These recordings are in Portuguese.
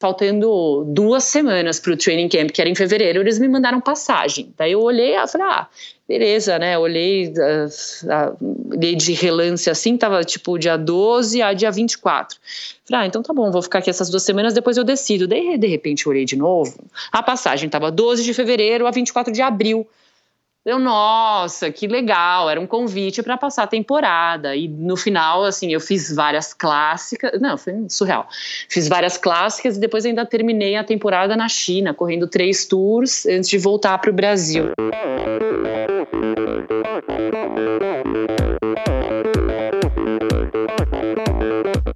faltando duas semanas para o training camp, que era em fevereiro, eles me mandaram passagem. Daí eu olhei e falei, ah, beleza, né? Olhei, uh, uh, de relance assim, tava tipo dia 12 a dia 24. Falei, ah, então tá bom, vou ficar aqui essas duas semanas, depois eu decido. Daí, de repente, olhei de novo, a passagem tava 12 de fevereiro a 24 de abril. Eu, nossa, que legal, era um convite para passar a temporada. E no final, assim, eu fiz várias clássicas. Não, foi surreal. Fiz várias clássicas e depois ainda terminei a temporada na China, correndo três tours antes de voltar para o Brasil.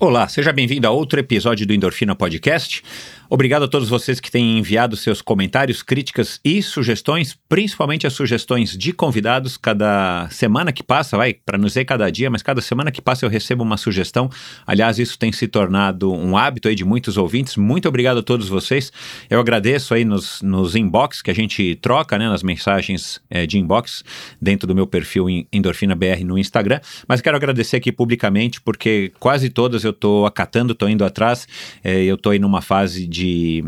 Olá, seja bem-vindo a outro episódio do Endorfina Podcast. Obrigado a todos vocês que têm enviado seus comentários, críticas e sugestões, principalmente as sugestões de convidados. Cada semana que passa, vai, para não dizer cada dia, mas cada semana que passa eu recebo uma sugestão. Aliás, isso tem se tornado um hábito aí de muitos ouvintes. Muito obrigado a todos vocês. Eu agradeço aí nos, nos inbox que a gente troca, né, nas mensagens é, de inbox dentro do meu perfil Endorfina BR no Instagram. Mas quero agradecer aqui publicamente porque quase todas eu estou acatando, estou indo atrás. É, eu estou aí numa fase de de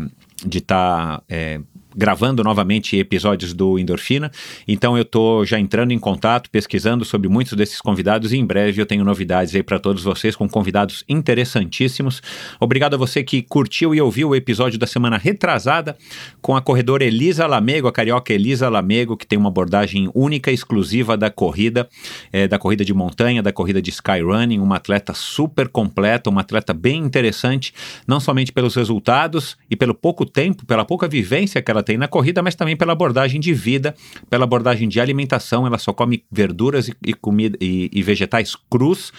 de estar tá, é, gravando novamente episódios do Endorfina. Então eu estou já entrando em contato, pesquisando sobre muitos desses convidados e em breve eu tenho novidades aí para todos vocês com convidados interessantíssimos. Obrigado a você que curtiu e ouviu o episódio da semana retrasada com a corredora Elisa Lamego, a carioca Elisa Lamego, que tem uma abordagem única e exclusiva da corrida, é, da corrida de montanha, da corrida de skyrunning, uma atleta super completa, uma atleta bem interessante, não somente pelos resultados e pelo pouco tempo, pela pouca vivência que ela ela tem na corrida, mas também pela abordagem de vida, pela abordagem de alimentação. Ela só come verduras e, e comida e, e, vegetais crus.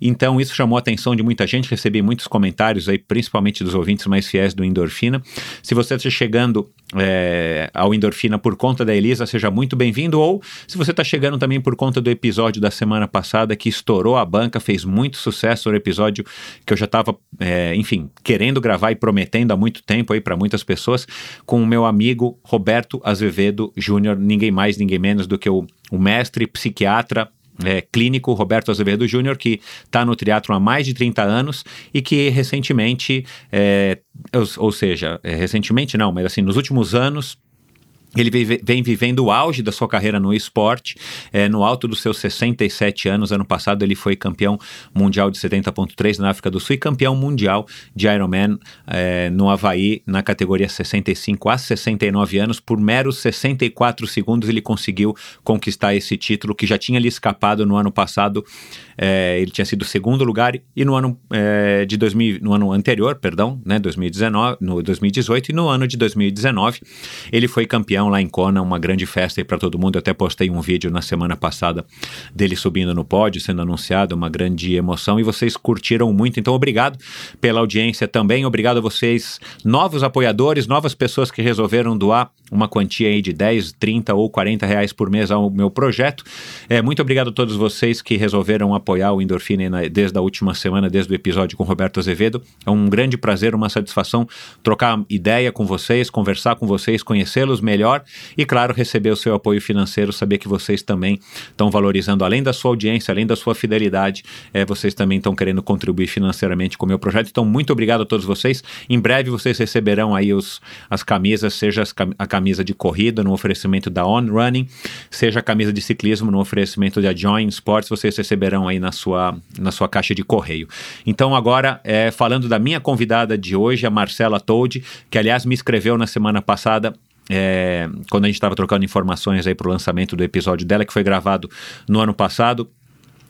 Então isso chamou a atenção de muita gente. Recebi muitos comentários aí, principalmente dos ouvintes mais fiéis do Endorfina. Se você está chegando é, ao Endorfina por conta da Elisa, seja muito bem-vindo. Ou se você está chegando também por conta do episódio da semana passada que estourou a banca, fez muito sucesso, o episódio que eu já estava, é, enfim, querendo gravar e prometendo há muito tempo aí para muitas pessoas, com o meu amigo Roberto Azevedo Júnior, ninguém mais, ninguém menos do que o, o mestre psiquiatra é, clínico Roberto Azevedo Júnior, que está no triatlo há mais de 30 anos e que recentemente, é, ou, ou, seja, é, recentemente não, mas assim, nos últimos anos ele vem vivendo o auge da sua carreira no esporte, é, no alto dos seus 67 anos. Ano passado ele foi campeão mundial de 70.3 na África do Sul e campeão mundial de Ironman é, no Havaí na categoria 65 a 69 anos. Por meros 64 segundos ele conseguiu conquistar esse título que já tinha lhe escapado no ano passado. É, ele tinha sido segundo lugar e no ano é, de 2000, no ano anterior, perdão, né, 2019, no 2018 e no ano de 2019 ele foi campeão lá em Kona, uma grande festa aí para todo mundo. Eu até postei um vídeo na semana passada dele subindo no pódio, sendo anunciado, uma grande emoção e vocês curtiram muito. Então, obrigado pela audiência também. Obrigado a vocês, novos apoiadores, novas pessoas que resolveram doar uma quantia aí de 10, 30 ou 40 reais por mês ao meu projeto. É, muito obrigado a todos vocês que resolveram apoiar o Endorfina desde a última semana, desde o episódio com Roberto Azevedo. É um grande prazer, uma satisfação trocar ideia com vocês, conversar com vocês, conhecê-los melhor e, claro, receber o seu apoio financeiro, saber que vocês também estão valorizando, além da sua audiência, além da sua fidelidade, é, vocês também estão querendo contribuir financeiramente com o meu projeto. Então, muito obrigado a todos vocês. Em breve vocês receberão aí os, as camisas, seja as, a camisa de corrida no oferecimento da On Running, seja a camisa de ciclismo no oferecimento da Join Sports, vocês receberão aí na sua, na sua caixa de correio. Então, agora, é, falando da minha convidada de hoje, a Marcela Told, que aliás me escreveu na semana passada é, quando a gente estava trocando informações aí para o lançamento do episódio dela, que foi gravado no ano passado.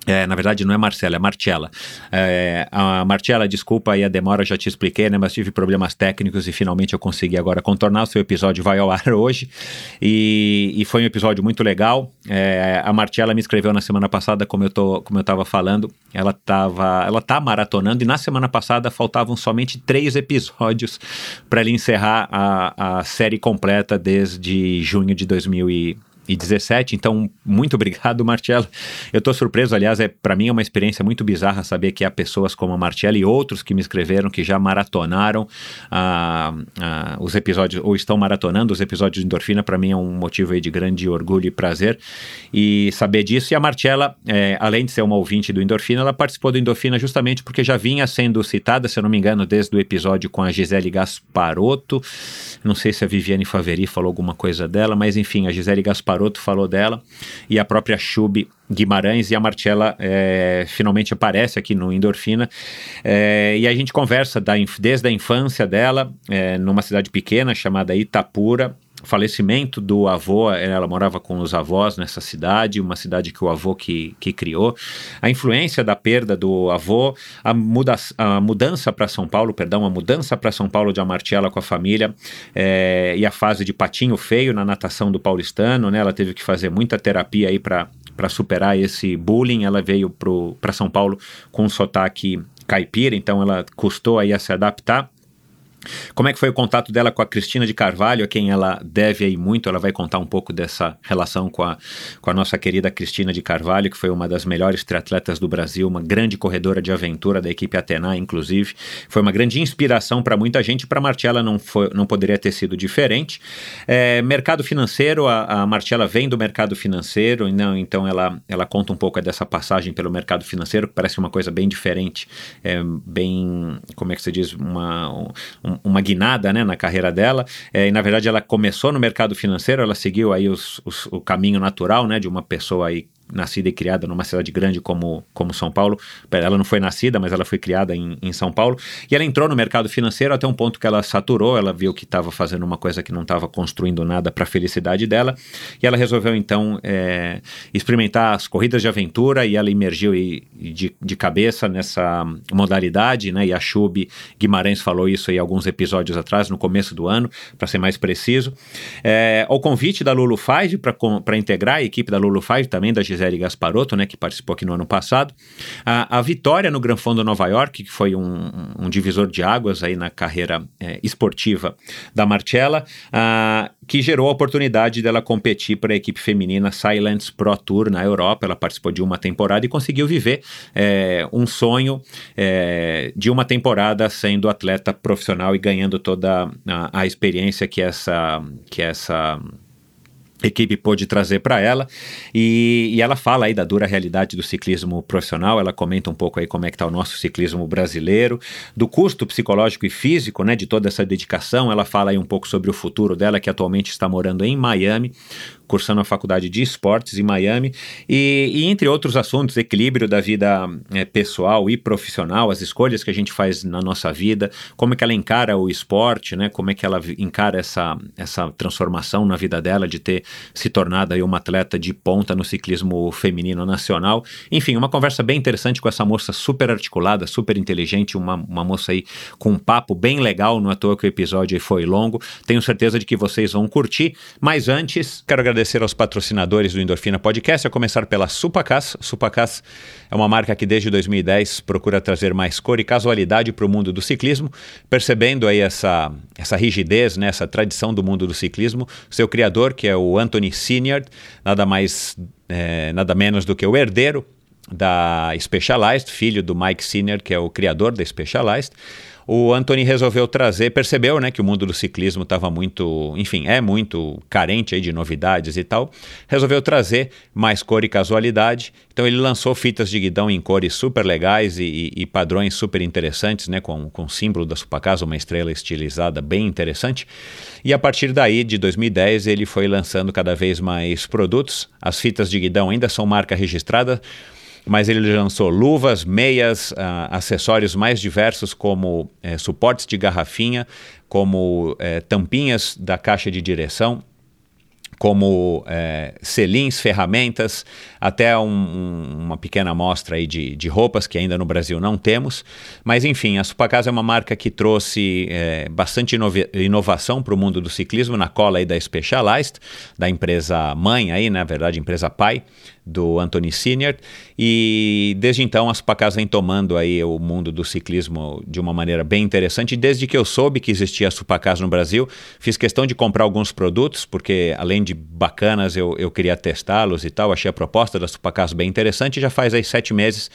É, na verdade, não é Marcela, é Marcela. É, a Marcela, desculpa aí a demora, já te expliquei, né? Mas tive problemas técnicos e finalmente eu consegui agora contornar. O seu episódio vai ao ar hoje e, e foi um episódio muito legal. É, a Marcela me escreveu na semana passada, como eu, tô, como eu tava falando, ela, tava, ela tá maratonando e na semana passada faltavam somente três episódios para ela encerrar a, a série completa desde junho de 2020 e 17. Então, muito obrigado, Marcelo. Eu estou surpreso, aliás, é para mim é uma experiência muito bizarra saber que há pessoas como a Marcelo e outros que me escreveram que já maratonaram ah, ah, os episódios ou estão maratonando os episódios de Endorfina. Para mim é um motivo de grande orgulho e prazer e saber disso. E a Marcela, é, além de ser uma ouvinte do Endorfina, ela participou do Endorfina justamente porque já vinha sendo citada, se eu não me engano, desde o episódio com a Gisele Gasparotto. Não sei se a Viviane Faveri falou alguma coisa dela, mas enfim, a Gisele Gasparotto Paroto falou dela, e a própria Chub Guimarães e a Marcela é, finalmente aparece aqui no Endorfina. É, e a gente conversa da, desde a infância dela, é, numa cidade pequena chamada Itapura, falecimento do avô, ela morava com os avós nessa cidade, uma cidade que o avô que, que criou, a influência da perda do avô, a, muda, a mudança para São Paulo, perdão, a mudança para São Paulo de Amartela com a família é, e a fase de patinho feio na natação do paulistano, né? Ela teve que fazer muita terapia aí para para superar esse bullying, ela veio para São Paulo com um sotaque caipira, então ela custou aí a se adaptar. Como é que foi o contato dela com a Cristina de Carvalho, a quem ela deve aí muito? Ela vai contar um pouco dessa relação com a, com a nossa querida Cristina de Carvalho, que foi uma das melhores triatletas do Brasil, uma grande corredora de aventura da equipe Atena, inclusive. Foi uma grande inspiração para muita gente, para a Martiela não, foi, não poderia ter sido diferente. É, mercado financeiro, a, a Martiela vem do mercado financeiro, não, então ela, ela conta um pouco dessa passagem pelo mercado financeiro, que parece uma coisa bem diferente, é, bem, como é que se diz, uma, um, uma guinada né, na carreira dela. É, e na verdade ela começou no mercado financeiro, ela seguiu aí os, os, o caminho natural né, de uma pessoa aí nascida e criada numa cidade grande como, como São Paulo. Ela não foi nascida, mas ela foi criada em, em São Paulo. E ela entrou no mercado financeiro até um ponto que ela saturou, ela viu que estava fazendo uma coisa que não estava construindo nada para a felicidade dela. E ela resolveu então é, experimentar as corridas de aventura e ela emergiu e, de, de cabeça nessa modalidade. Né? E a Chub Guimarães falou isso aí alguns episódios atrás, no começo do ano, para ser mais preciso. É, o convite da Lulu Five para integrar a equipe da Lulu Five, também da Gisele Gasparotto, né, que participou aqui no ano passado. A, a vitória no Gran Fondo Nova York, que foi um, um divisor de águas aí na carreira é, esportiva da Marcella, a, que gerou a oportunidade dela competir para a equipe feminina Silence Pro Tour na Europa. Ela participou de uma temporada e conseguiu viver é, um sonho é, de uma temporada sendo atleta profissional e ganhando toda a, a experiência que essa, que essa equipe pôde trazer para ela. E, e, ela fala aí da dura realidade do ciclismo profissional, ela comenta um pouco aí como é que está o nosso ciclismo brasileiro, do custo psicológico e físico, né, de toda essa dedicação, ela fala aí um pouco sobre o futuro dela, que atualmente está morando em Miami, cursando a faculdade de esportes em Miami, e, e entre outros assuntos, equilíbrio da vida é, pessoal e profissional, as escolhas que a gente faz na nossa vida, como é que ela encara o esporte, né, como é que ela encara essa, essa transformação na vida dela de ter se tornado aí uma atleta de ponta no ciclismo feminino nacional. Enfim, uma conversa bem interessante com essa moça super articulada, super inteligente, uma, uma moça aí com um papo bem legal, não é à toa que o episódio foi longo. Tenho certeza de que vocês vão curtir, mas antes, quero agradecer agradecer aos patrocinadores do Endorfina Podcast, a começar pela Supacas. Supacas é uma marca que desde 2010 procura trazer mais cor e casualidade para o mundo do ciclismo, percebendo aí essa, essa rigidez, né, essa tradição do mundo do ciclismo. Seu criador, que é o Anthony Senior, nada mais, é, nada menos do que o herdeiro da Specialized, filho do Mike Senior, que é o criador da Specialized o Anthony resolveu trazer, percebeu né, que o mundo do ciclismo estava muito, enfim, é muito carente aí de novidades e tal, resolveu trazer mais cor e casualidade. Então ele lançou fitas de guidão em cores super legais e, e, e padrões super interessantes, né, com, com o símbolo da Supacasa, uma estrela estilizada bem interessante. E a partir daí, de 2010, ele foi lançando cada vez mais produtos. As fitas de guidão ainda são marca registrada, mas ele lançou luvas, meias, uh, acessórios mais diversos, como eh, suportes de garrafinha, como eh, tampinhas da caixa de direção, como é, selins, ferramentas, até um, um, uma pequena amostra aí de, de roupas que ainda no Brasil não temos. Mas enfim, a Supacasa é uma marca que trouxe é, bastante inovação para o mundo do ciclismo na cola aí da Specialized, da empresa mãe aí, na verdade, empresa pai do Anthony Senior e desde então a Supacasa vem tomando aí o mundo do ciclismo de uma maneira bem interessante. Desde que eu soube que existia a Supacasa no Brasil, fiz questão de comprar alguns produtos, porque além de bacanas eu, eu queria testá-los e tal, achei a proposta da Supacasa bem interessante. Já faz aí sete meses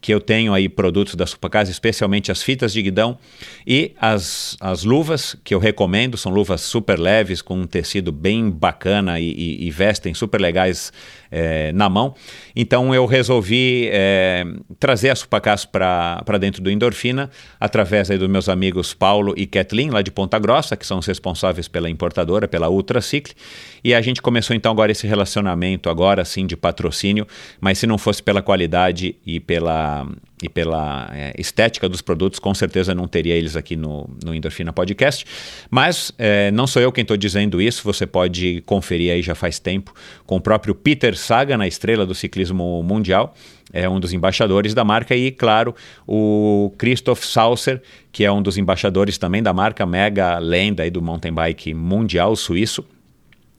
que eu tenho aí produtos da Supacasa, especialmente as fitas de guidão e as, as luvas que eu recomendo, são luvas super leves, com um tecido bem bacana e, e, e vestem super legais é, na mão. Então eu resolvi é, trazer a Supacas para dentro do Endorfina, através aí dos meus amigos Paulo e Kathleen, lá de Ponta Grossa, que são os responsáveis pela importadora, pela Ultracicle. E a gente começou então agora esse relacionamento, agora sim, de patrocínio, mas se não fosse pela qualidade e pela e pela é, estética dos produtos, com certeza não teria eles aqui no, no Endorfina Podcast. Mas é, não sou eu quem estou dizendo isso, você pode conferir aí já faz tempo com o próprio Peter Sagan, na estrela do ciclismo mundial, é um dos embaixadores da marca, e claro, o Christoph Saucer, que é um dos embaixadores também da marca, mega lenda aí do mountain bike mundial suíço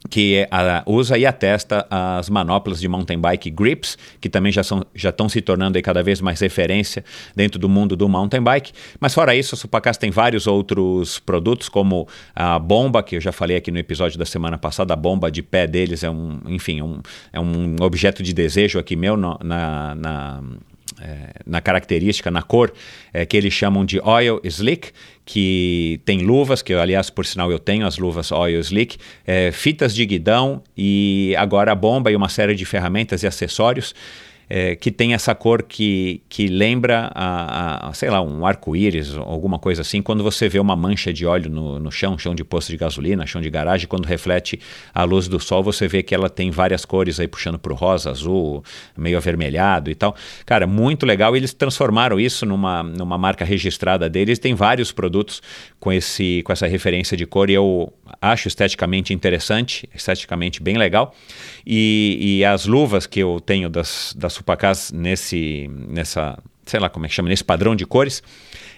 que a, usa e atesta as manoplas de mountain bike grips, que também já, são, já estão se tornando cada vez mais referência dentro do mundo do mountain bike. Mas fora isso, a Supacas tem vários outros produtos, como a bomba, que eu já falei aqui no episódio da semana passada, a bomba de pé deles é um, enfim, um, é um objeto de desejo aqui meu no, na, na é, na característica, na cor, é, que eles chamam de Oil Slick, que tem luvas, que aliás, por sinal, eu tenho as luvas Oil Slick, é, fitas de guidão e agora a bomba e uma série de ferramentas e acessórios é, que tem essa cor que, que lembra, a, a sei lá, um arco-íris, alguma coisa assim, quando você vê uma mancha de óleo no, no chão, chão de posto de gasolina, chão de garagem, quando reflete a luz do sol, você vê que ela tem várias cores aí puxando para o rosa, azul, meio avermelhado e tal. Cara, muito legal. Eles transformaram isso numa, numa marca registrada deles. Tem vários produtos com, esse, com essa referência de cor e eu acho esteticamente interessante, esteticamente bem legal. E, e as luvas que eu tenho das, das Supacas nesse, nessa, sei lá como é que chama, nesse padrão de cores,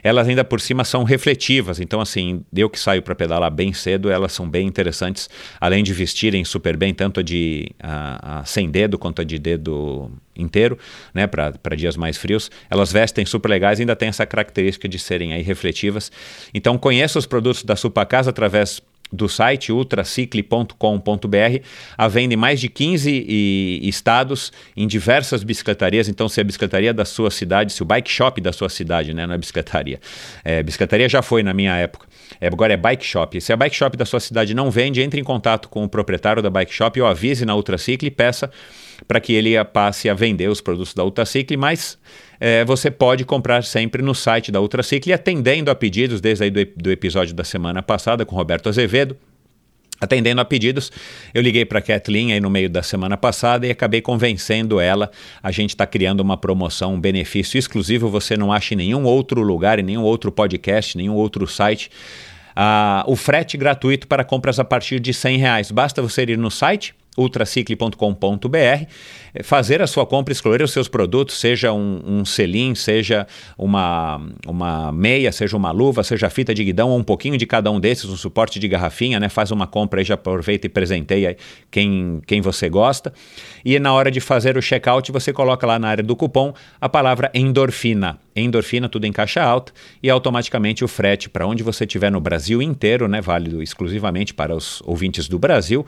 elas ainda por cima são refletivas. Então, assim, eu que saio para pedalar bem cedo, elas são bem interessantes, além de vestirem super bem, tanto a de a, a sem dedo quanto a de dedo inteiro, né, para dias mais frios. Elas vestem super legais e ainda tem essa característica de serem aí refletivas. Então, conheça os produtos da Supacas através do site ultracicle.com.br, a venda em mais de 15 estados, em diversas bicicletarias. Então, se a bicicletaria da sua cidade, se o bike shop da sua cidade, né, não é bicicletaria. É, bicicletaria já foi na minha época. É, agora é bike shop. Se a bike shop da sua cidade não vende, entre em contato com o proprietário da bike shop ou avise na Ultracicle e peça para que ele passe a vender os produtos da Ultracicle, mas é, você pode comprar sempre no site da Ultracicle, atendendo a pedidos, desde aí do, do episódio da semana passada com Roberto Azevedo. Atendendo a pedidos, eu liguei para a Kathleen aí no meio da semana passada e acabei convencendo ela. A gente está criando uma promoção, um benefício exclusivo. Você não acha em nenhum outro lugar, em nenhum outro podcast, nenhum outro site. Uh, o frete gratuito para compras a partir de 100 reais. Basta você ir no site ultracicle.com.br, fazer a sua compra, escolher os seus produtos, seja um, um selim, seja uma, uma meia, seja uma luva, seja fita de guidão, ou um pouquinho de cada um desses, um suporte de garrafinha, né? Faz uma compra e já aproveita e presenteia quem, quem você gosta. E na hora de fazer o checkout, você coloca lá na área do cupom a palavra endorfina. Endorfina, tudo em caixa alta, e automaticamente o frete para onde você estiver no Brasil inteiro, né? Válido exclusivamente para os ouvintes do Brasil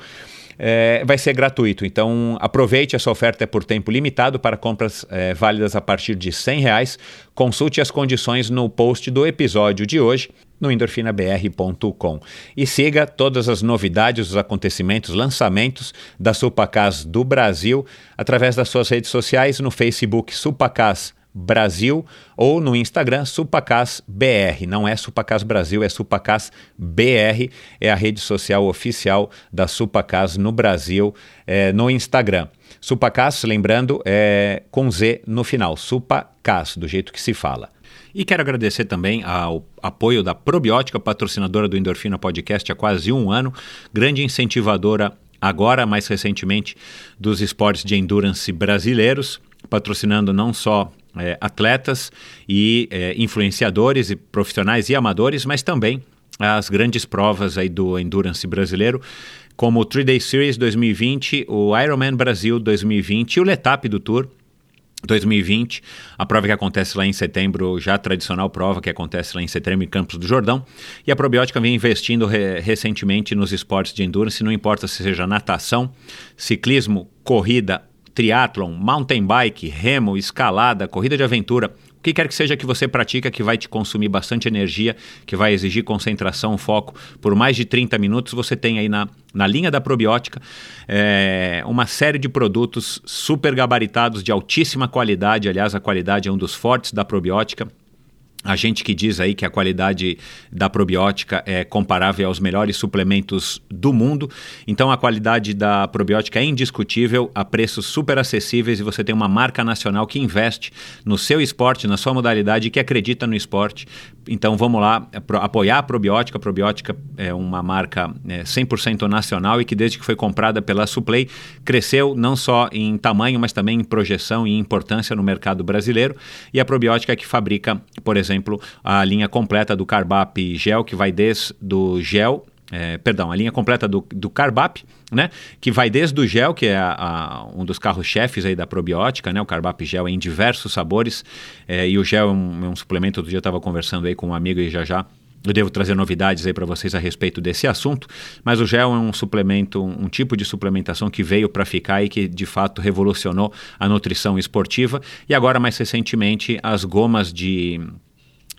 é, vai ser gratuito. Então aproveite essa oferta é por tempo limitado para compras é, válidas a partir de R$ reais. Consulte as condições no post do episódio de hoje no endorfinabr.com. E siga todas as novidades, os acontecimentos, lançamentos da Supacas do Brasil através das suas redes sociais no Facebook Supacas Brasil ou no Instagram Supacas BR. Não é Supacas Brasil, é Supacas BR. É a rede social oficial da Supacas no Brasil, é, no Instagram. Supacas, lembrando, é com Z no final. Supacas, do jeito que se fala. E quero agradecer também ao apoio da Probiótica, patrocinadora do Endorfina Podcast há quase um ano, grande incentivadora agora mais recentemente dos esportes de endurance brasileiros, patrocinando não só é, atletas e é, influenciadores e profissionais e amadores, mas também as grandes provas aí do endurance brasileiro, como o 3 Day Series 2020, o Ironman Brasil 2020 e o Letap do Tour 2020, a prova que acontece lá em setembro, já tradicional prova que acontece lá em setembro em Campos do Jordão. E a probiótica vem investindo re recentemente nos esportes de endurance, não importa se seja natação, ciclismo, corrida, triatlon, mountain bike, remo, escalada, corrida de aventura, o que quer que seja que você pratica que vai te consumir bastante energia, que vai exigir concentração, foco por mais de 30 minutos, você tem aí na, na linha da probiótica é, uma série de produtos super gabaritados de altíssima qualidade. Aliás, a qualidade é um dos fortes da probiótica. A gente que diz aí que a qualidade da probiótica é comparável aos melhores suplementos do mundo. Então a qualidade da probiótica é indiscutível, a preços super acessíveis e você tem uma marca nacional que investe no seu esporte, na sua modalidade e que acredita no esporte. Então vamos lá apoiar a probiótica. A probiótica é uma marca é, 100% nacional e que desde que foi comprada pela Suplay cresceu não só em tamanho, mas também em projeção e importância no mercado brasileiro. E a probiótica é que fabrica, por exemplo, a linha completa do Carbap Gel, que vai desde do gel é, perdão, a linha completa do, do Carbap, né, que vai desde o gel, que é a, a, um dos carros-chefes aí da probiótica, né, o Carbap Gel em diversos sabores, é, e o gel é um, é um suplemento, outro dia eu estava conversando aí com um amigo e já já eu devo trazer novidades aí para vocês a respeito desse assunto, mas o gel é um suplemento, um tipo de suplementação que veio para ficar e que de fato revolucionou a nutrição esportiva, e agora mais recentemente as gomas de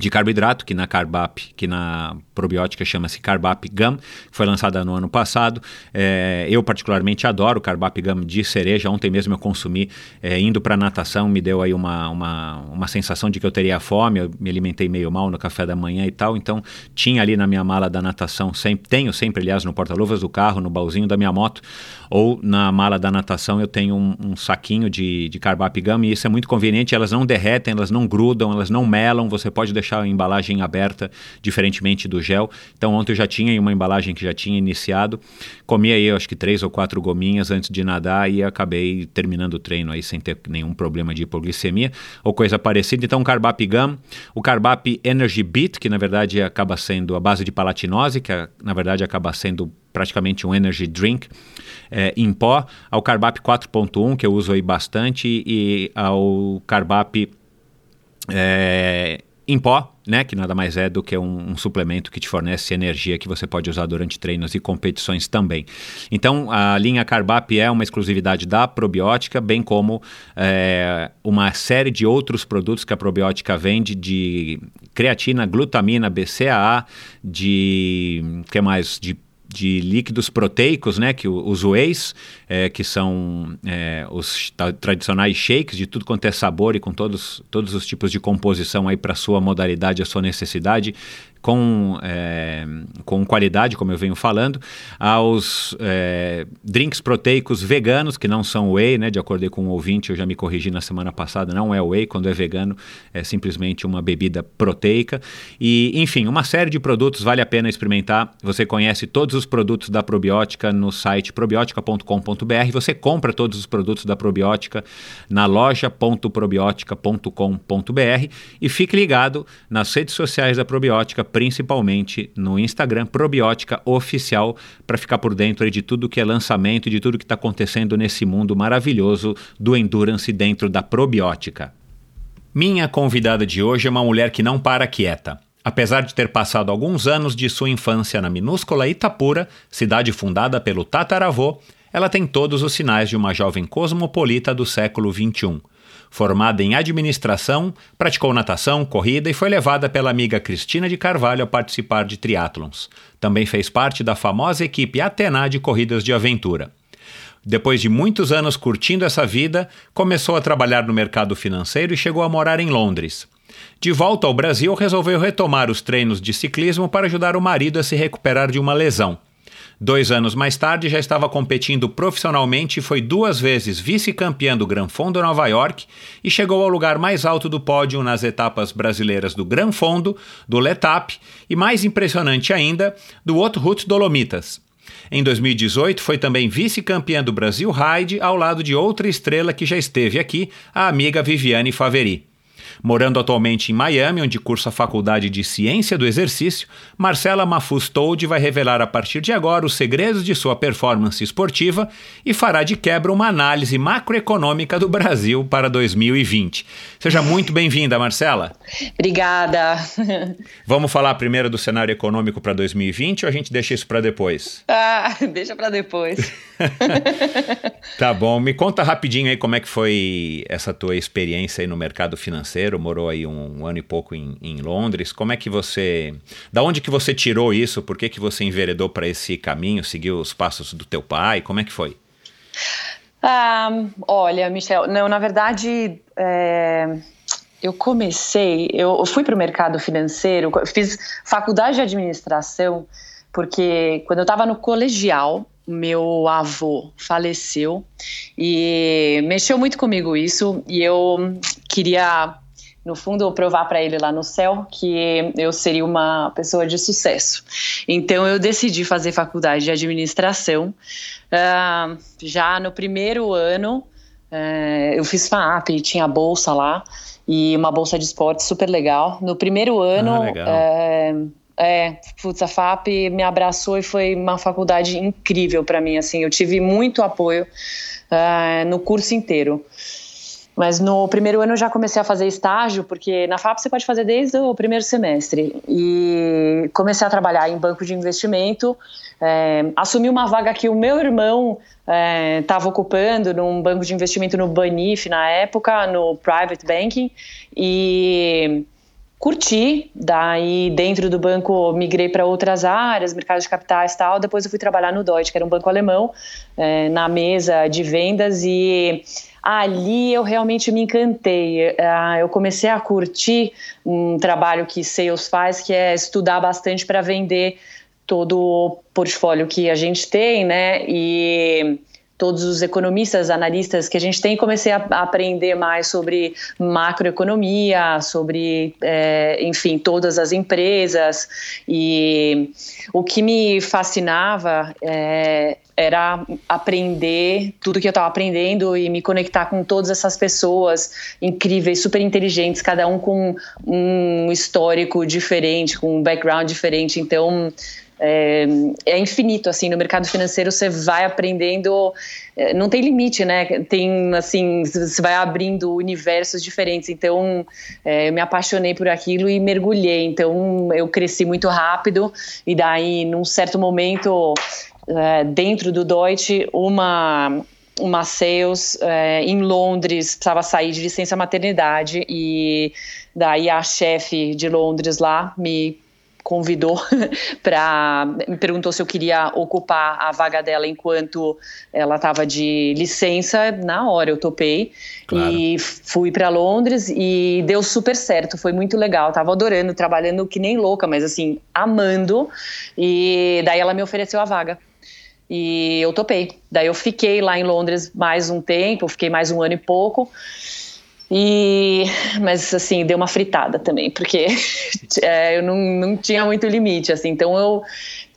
de carboidrato, que na Carbap, que na probiótica chama-se Carbap Gum, foi lançada no ano passado. É, eu particularmente adoro Carbap Gum de cereja. Ontem mesmo eu consumi, é, indo para natação, me deu aí uma, uma, uma sensação de que eu teria fome, eu me alimentei meio mal no café da manhã e tal, então tinha ali na minha mala da natação, sempre, tenho sempre, aliás, no porta-luvas do carro, no baúzinho da minha moto, ou na mala da natação eu tenho um, um saquinho de, de Carbap Gum e isso é muito conveniente, elas não derretem, elas não grudam, elas não melam, você pode deixar deixar a embalagem aberta, diferentemente do gel. Então ontem eu já tinha uma embalagem que já tinha iniciado. Comi aí, acho que três ou quatro gominhas antes de nadar e acabei terminando o treino aí sem ter nenhum problema de hipoglicemia ou coisa parecida. Então, o Carbap Gum, o Carbap Energy Beat, que na verdade acaba sendo a base de palatinose, que na verdade acaba sendo praticamente um energy drink é, em pó, ao Carbap 4.1, que eu uso aí bastante, e ao Carbap é, em pó, né, que nada mais é do que um, um, suplemento que te fornece energia que você pode usar durante treinos e competições também. Então, a linha Carbap é uma exclusividade da probiótica, bem como é, uma série de outros produtos que a probiótica vende de creatina, glutamina, BCAA, de que mais, de de líquidos proteicos, né, que os wheys, é, que são é, os tradicionais shakes de tudo quanto é sabor e com todos, todos os tipos de composição aí para sua modalidade, a sua necessidade, com, é, com qualidade, como eu venho falando, aos é, drinks proteicos veganos, que não são whey, né? De acordo com o um ouvinte, eu já me corrigi na semana passada, não é whey, quando é vegano é simplesmente uma bebida proteica. E, enfim, uma série de produtos vale a pena experimentar. Você conhece todos os produtos da probiótica no site probiotica.com.br. Você compra todos os produtos da probiótica na loja.probiotica.com.br e fique ligado nas redes sociais da probiótica principalmente no Instagram Probiótica Oficial, para ficar por dentro de tudo que é lançamento e de tudo que está acontecendo nesse mundo maravilhoso do endurance dentro da probiótica. Minha convidada de hoje é uma mulher que não para quieta. Apesar de ter passado alguns anos de sua infância na minúscula Itapura, cidade fundada pelo tataravô, ela tem todos os sinais de uma jovem cosmopolita do século XXI. Formada em administração, praticou natação, corrida e foi levada pela amiga Cristina de Carvalho a participar de triatlons. Também fez parte da famosa equipe Atena de corridas de aventura. Depois de muitos anos curtindo essa vida, começou a trabalhar no mercado financeiro e chegou a morar em Londres. De volta ao Brasil, resolveu retomar os treinos de ciclismo para ajudar o marido a se recuperar de uma lesão. Dois anos mais tarde, já estava competindo profissionalmente e foi duas vezes vice-campeã do Gran Fondo Nova York e chegou ao lugar mais alto do pódio nas etapas brasileiras do Gran Fondo, do Letap e, mais impressionante ainda, do Route Dolomitas. Em 2018, foi também vice-campeã do Brasil Ride, ao lado de outra estrela que já esteve aqui, a amiga Viviane Faveri. Morando atualmente em Miami, onde cursa a Faculdade de Ciência do Exercício, Marcela Mafuz Told vai revelar a partir de agora os segredos de sua performance esportiva e fará de quebra uma análise macroeconômica do Brasil para 2020. Seja muito bem-vinda, Marcela. Obrigada. Vamos falar primeiro do cenário econômico para 2020 ou a gente deixa isso para depois? Ah, deixa para depois. tá bom. Me conta rapidinho aí como é que foi essa tua experiência aí no mercado financeiro. Morou aí um, um ano e pouco em, em, Londres. Como é que você, da onde que você tirou isso? Por que que você enveredou para esse caminho? Seguiu os passos do teu pai? Como é que foi? Ah, olha, Michel, não, na verdade, é, eu comecei, eu fui para o mercado financeiro, fiz faculdade de administração, porque quando eu estava no colegial, meu avô faleceu e mexeu muito comigo isso e eu queria no fundo provar para ele lá no céu que eu seria uma pessoa de sucesso então eu decidi fazer faculdade de administração uh, já no primeiro ano uh, eu fiz FAP tinha bolsa lá e uma bolsa de esporte super legal no primeiro ano ah, legal. Uh, é, putz, a FAP me abraçou e foi uma faculdade incrível para mim, assim, eu tive muito apoio uh, no curso inteiro. Mas no primeiro ano eu já comecei a fazer estágio, porque na FAP você pode fazer desde o primeiro semestre. E comecei a trabalhar em banco de investimento, é, assumi uma vaga que o meu irmão estava é, ocupando num banco de investimento no Banif na época, no Private Banking, e curti, daí dentro do banco migrei para outras áreas, mercado de capitais e tal, depois eu fui trabalhar no Deutsche, que era um banco alemão, é, na mesa de vendas. E ali eu realmente me encantei, uh, eu comecei a curtir um trabalho que Sales faz, que é estudar bastante para vender todo o portfólio que a gente tem, né, e todos os economistas, analistas que a gente tem, comecei a, aprender mais sobre macroeconomia, sobre, é, enfim, todas as empresas. E o que me fascinava é, era aprender tudo que eu estava aprendendo e me conectar com todas essas pessoas incríveis, super inteligentes, cada um com um histórico diferente, com um background diferente. Então, é, é, infinito assim no mercado financeiro você vai aprendendo é, não tem limite né? Tem assim você vai abrindo universos diferentes. Então é, eu me apaixonei por aquilo e mergulhei. Então eu cresci muito rápido e daí num certo momento é, dentro do Deutsche uma uma sales é, em Londres precisava sair de licença maternidade e daí a chefe de Londres lá me convidou para me perguntou se eu queria ocupar a vaga dela enquanto ela estava de licença. Na hora eu topei claro. e fui para Londres e deu super certo. Foi muito legal. Tava adorando trabalhando que nem louca mas assim amando. E daí ela me ofereceu a vaga. E eu topei. Daí eu fiquei lá em Londres mais um tempo fiquei mais um ano e pouco e, mas assim, deu uma fritada também, porque é, eu não, não tinha muito limite, assim, então eu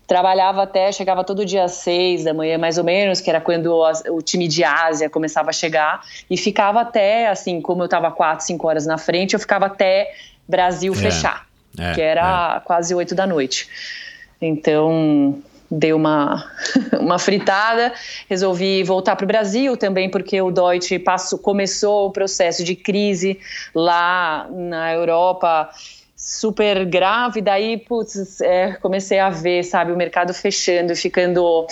trabalhava até, chegava todo dia às seis da manhã, mais ou menos, que era quando o time de Ásia começava a chegar, e ficava até, assim, como eu estava quatro, cinco horas na frente, eu ficava até Brasil é, fechar, é, que era é. quase oito da noite. Então, deu uma, uma fritada, resolvi voltar para o Brasil também porque o Deutsche passou, começou o processo de crise lá na Europa super grave, daí putz, é, comecei a ver, sabe, o mercado fechando, ficando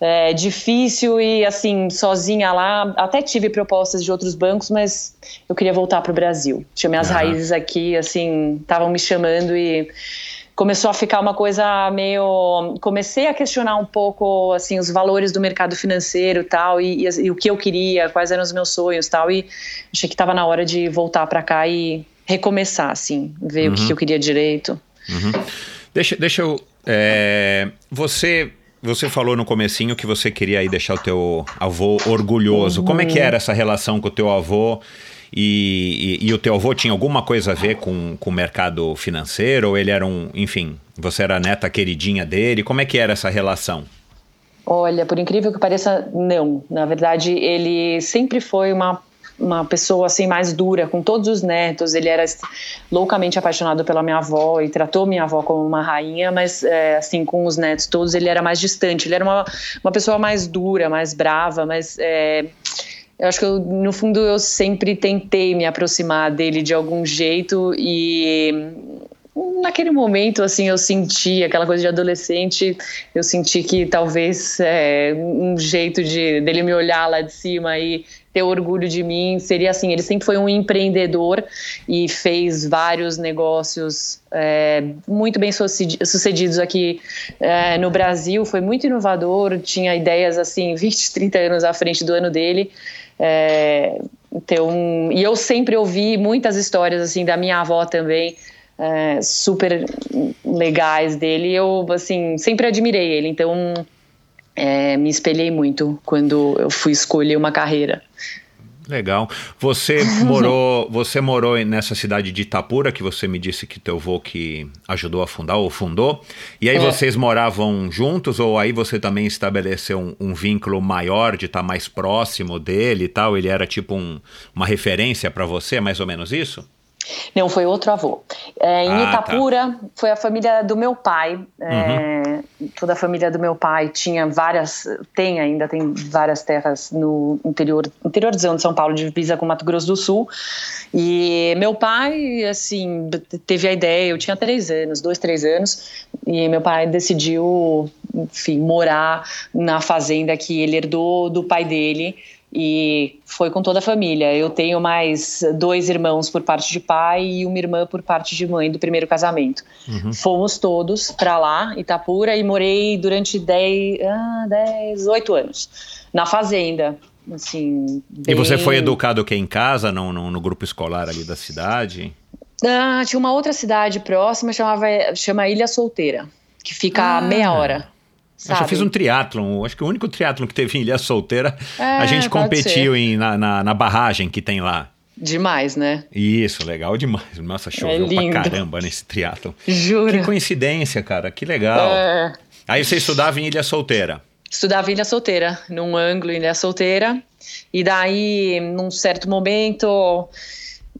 é, difícil e assim, sozinha lá, até tive propostas de outros bancos, mas eu queria voltar para o Brasil. Tinha minhas uhum. raízes aqui, assim, estavam me chamando e começou a ficar uma coisa meio comecei a questionar um pouco assim os valores do mercado financeiro tal e, e, e o que eu queria quais eram os meus sonhos tal e achei que estava na hora de voltar para cá e recomeçar assim ver uhum. o que uhum. eu queria direito uhum. deixa deixa eu é, você você falou no comecinho que você queria aí deixar o teu avô orgulhoso. Uhum. Como é que era essa relação com o teu avô? E, e, e, o teu avô tinha alguma coisa a ver com, com o mercado financeiro? Ou ele era um, enfim, você era a neta queridinha dele? Como é que era essa relação? Olha, por incrível que pareça, não. Na verdade, ele sempre foi uma uma pessoa assim mais dura com todos os netos. Ele era loucamente apaixonado pela minha avó e tratou minha avó como uma rainha, mas é, assim com os netos todos ele era mais distante. Ele era uma, uma pessoa mais dura, mais brava, mas é, eu acho que eu, no fundo eu sempre tentei me aproximar dele de algum jeito e naquele momento, assim, eu senti aquela coisa de adolescente, eu senti que talvez é, um jeito de dele me olhar lá de cima e ter orgulho de mim seria assim. Ele sempre foi um empreendedor e fez vários negócios é, muito bem sucedidos aqui é, no Brasil. Foi muito inovador, tinha ideias assim 20, 30 anos à frente do ano dele. É, então, e eu sempre ouvi muitas histórias assim da minha avó também é, super legais dele. Eu, assim, sempre admirei ele. Então, é, me espelhei muito quando eu fui escolher uma carreira. Legal. Você morou, você morou nessa cidade de Itapura, que você me disse que teu avô que ajudou a fundar ou fundou. E aí é. vocês moravam juntos ou aí você também estabeleceu um, um vínculo maior de estar mais próximo dele e tal? Ele era tipo um, uma referência para você, mais ou menos isso? Não, foi outro avô. É, em ah, tá. Itapura, tá. foi a família do meu pai. É, uhum. Toda a família do meu pai tinha várias, tem ainda, tem várias terras no interior, interiorzão de São Paulo, divisa com Mato Grosso do Sul. E meu pai, assim, teve a ideia, eu tinha três anos, dois, três anos, e meu pai decidiu, enfim, morar na fazenda que ele herdou do pai dele e foi com toda a família. Eu tenho mais dois irmãos por parte de pai e uma irmã por parte de mãe do primeiro casamento. Uhum. Fomos todos para lá, Itapura, e morei durante 10, ah, 10, 8 anos na fazenda. Assim, bem... E você foi educado que em casa, no, no, no, grupo escolar ali da cidade? Ah, tinha uma outra cidade próxima, chamava, chama Ilha Solteira, que fica ah. a meia hora. Sabe? Eu já fiz um triatlon, acho que o único triatlon que teve em Ilha Solteira, é, a gente competiu em, na, na, na, barragem que tem lá. Demais, né? Isso, legal demais. Nossa, choveu é pra caramba nesse triatlon. Juro. Que coincidência, cara, que legal. É... Aí você estudava em Ilha Solteira? Estudava em Ilha Solteira, num ângulo em Ilha Solteira. E daí, num certo momento,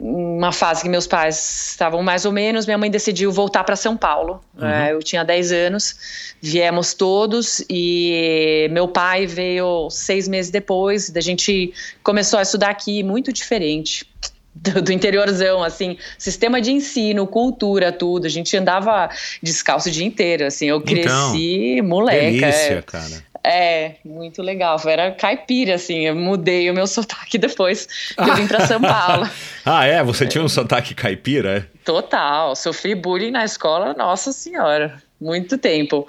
uma fase que meus pais estavam mais ou menos, minha mãe decidiu voltar para São Paulo. Uhum. É, eu tinha 10 anos, viemos todos e meu pai veio seis meses depois. A gente começou a estudar aqui, muito diferente. Do, do, interiorzão, assim, sistema de ensino, cultura, tudo. A gente andava descalço o dia inteiro, assim. Eu então, cresci então, moleca. Delícia, é. cara. É, muito legal. Era caipira, assim. Eu mudei o meu sotaque depois que eu vim para São Paulo. ah, é? Você tinha um sotaque caipira, é? Total. Sofri bullying na escola, nossa senhora. Muito tempo.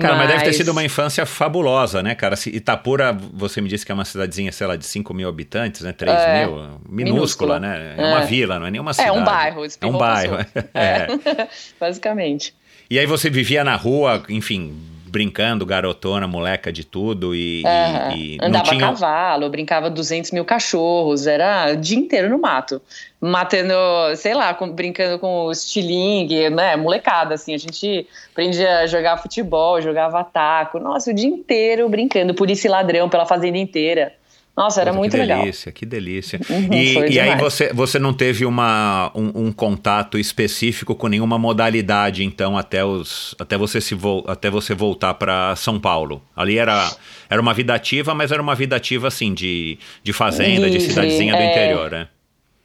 Cara, mas... mas deve ter sido uma infância fabulosa, né, cara? Itapura, você me disse que é uma cidadezinha, sei lá, de 5 mil habitantes, né? 3 é, mil. Minúscula, minúscula, né? É, é uma vila, não é nenhuma cidade. É um bairro. É um bairro. É. é. Basicamente. E aí você vivia na rua, enfim, brincando, garotona, moleca de tudo e, uhum. e, e Andava tinha... a cavalo, brincava 200 mil cachorros, era o dia inteiro no mato. Matando, sei lá, com, brincando com o estilingue, né, molecada, assim, a gente aprendia a jogar futebol, jogava taco, nossa, o dia inteiro brincando, polícia e ladrão pela fazenda inteira. Nossa, era muito que legal. Que delícia, que delícia. Uhum, e, e aí você, você não teve uma, um, um, contato específico com nenhuma modalidade, então, até, os, até, você, se vo, até você voltar para São Paulo. Ali era, era uma vida ativa, mas era uma vida ativa, assim, de, de fazenda, Livre, de cidadezinha do é... interior, né?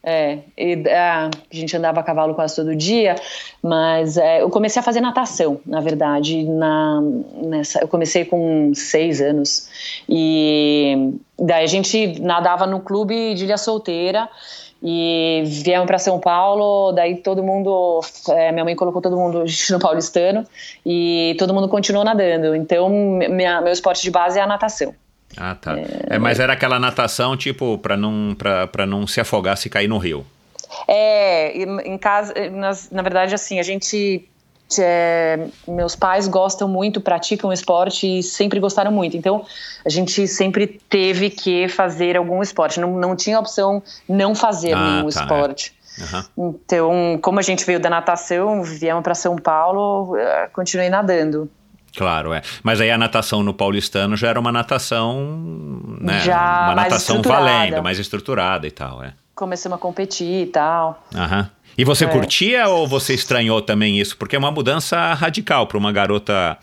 É, e, a gente andava a cavalo quase todo dia, mas é, eu comecei a fazer natação, na verdade, na, nessa, eu comecei com seis anos, e daí a gente nadava no clube de Ilha Solteira, e viemos para São Paulo, daí todo mundo, é, minha mãe colocou todo mundo no paulistano, e todo mundo continuou nadando, então minha, meu esporte de base é a natação. Ah, tá. É, mas era aquela natação, tipo, para não, pra, não se afogar se cair no rio. É, em casa, nas, na verdade, assim, a gente. É, meus pais gostam muito, praticam esporte e sempre gostaram muito. Então, a gente sempre teve que fazer algum esporte. Não, não tinha opção não fazer ah, nenhum tá, é. esporte. É. Uhum. Então, como a gente veio da natação, viemos para São Paulo, continuei nadando. Claro, é. Mas aí a natação no paulistano já era uma natação, né? Já uma natação valendo, mais estruturada e tal, é. Começamos a competir e tal. Aham. E você É. curtia ou você estranhou também isso? Porque é uma mudança radical para uma garota,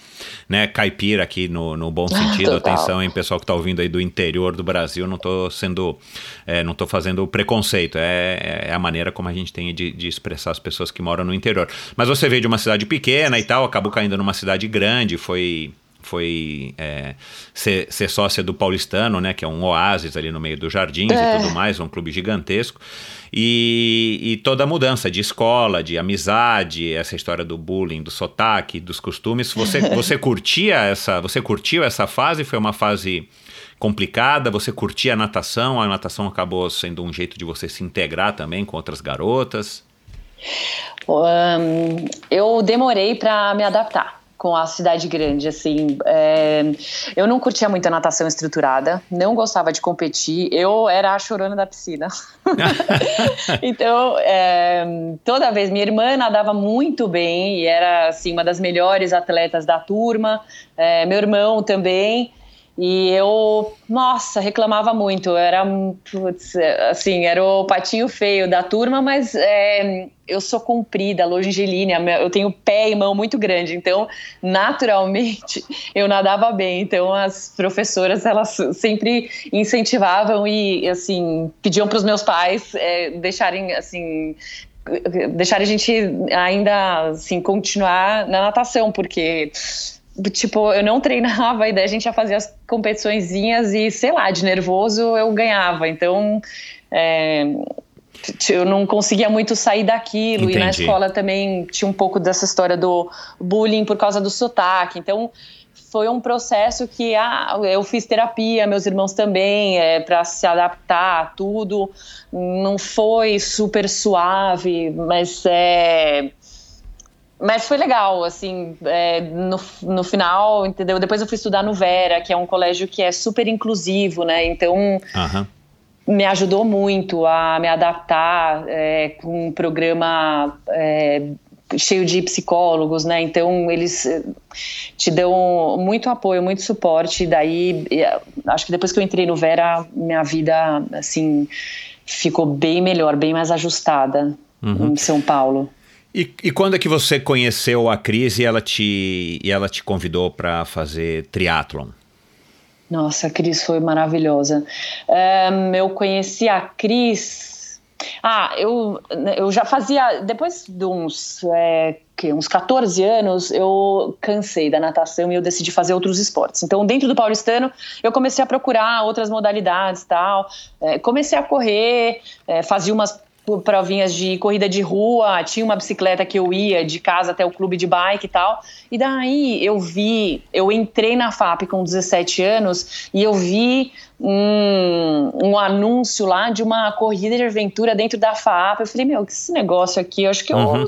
né, caipira aqui no, no bom sentido. Total. Atenção, hein, pessoal que tá ouvindo aí do interior do Brasil, não tô sendo, é, não tô fazendo preconceito. É, é a maneira como a gente tem de, de expressar as pessoas que moram no interior. Mas você veio de uma cidade pequena e tal, acabou caindo numa cidade grande, foi foi é, ser, ser sócia do Paulistano, né, que é um oásis ali no meio dos jardins É. e tudo mais, um clube gigantesco. E, e toda a mudança de escola, de amizade, essa história do bullying, do sotaque, dos costumes. Você, você curtia essa, você curtiu essa fase? Foi uma fase complicada? Você curtia a natação? A natação acabou sendo um jeito de você se integrar também com outras garotas? Ahn, eu demorei para me adaptar com a cidade grande, assim, é, eu não curtia muito a natação estruturada, não gostava de competir, eu era a chorona da piscina. então, é, toda vez, minha irmã nadava muito bem e era, assim, uma das melhores atletas da turma, é, meu irmão também, e eu, nossa, reclamava muito. Eu era, putz, assim, era o patinho feio da turma, mas é, eu sou comprida, longilínea, eu tenho pé e mão muito grande, então, naturalmente, eu nadava bem. Então, as professoras, elas sempre incentivavam e, assim, pediam para os meus pais é, deixarem, assim, deixarem a gente ainda, assim, continuar na natação, porque tipo, eu não treinava, e daí a gente já fazia as competiçõezinhas e, sei lá, de nervoso eu ganhava. Então, é, eu não conseguia muito sair daquilo. Entendi. E na escola também tinha um pouco dessa história do bullying por causa do sotaque. Então, foi um processo que ah, eu fiz terapia, meus irmãos também, é, para se adaptar a tudo. Não foi super suave, mas é mas foi legal, assim, é, no, no final, entendeu? Depois eu fui estudar no Vera, que é um colégio que é super inclusivo, né? Então, Aham. me ajudou muito a me adaptar é, com um programa é, cheio de psicólogos, né? Então, eles eh, te dão muito apoio, muito suporte. E daí, eh, acho que depois que eu entrei no Vera, minha vida, assim, ficou bem melhor, bem mais ajustada em São Paulo. E, e quando é que você conheceu a Cris e ela te, e ela te convidou para fazer triatlon? Nossa, a Cris foi maravilhosa. Ahn, eu conheci a Cris. Ah, eu, eu já fazia. Depois de uns, é, que, uns 14 anos, eu cansei da natação e eu decidi fazer outros esportes. Então, dentro do paulistano, eu comecei a procurar outras modalidades tal. É, comecei a correr, é, fazia umas provinhas de corrida de rua, tinha uma bicicleta que eu ia de casa até o clube de bike e tal. E daí eu vi, eu entrei na FAP com 17 anos e eu vi um, um anúncio lá de uma corrida de aventura dentro da FAP. Eu falei, meu, que esse negócio aqui, eu acho que Uhum. eu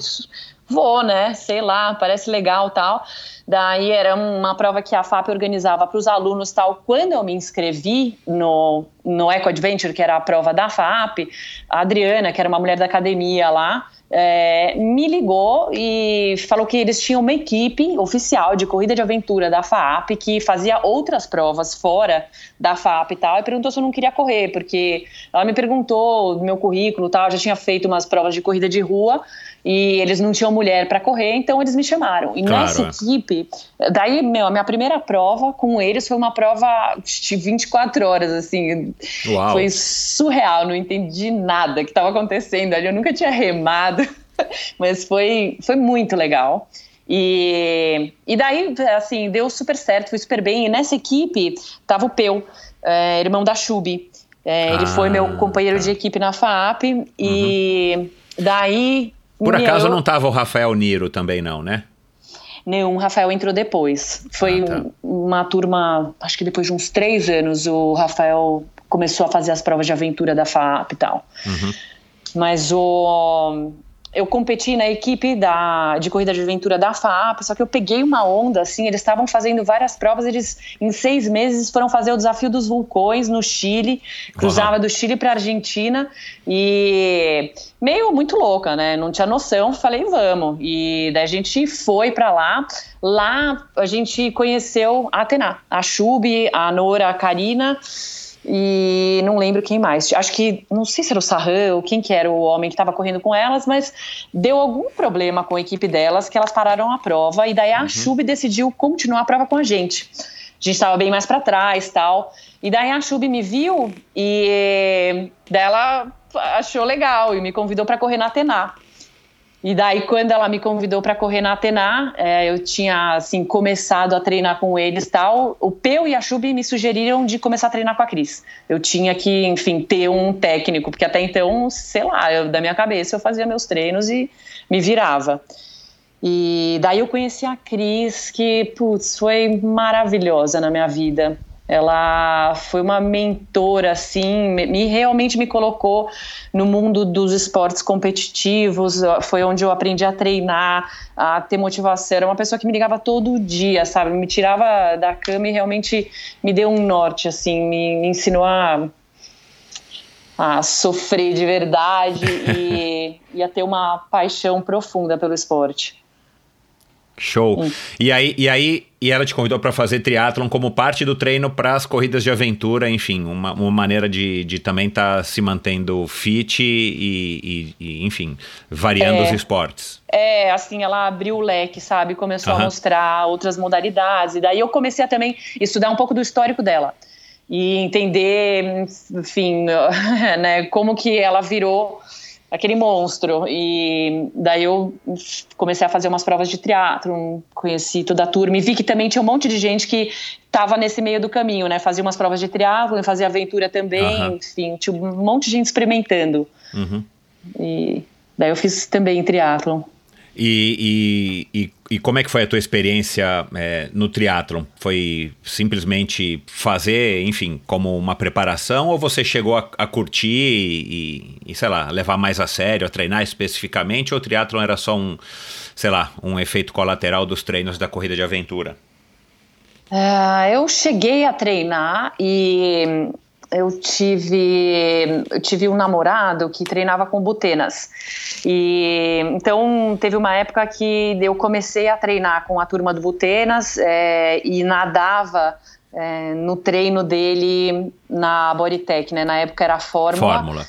vou, né? Sei lá, parece legal tal. Daí era uma prova que a FAP organizava para os alunos tal. Quando eu me inscrevi no, no Eco Adventure, que era a prova da FAP, a Adriana, que era uma mulher da academia lá, é, me ligou e falou que eles tinham uma equipe oficial de corrida de aventura da FAP que fazia outras provas fora da FAP e tal, e perguntou se eu não queria correr, porque ela me perguntou do meu currículo e tal, eu já tinha feito umas provas de corrida de rua e eles não tinham mulher para correr, então eles me chamaram. E Claro, nessa é. equipe, daí, meu, a minha primeira prova com eles foi uma prova de 24 horas, assim, Uau. foi surreal, não entendi nada que estava acontecendo ali, eu nunca tinha remado, mas foi, foi muito legal. E, e daí, assim, deu super certo, foi super bem. E nessa equipe tava o Peu, é, irmão da Chubi. É, ele Ah, foi meu companheiro tá. de equipe na FAP. E daí. Por acaso não tava o Rafael Niro também não, né? Nenhum, o Rafael entrou depois. Foi Ah, tá. uma turma, acho que depois de uns três anos, o Rafael começou a fazer as provas de aventura da FAP e tal. Uhum. Mas o, eu competi na equipe da, de corrida de aventura da FAP, só que eu peguei uma onda, assim, eles estavam fazendo várias provas, eles em seis meses foram fazer o desafio dos vulcões no Chile, cruzava do Chile para Argentina e meio muito louca, né? Não tinha noção, falei vamos. E daí a gente foi para lá. Lá a gente conheceu a Atena, a Chub, a Nora, a Karina e não lembro quem mais. Acho que, não sei se era o Sarran ou quem que era o homem que estava correndo com elas, mas deu algum problema com a equipe delas que elas pararam a prova e daí a uhum. Chub decidiu continuar a prova com a gente. A gente estava bem mais para trás tal. E daí a Chub me viu e dela achou legal e me convidou para correr na Atena. E daí, quando ela me convidou para correr na Atena, é, eu tinha, assim, começado a treinar com eles tal. O Peu e a Chubi me sugeriram de começar a treinar com a Cris. Eu tinha que, enfim, ter um técnico, porque até então, sei lá, eu, da minha cabeça eu fazia meus treinos e me virava. E daí eu conheci a Cris, que, putz, foi maravilhosa na minha vida. Ela foi uma mentora, assim, me, realmente me colocou no mundo dos esportes competitivos. Foi onde eu aprendi a treinar, a ter motivação. Era uma pessoa que me ligava todo dia, sabe? Me tirava da cama e realmente me deu um norte, assim, me, me ensinou a, a sofrer de verdade e, e a ter uma paixão profunda pelo esporte. Show. Hum. E aí, e aí, e ela te convidou para fazer triatlon como parte do treino para as corridas de aventura, enfim, uma, uma maneira de, de também estar tá se mantendo fit e, e, e enfim, variando é, os esportes. É, assim, ela abriu o leque, sabe? Começou a mostrar outras modalidades. E daí eu comecei a também estudar um pouco do histórico dela e entender, enfim, né, como que ela virou aquele monstro. E daí eu comecei a fazer umas provas de teatro, conheci toda a turma e vi que também tinha um monte de gente que estava nesse meio do caminho, né? Fazia umas provas de triatlo, fazia aventura também, uhum. enfim, tinha um monte de gente experimentando. Uhum. E daí eu fiz também triatlo. E, e, e, e, como é que foi a tua experiência é, no triatlon? Foi simplesmente fazer, enfim, como uma preparação ou você chegou a, a curtir e, e, sei lá, levar mais a sério, a treinar especificamente ou o triatlon era só um, sei lá, um efeito colateral dos treinos da corrida de aventura? Uh, eu cheguei a treinar e eu tive, eu tive um namorado que treinava com butenas. E então teve uma época que eu comecei a treinar com a turma do Butenas é, e nadava é, no treino dele na Bodytech, né? Na época era a Fórmula. Fórmula.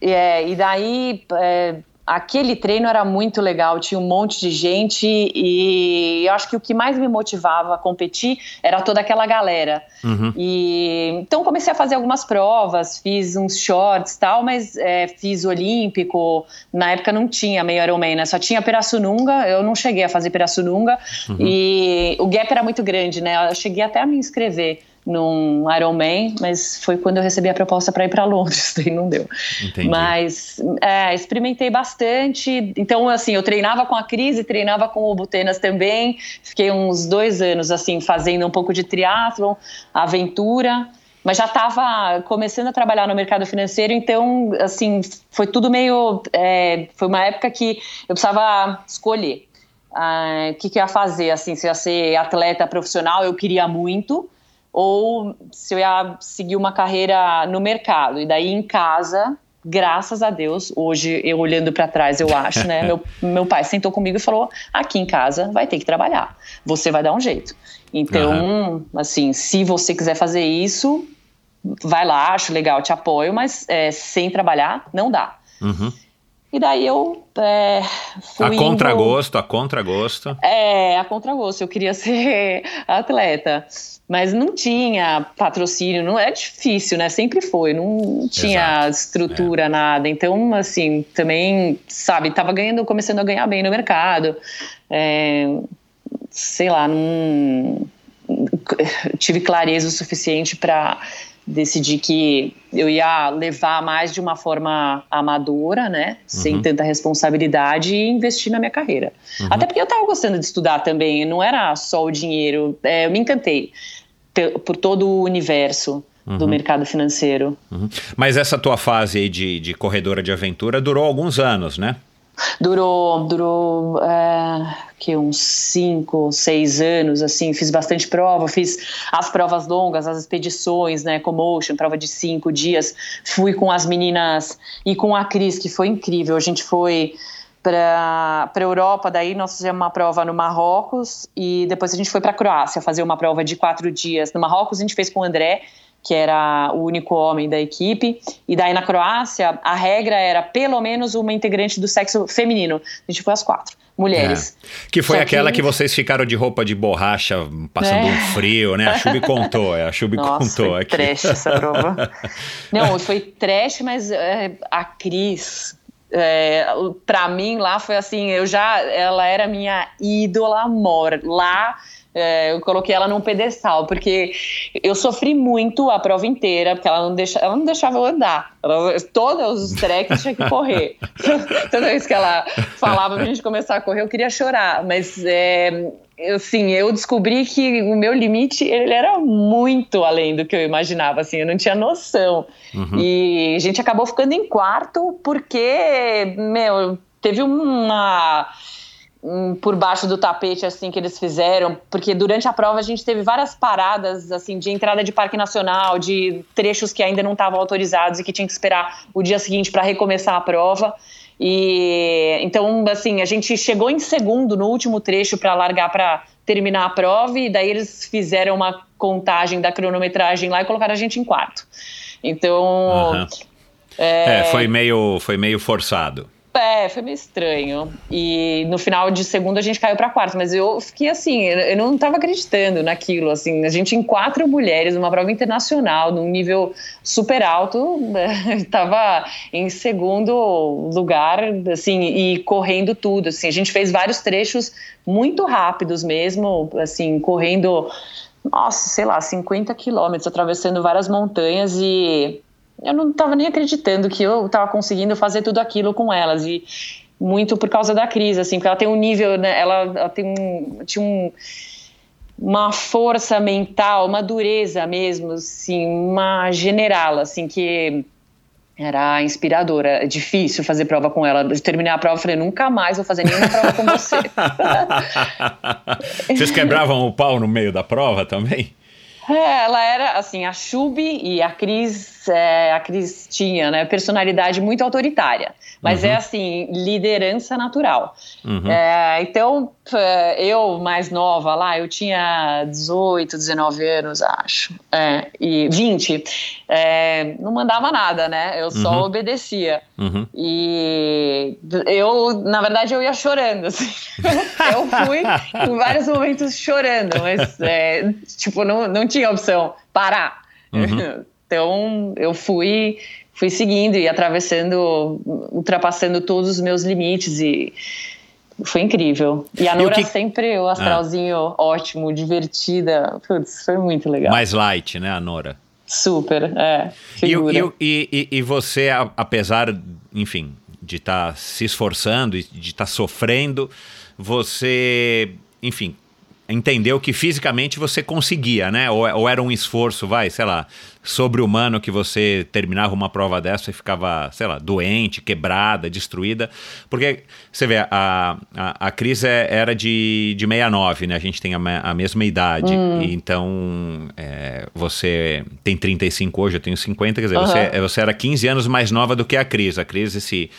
É, e daí é, aquele treino era muito legal, tinha um monte de gente e eu acho que o que mais me motivava a competir era toda aquela galera. Uhum. E então comecei a fazer algumas provas, fiz uns shorts tal, mas é, fiz olímpico. Na época não tinha meio Ironman, né? Só tinha Pirassununga. Eu não cheguei a fazer Pirassununga uhum. e o gap era muito grande, né? Eu cheguei até a me inscrever num Ironman, mas foi quando eu recebi a proposta para ir para Londres, daí não deu. Entendi. Mas é, experimentei bastante. Então, assim, eu treinava com a Cris e treinava com o Butenas também. Fiquei uns dois anos, assim, fazendo um pouco de triatlon, aventura. Mas já estava começando a trabalhar no mercado financeiro, então, assim, foi tudo meio. É, foi uma época que eu precisava escolher ah, o que, que eu ia fazer, assim, se ia ser atleta profissional, eu queria muito ou se eu ia seguir uma carreira no mercado. E daí em casa, graças a Deus, hoje eu olhando para trás, eu acho, né? meu, meu pai sentou comigo e falou: aqui em casa vai ter que trabalhar, você vai dar um jeito. Então, uhum. assim, se você quiser fazer isso, vai lá, acho legal, te apoio, mas é, sem trabalhar, não dá. Uhum. E daí eu é, fui. A contragosto, a contragosto. É, a contragosto. Eu queria ser atleta mas não tinha patrocínio, não é difícil, né? Sempre foi, não tinha Exato. estrutura, é. nada. Então, assim, também, sabe, tava ganhando, começando a ganhar bem no mercado. É, sei lá, não tive clareza o suficiente para decidir que eu ia levar mais de uma forma amadora, né, sem uhum. tanta responsabilidade e investir na minha carreira. Uhum. Até porque eu estava gostando de estudar também, não era só o dinheiro, é, eu me encantei por todo o universo uhum. do mercado financeiro. Uhum. Mas essa tua fase aí de, de corredora de aventura durou alguns anos, né? Durou, durou é, que uns cinco, seis anos, assim, fiz bastante prova, fiz as provas longas, as expedições, né, Commotion, prova de cinco dias, fui com as meninas e com a Cris, que foi incrível, a gente foi para a Europa, daí nós fizemos uma prova no Marrocos e depois a gente foi para a Croácia fazer uma prova de quatro dias. No Marrocos a gente fez com o André, que era o único homem da equipe, e daí na Croácia a regra era pelo menos uma integrante do sexo feminino. A gente foi as quatro mulheres. É. Que foi Só aquela que... que... vocês ficaram de roupa de borracha, passando é. um frio, né? A Chubi contou, é, a Chubi Nossa, contou foi aqui. trash essa prova. Não, foi trash, mas é, a Cris é, para mim lá foi assim, eu já, ela era minha ídola amor. Lá é, eu coloquei ela num pedestal, porque eu sofri muito a prova inteira, porque ela não, deixa, ela não deixava eu andar. Ela, todos os treks tinha que correr. Toda vez que ela falava pra gente começar a correr, eu queria chorar. Mas é, assim, eu descobri que o meu limite ele era muito além do que eu imaginava, assim, eu não tinha noção. Uhum. E a gente acabou ficando em quarto porque, meu, teve uma um, por baixo do tapete assim que eles fizeram, porque durante a prova a gente teve várias paradas assim de entrada de parque nacional, de trechos que ainda não estavam autorizados e que tinha que esperar o dia seguinte para recomeçar a prova. E então, assim, a gente chegou em segundo no último trecho para largar para terminar a prova e daí eles fizeram uma contagem da cronometragem lá e colocaram a gente em quarto. Então, uhum. é... é, foi meio foi meio forçado. É, foi meio estranho. E no final de segundo a gente caiu para quarto, mas eu fiquei assim, eu não estava acreditando naquilo, assim, a gente em quatro mulheres, numa prova internacional, num nível super alto, estava em segundo lugar, assim, e correndo tudo, assim, a gente fez vários trechos muito rápidos mesmo, assim, correndo, nossa, sei lá, 50 quilômetros, atravessando várias montanhas e eu não estava nem acreditando que eu estava conseguindo fazer tudo aquilo com elas e muito por causa da crise, assim, porque ela tem um nível, né, ela, ela tem um, tinha um, uma força mental, uma dureza mesmo, assim, uma general, assim, que era inspiradora. É difícil fazer prova com ela. Eu terminei a prova e falei, nunca mais vou fazer nenhuma prova com você. Vocês quebravam o pau no meio da prova também? É, ela era, assim, a Chubi e a Cris, é, a Cris tinha, né, personalidade muito autoritária, mas é, uhum. é, assim, liderança natural. Uhum. É, então, eu mais nova lá, eu tinha 18, 19 anos, acho, é, e 20, é, não mandava nada, né, eu só uhum. obedecia. Uhum. E eu, na verdade, eu ia chorando, assim. eu fui em vários momentos chorando, mas, é, tipo, não, não tinha opção, parar. Uhum. Então eu fui fui seguindo e atravessando, ultrapassando todos os meus limites e foi incrível. E a Nora que... sempre, o astralzinho ah. ótimo, divertida. Putz, foi muito legal. Mais light, né, a Nora? Super, é. E, e, e, e, você, apesar, enfim, de estar tá se esforçando e de estar tá sofrendo, você, enfim, entendeu que fisicamente você conseguia, né? Ou, ou, era um esforço, vai, sei lá, sobre-humano que você terminava uma prova dessa e ficava, sei lá, doente, quebrada, destruída. Porque, você vê, a, a, a Cris é, era de, de 69, né? A gente tem a, a mesma idade. Hum. E então, é, você tem 35 hoje, eu tenho 50, quer dizer, uhum. você, você era 15 anos mais nova do que a Cris. A Cris, esse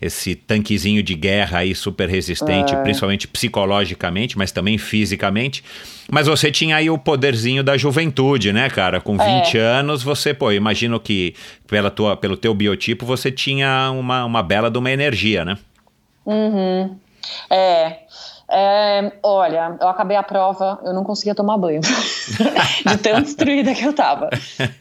esse tanquezinho de guerra aí super resistente, é. principalmente psicologicamente, mas também fisicamente. Mas você tinha aí o poderzinho da juventude, né, cara? Com 20 é. anos, você, pô, imagino que pela tua, pelo teu biotipo você tinha uma, uma bela de uma energia, né? Uhum. É. É, olha, eu acabei a prova, eu não conseguia tomar banho, de tão destruída que eu tava.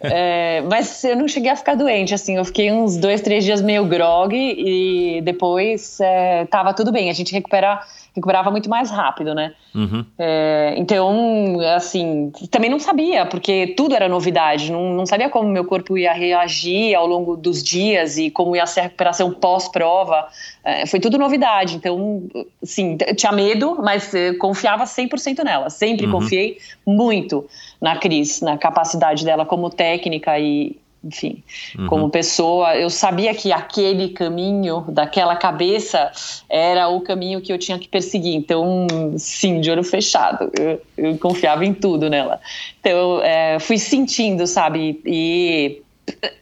É, mas eu não cheguei a ficar doente, assim, eu fiquei uns dois, três dias meio grog e depois é, tava tudo bem. A gente recupera recuperava muito mais rápido, né? Uhum. É, então, assim, também não sabia, porque tudo era novidade, não, não sabia como meu corpo ia reagir ao longo dos dias e como ia ser a recuperação pós-prova. É, foi tudo novidade, então, sim, tinha medo, mas confiava 100% nela, sempre uhum. confiei muito na Cris, na capacidade dela como técnica e, enfim, uhum. como pessoa, eu sabia que aquele caminho, daquela cabeça, era o caminho que eu tinha que perseguir. Então, sim, de olho fechado, eu, eu confiava em tudo nela. Então, é, fui sentindo, sabe? E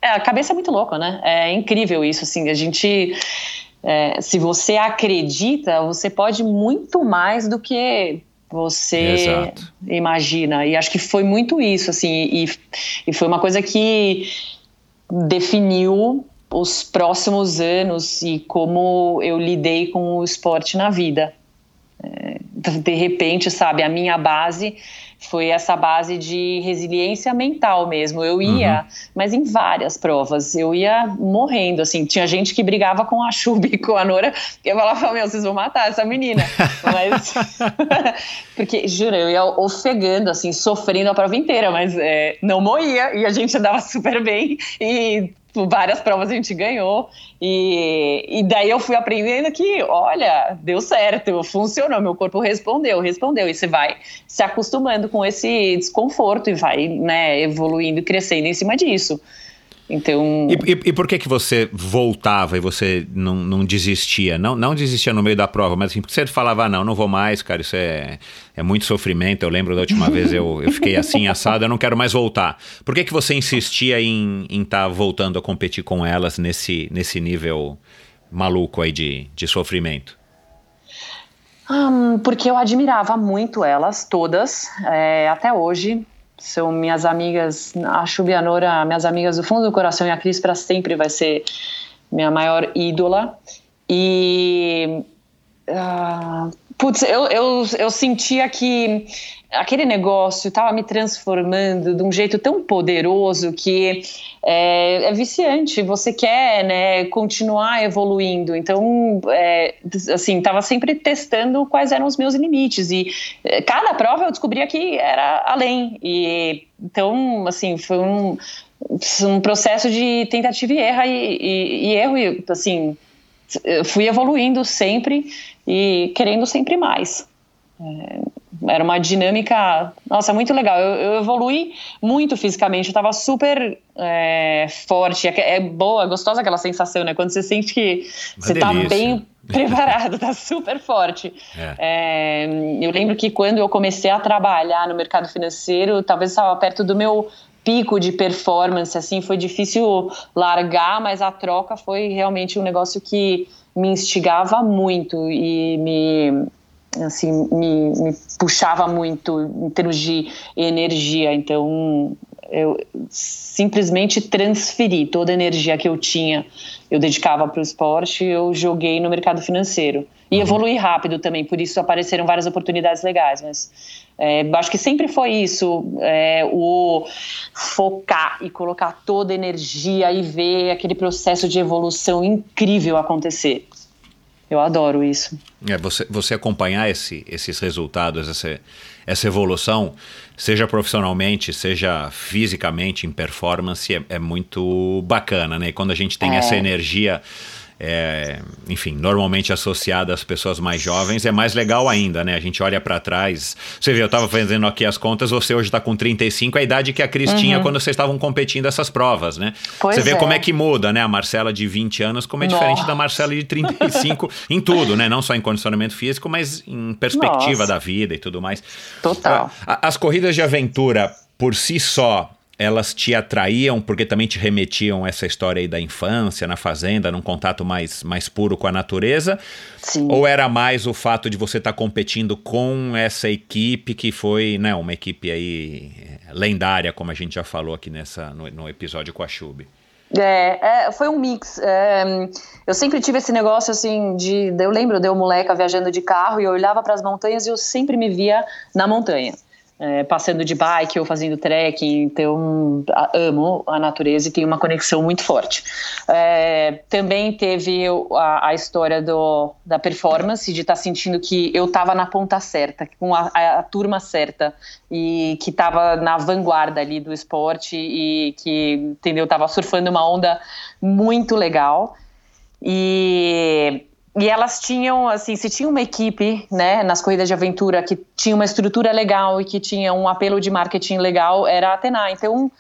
é, a cabeça é muito louca, né? É incrível isso, assim, a gente. É, se você acredita, você pode muito mais do que você Exato. imagina. E acho que foi muito isso, assim, e, e foi uma coisa que definiu os próximos anos e como eu lidei com o esporte na vida. É, de repente, sabe, a minha base foi essa base de resiliência mental mesmo. Eu ia, uhum. mas em várias provas, eu ia morrendo, assim. Tinha gente que brigava com a Chubi, com a Nora, que eu falava, meu, vocês vão matar essa menina. mas, porque, juro, eu ia ofegando, assim, sofrendo a prova inteira, mas é, não morria, e a gente andava super bem, e várias provas a gente ganhou. E, e daí eu fui aprendendo que, olha, deu certo, funcionou, meu corpo respondeu, respondeu. E você vai se acostumando com esse desconforto e vai né, evoluindo e crescendo em cima disso. Então... E, e, e, por que que você voltava e você não, não desistia? Não, não desistia no meio da prova, mas assim, porque você falava, ah, não, não vou mais, cara, isso é, é muito sofrimento. Eu lembro da última vez eu, eu fiquei assim, assado, eu não quero mais voltar. Por que que você insistia em estar tá voltando a competir com elas nesse, nesse nível maluco aí de, de sofrimento? Um, porque eu admirava muito elas, todas, é, até hoje são minhas amigas, a Chubianora, minhas amigas do fundo do coração e a Cris para sempre vai ser minha maior ídola. E. Uh, putz, eu, eu, eu sentia que aquele negócio estava me transformando de um jeito tão poderoso que é, é viciante. Você quer, né, continuar evoluindo. Então, é, assim, estava sempre testando quais eram os meus limites e é, cada prova eu descobria que era além. E então, assim, foi um, um processo de tentativa e erro e, e, e erro e assim fui evoluindo sempre e querendo sempre mais. É, era uma dinâmica, nossa, muito legal. Eu, eu evolui muito fisicamente, eu estava super é, forte. É, é, boa, gostosa aquela sensação, né? Quando você sente que uma você está bem preparado, está super forte. É. é. eu lembro que quando eu comecei a trabalhar no mercado financeiro, talvez estava perto do meu pico de performance, assim, foi difícil largar, mas a troca foi realmente um negócio que me instigava muito e me assim me, me puxava muito em termos de energia. Então eu simplesmente transferi toda a energia que eu tinha eu dedicava para o esporte eu joguei no mercado financeiro e uhum. evolui rápido também por isso apareceram várias oportunidades legais mas é, acho que sempre foi isso é, o focar e colocar toda a energia e ver aquele processo de evolução incrível acontecer eu adoro isso. É, você, você acompanhar esse, esses resultados, essa, essa evolução, seja profissionalmente, seja fisicamente, em performance, é, é muito bacana, né? E quando a gente tem é. essa energia é, enfim, normalmente associada às pessoas mais jovens, é mais legal ainda, né? A gente olha para trás. Você vê, eu estava fazendo aqui as contas, você hoje está com 35, a idade que a Cris uhum. tinha quando vocês estavam competindo essas provas, né? Pois você vê é. como é que muda, né? A Marcela de 20 anos, como é Nossa. diferente da Marcela de 35 em tudo, né? Não só em condicionamento físico, mas em perspectiva Nossa. da vida e tudo mais. Total. As corridas de aventura por si só elas te atraíam porque também te remetiam essa história aí da infância, na fazenda, num contato mais, mais puro com a natureza? Sim. Ou era mais o fato de você estar tá competindo com essa equipe que foi, né, uma equipe aí eh, lendária, como a gente já falou aqui nessa, no, no episódio com a Chub? É, é, foi um mix. É, eu sempre tive esse negócio assim de. Eu lembro de eu moleca viajando de carro e eu olhava para as montanhas e eu sempre me via na montanha é, passando de bike ou fazendo trekking, então amo a natureza e tenho uma conexão muito forte. É, também teve a, a, história do, da performance, de estar tá sentindo que eu estava na ponta certa, com a, a, a turma certa e que estava na vanguarda ali do esporte e que, entendeu, estava surfando uma onda muito legal. E e elas tinham, assim, se tinha uma equipe, né, nas corridas de aventura que tinha uma estrutura legal e que tinha um apelo de marketing legal, era a Atena. Então,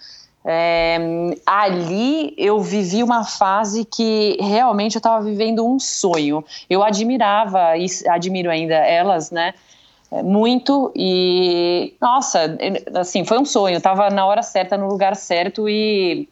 É, ali eu vivi uma fase que realmente eu estava vivendo um sonho. Eu admirava e admiro ainda elas, né? é, Muito e nossa, assim foi um sonho. Eu tava na hora certa, no lugar certo e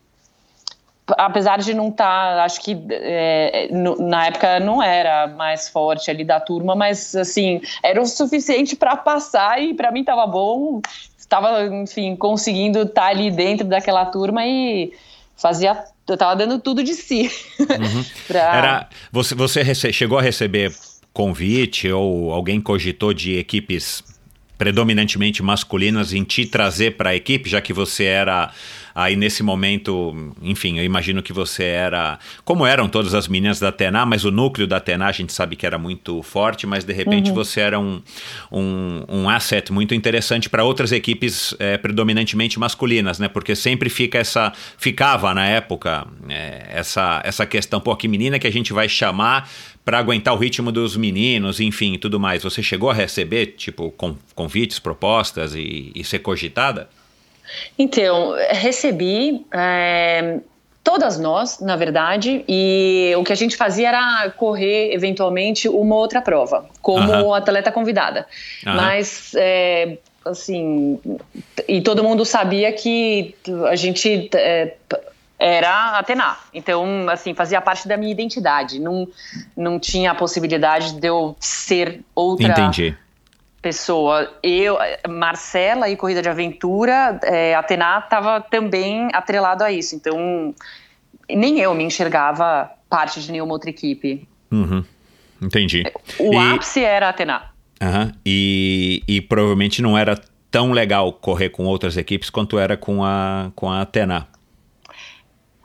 apesar de não estar, tá, acho que é, na época não era mais forte ali da turma, mas assim era o suficiente para passar e para mim estava bom estava, enfim, conseguindo estar tá ali dentro daquela turma e fazia. Eu estava dando tudo de si. Uhum. pra... Era, você você rece, chegou a receber convite ou alguém cogitou de equipes predominantemente masculinas em te trazer para a equipe, já que você era Aí nesse momento, enfim, eu imagino que você era. Como eram todas as meninas da Atena, mas o núcleo da Atena a gente sabe que era muito forte, mas de repente uhum. você era um, um, um asset muito interessante para outras equipes é, predominantemente masculinas, né? Porque sempre fica essa. Ficava na época é, essa, essa questão, pô, que menina que a gente vai chamar para aguentar o ritmo dos meninos, enfim, tudo mais. Você chegou a receber, tipo, convites, propostas e, e ser cogitada? Então, recebi. É, todas nós, na verdade, e o que a gente fazia era correr eventualmente uma outra prova, como uhum. atleta convidada. Uhum. Mas, é, assim, e todo mundo sabia que a gente é, era Atena. Então, assim, fazia parte da minha identidade. Não, não tinha a possibilidade de eu ser outra. Entendi pessoa. Eu, Marcela e Corrida de Aventura, é, Atena estava também atrelado a isso. Então, nem eu me enxergava parte de nenhuma outra equipe. Uhum. Entendi. O e... ápice era Atena. Uhum. E, e provavelmente não era tão legal correr com outras equipes quanto era com a, com a Atena.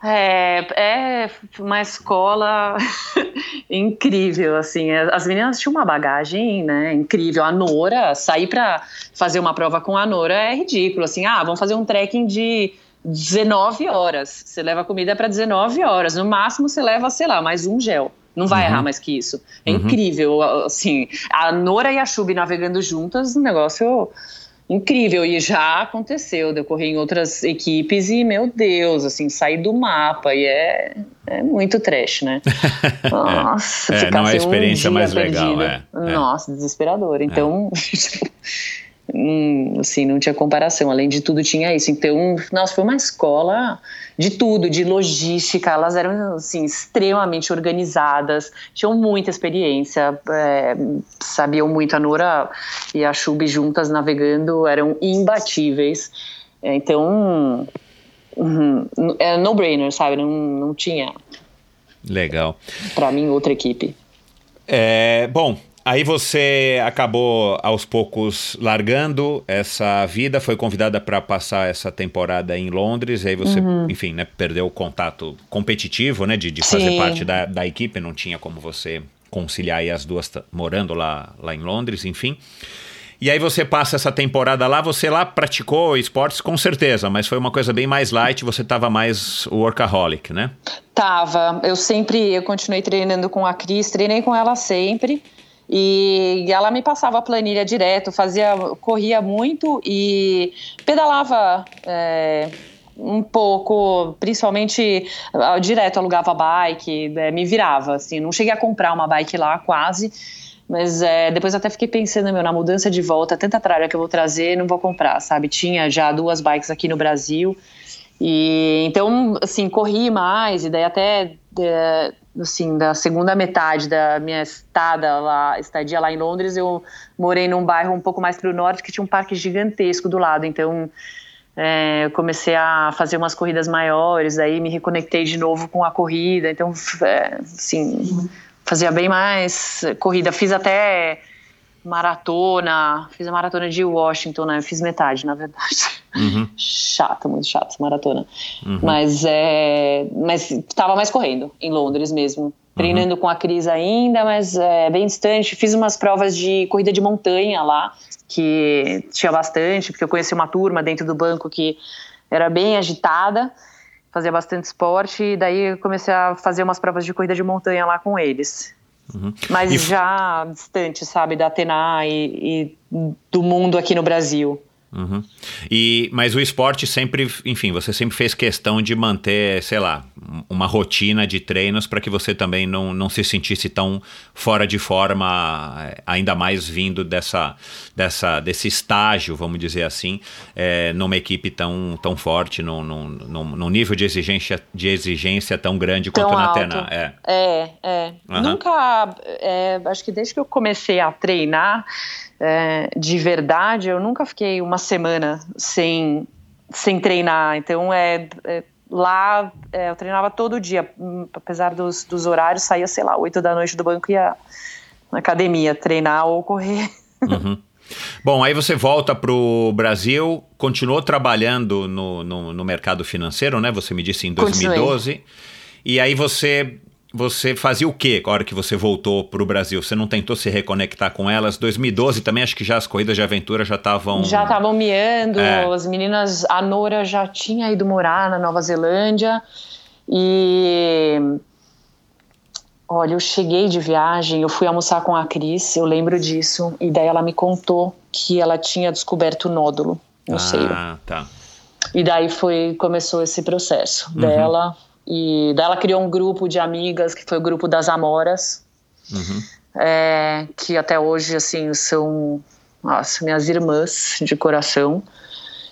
É, é uma escola incrível, assim. As meninas tinham uma bagagem, né, incrível. A Nora, sair para fazer uma prova com a Nora é ridículo, assim. Ah, vamos fazer um trekking de 19 horas. Você leva comida para 19 horas. No máximo você leva, sei lá, mais um gel. Não vai uhum. errar mais que isso. É uhum. incrível, assim. A Nora e a Chubi navegando juntas, um negócio incrível e já aconteceu de ocorrer em outras equipes e meu Deus assim sair do mapa e é, é muito trash né? Nossa é, não é a experiência um mais legal é, é, nossa desesperador. Então hum, assim, não tinha comparação. Além de tudo, tinha isso. Então, nossa, foi uma escola de tudo, de logística. Elas eram, assim, extremamente organizadas, tinham muita experiência, é, sabiam muito. A Nora e a Chubi juntas navegando eram imbatíveis. É, então, um, é no-brainer, sabe? Não, não tinha. Legal. Para mim, outra equipe. É, bom, Aí você acabou aos poucos largando essa vida, foi convidada para passar essa temporada em Londres, aí você, uhum. enfim, né, perdeu o contato competitivo, né, de, de fazer parte da, da equipe, não tinha como você conciliar aí as duas morando lá, lá em Londres, enfim. E aí você passa essa temporada lá, você lá praticou esportes com certeza, mas foi uma coisa bem mais light, você estava mais workaholic, né? Tava, eu sempre, eu continuei treinando com a Cris, treinei com ela sempre, e ela me passava a planilha direto, fazia, corria muito e pedalava é, um pouco, principalmente direto alugava bike, é, me virava, assim, não cheguei a comprar uma bike lá quase, mas é, depois até fiquei pensando, meu, na mudança de volta, tanta tralha que eu vou trazer, não vou comprar, sabe? Tinha já duas bikes aqui no Brasil, e então, assim, corri mais, e daí até é, assim, da segunda metade da minha estada lá, estadia lá em Londres, eu morei num bairro um pouco mais para o norte que tinha um parque gigantesco do lado. Então, é, eu comecei a fazer umas corridas maiores, aí me reconectei de novo com a corrida. Então, é, assim, fazia bem mais corrida. Fiz até maratona, fiz a maratona de Washington, né? fiz metade, na verdade. Uhum. Chata, muito chata essa maratona. Uhum. Mas é, mas estava mais correndo em Londres mesmo, treinando uhum. com a Cris ainda, mas é, bem distante. Fiz umas provas de corrida de montanha lá, que tinha bastante, porque eu conheci uma turma dentro do banco que era bem agitada, fazia bastante esporte, e daí comecei a fazer umas provas de corrida de montanha lá com eles. Uhum. Mas e... já distante, sabe, da Atena e, e, do mundo aqui no Brasil. Uhum. E, mas o esporte sempre, enfim, você sempre fez questão de manter, sei lá, uma rotina de treinos para que você também não, não se sentisse tão fora de forma, eh, ainda mais vindo dessa, dessa, desse estágio, vamos dizer assim, é, numa equipe tão, tão forte, num, num, num, nível de exigência, de exigência tão grande Tão quanto na alto. Atena. É. É, é. Aham. Nunca. é, acho que desde que eu comecei a treinar é, de verdade, eu nunca fiquei uma semana sem, sem treinar. Então, é, é, lá é, eu treinava todo dia. Hum, Apesar dos, dos horários, saía, sei lá, 8 da noite do banco e ia na academia treinar ou correr. Uhum. Bom, aí você volta para o Brasil, continuou trabalhando no, no, no mercado financeiro, né? Você me disse em Continuei. 2012. E aí você você fazia o quê na hora que você voltou para o Brasil? Você não tentou se reconectar com elas? 2012 também, acho que já as corridas de aventura já estavam... Já estavam miando, É. as meninas, a Nora já tinha ido morar na Nova Zelândia e olha, eu cheguei de viagem, eu fui almoçar com a Cris, eu lembro disso, e daí ela me contou que ela tinha descoberto o nódulo no seio. Ah, tá. E daí foi começou esse processo Uhum. dela e daí ela criou um grupo de amigas que foi o grupo das Amoras, Uhum. é, que até hoje assim são nossa, minhas irmãs de coração.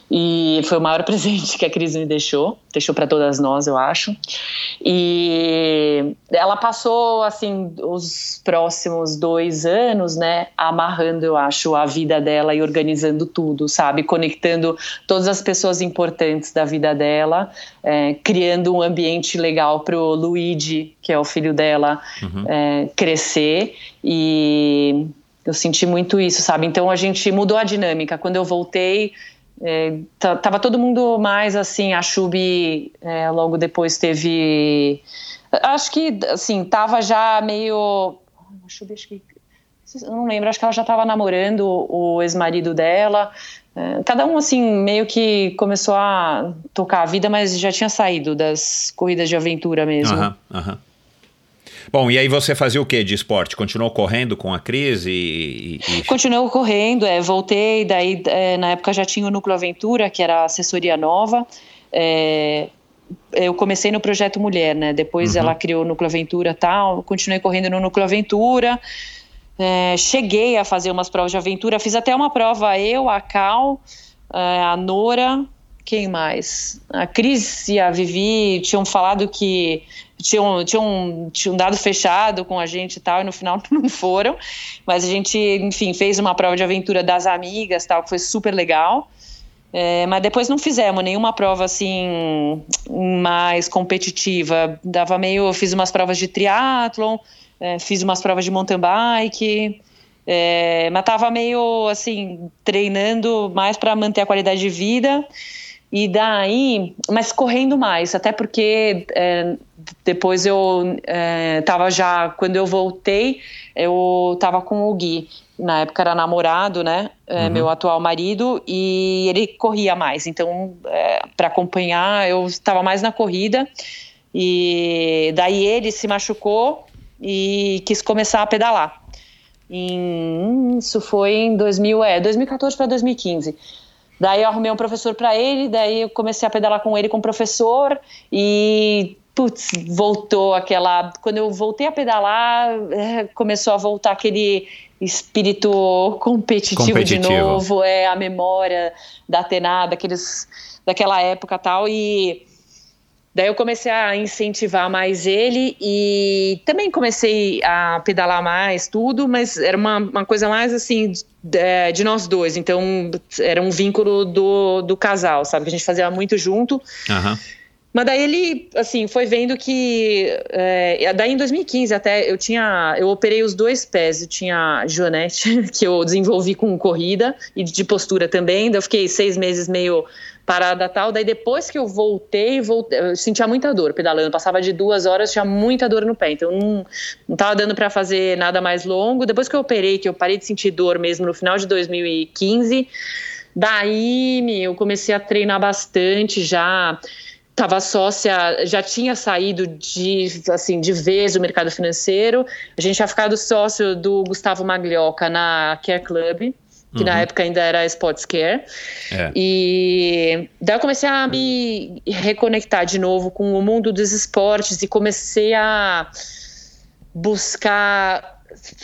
E foi o maior presente que a Cris me deixou, deixou para todas nós, eu acho. E ela passou assim os próximos dois anos, né, amarrando, eu acho, a vida dela e organizando tudo, sabe, conectando todas as pessoas importantes da vida dela, é, criando um ambiente legal para o Luigi, que é o filho dela, é, crescer e eu senti muito isso, sabe? Então a gente mudou a dinâmica. Quando eu voltei, é, tá- tava todo mundo mais assim. A Chubi é, logo depois teve. Acho que assim, tava já meio. A Chubi, acho que. Não lembro, acho que ela já estava namorando o ex-marido dela. É, Cada um, assim, meio que começou a tocar a vida, mas já tinha saído das corridas de aventura mesmo. Aham, aham. Bom, e aí você fazia o que de esporte? Continuou correndo com a Cris e... e- Continuei correndo, é, voltei, daí é, na época já tinha o Núcleo Aventura, que era a assessoria nova. É, eu comecei no Projeto Mulher, né? Depois Uhum. ela criou o Núcleo Aventura e tal, continuei correndo no Núcleo Aventura. É, cheguei a fazer umas provas de aventura, fiz até uma prova eu, a Cal, é, a Nora, quem mais? A Cris e a Vivi tinham falado que tinham, tinham, tinham dado fechado com a gente e tal, e no final não foram. Mas a gente, enfim, fez uma prova de aventura das amigas tal, que foi super legal. É, mas depois não fizemos nenhuma prova assim mais competitiva. Dava meio, fiz umas provas de triatlon, é, fiz umas provas de mountain bike. É, mas tava meio assim treinando mais para manter a qualidade de vida e daí, mas correndo mais, até porque é, depois eu é, tava já, quando eu voltei, eu tava com o Gui, na época era namorado, né, é, meu atual marido, e ele corria mais, então é, para acompanhar eu estava mais na corrida, e daí ele se machucou e quis começar a pedalar. Em, isso foi em 2000, é, 2014 para 2015. Daí eu arrumei um professor para ele, daí eu comecei a pedalar com ele com o professor e putz, voltou aquela, quando eu voltei a pedalar, é, começou a voltar aquele espírito competitivo, Competitivo. de novo, é a memória da Atena, daqueles daquela época tal e Daí eu comecei a incentivar mais ele e também comecei a pedalar mais, tudo, mas era uma, uma coisa mais assim de, de nós dois. Então era um vínculo do, do casal, sabe? Que a gente fazia muito junto. Aham. Mas daí ele, assim, foi vendo que. é, daí em 2015 até eu tinha. Eu operei os dois pés. Eu tinha a Joanete, que eu desenvolvi com corrida e de postura também. Daí eu fiquei seis meses meio parada tal. Daí depois que eu voltei, voltei eu sentia muita dor pedalando. Passava de duas horas, tinha muita dor no pé. Então não, não tava dando para fazer nada mais longo. Depois que eu operei, que eu parei de sentir dor mesmo no final de 2015. Daí, meu, eu comecei a treinar bastante já estava sócia, já tinha saído de assim de vez do mercado financeiro. A gente tinha ficado sócio do Gustavo Maglioca na Care Club, que uhum. na época ainda era Sports Care. É. E daí eu comecei a me reconectar de novo com o mundo dos esportes e comecei a buscar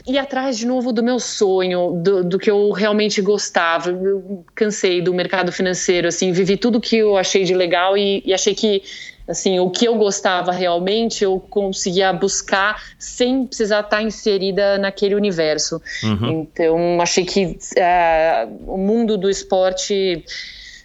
ir atrás de novo do meu sonho, do, do, que eu realmente gostava. Eu cansei do mercado financeiro, assim, vivi tudo que eu achei de legal e, e achei que assim, o que eu gostava realmente eu conseguia buscar sem precisar estar inserida naquele universo. Uhum. Então, achei que uh, o mundo do esporte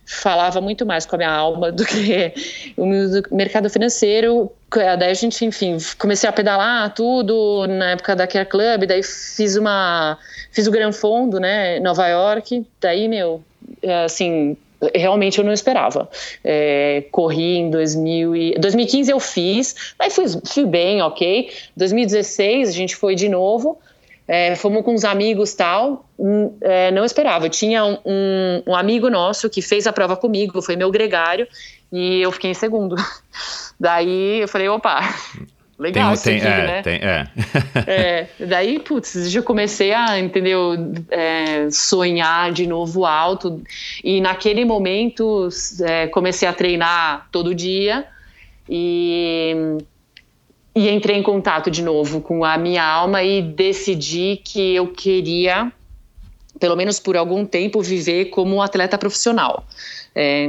falava muito mais com a minha alma do que o mercado financeiro. Daí a gente, enfim, comecei a pedalar tudo na época da Care Club, daí fiz uma fiz o Gran Fondo, né, Nova York. Daí, meu, é, assim, realmente eu não esperava. É, corri em 2000 e, 2015 eu fiz, aí fui, fui bem, ok. 2016 a gente foi de novo, é, fomos com uns amigos tal, hum, é, não esperava. Eu tinha um, um, um, amigo nosso que fez a prova comigo, foi meu gregário, e eu fiquei em segundo. Daí eu falei, opa, legal tem, tem, é, né? Tem, é. é. Daí, putz, já comecei a, entendeu, é, sonhar de novo alto. E naquele momento é, comecei a treinar todo dia e, e entrei em contato de novo com a minha alma e decidi que eu queria, pelo menos por algum tempo, viver como atleta profissional. É,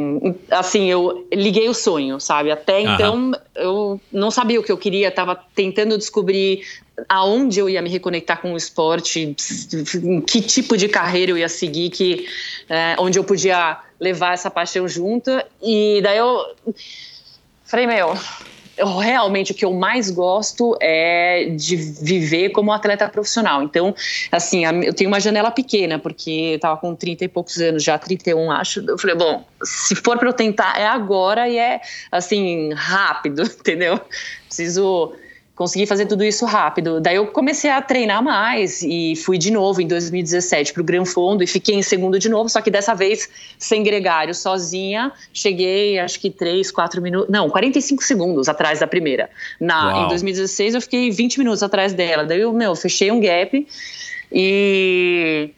assim, eu liguei o sonho, sabe? Até então uhum. eu não sabia o que eu queria, estava tentando descobrir aonde eu ia me reconectar com o esporte, que tipo de carreira eu ia seguir, que, é, onde eu podia levar essa paixão junto. E daí eu falei, meu, realmente o que eu mais gosto é de viver como atleta profissional. Então, assim, eu tenho uma janela pequena, porque eu tava com 30 e poucos anos, já 31, acho. Eu falei, bom, se for para eu tentar, é agora e é, assim, rápido, entendeu? Preciso consegui fazer tudo isso rápido. Daí eu comecei a treinar mais e fui de novo em 2017 para o Gran Fondo e fiquei em segundo de novo, só que dessa vez sem gregário, sozinha. Cheguei, acho que 3, 4 minutos, não, 45 segundos atrás da primeira. Na, em 2016 eu fiquei 20 minutos atrás dela. Daí eu, meu, fechei um gap e.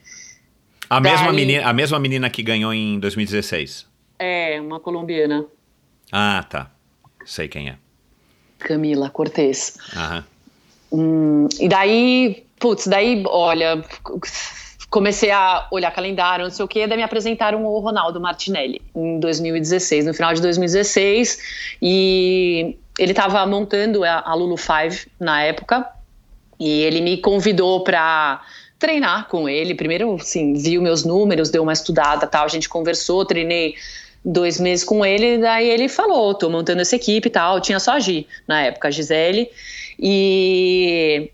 A, daí... mesma menina, a mesma menina que ganhou em 2016? É, uma colombiana. Ah, tá. Sei quem é. Camila Cortez. Hum, e daí, putz, daí, olha, comecei a olhar calendário, não sei o quê, daí me apresentaram o Ronaldo Martinelli em 2016, no final de 2016, e ele estava montando a Lulu Five na época, e ele me convidou para treinar com ele. Primeiro, assim, viu meus números, deu uma estudada, tal, a gente conversou, treinei dois meses com ele, daí ele falou, tô montando essa equipe e tal, tinha só a Gi, na época, a Gisele, e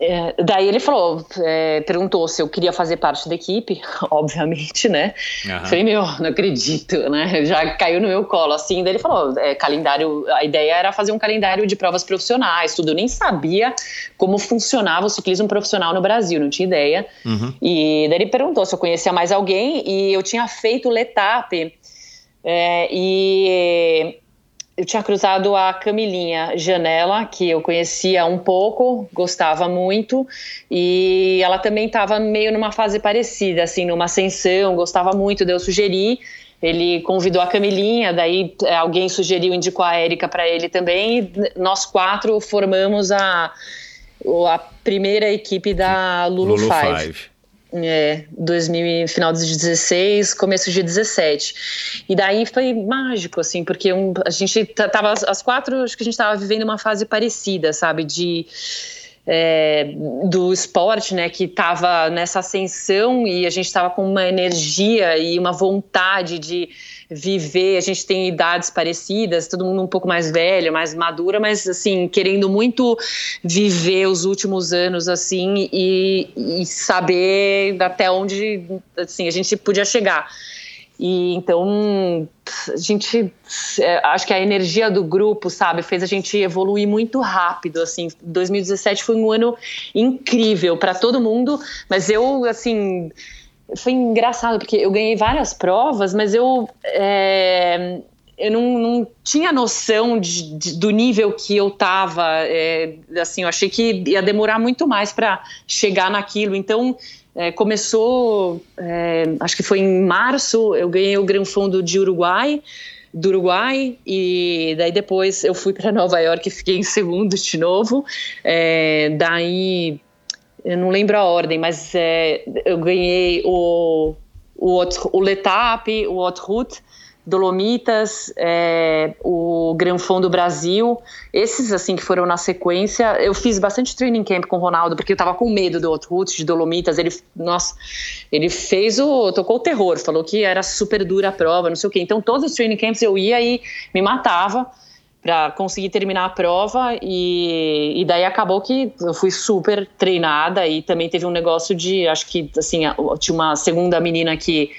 é, daí ele falou, é, perguntou se eu queria fazer parte da equipe, obviamente, né? Uhum. Falei, meu, não acredito, né? Já caiu no meu colo, assim. Daí ele falou, é, calendário, a ideia era fazer um calendário de provas profissionais, tudo. Eu nem sabia como funcionava o ciclismo profissional no Brasil, não tinha ideia. Uhum. E daí ele perguntou se eu conhecia mais alguém e eu tinha feito o Letap é, e eu tinha cruzado a Camilinha Janela, que eu conhecia um pouco, gostava muito, e ela também estava meio numa fase parecida, assim, numa ascensão, gostava muito, deu sugerir. Ele convidou a Camilinha, daí é, alguém sugeriu, indicou a Érica para ele também, e nós quatro formamos a, a primeira equipe da Lulu, Lulu Five. Five. É, 2000, final de 16, começo de 17. E daí foi mágico, assim, porque um, a gente tava, as quatro, acho que a gente tava vivendo uma fase parecida, sabe, de. É, do esporte, né, que estava nessa ascensão e a gente estava com uma energia e uma vontade de viver. A gente tem idades parecidas, todo mundo um pouco mais velho, mais madura, mas assim, querendo muito viver os últimos anos assim e, e saber até onde assim, a gente podia chegar. E então a gente é, acho que a energia do grupo, sabe, fez a gente evoluir muito rápido, assim. 2017 foi um ano incrível para todo mundo, mas eu assim, foi engraçado, porque eu ganhei várias provas, mas eu, é, eu não, não, tinha noção de, de, do nível que eu tava. É, assim, eu achei que ia demorar muito mais para chegar naquilo. Então, É, começou, é, acho que foi em março, eu ganhei o Gran Fundo de Uruguai, do Uruguai, e daí depois eu fui para Nova York e fiquei em segundo de novo. É, daí, eu não lembro a ordem, mas é, eu ganhei o, o, o Letap, o Outroute, Dolomitas, é, o Gran Fundo Brasil, esses assim que foram na sequência. Eu fiz bastante training camp com o Ronaldo, porque eu tava com medo do Outroute, de Dolomitas. Ele, nossa, ele fez o. tocou o terror, falou que era super dura a prova, não sei o quê. Então, todos os training camps eu ia e me matava para conseguir terminar a prova e, e daí acabou que eu fui super treinada e também teve um negócio de acho que assim tinha uma segunda menina que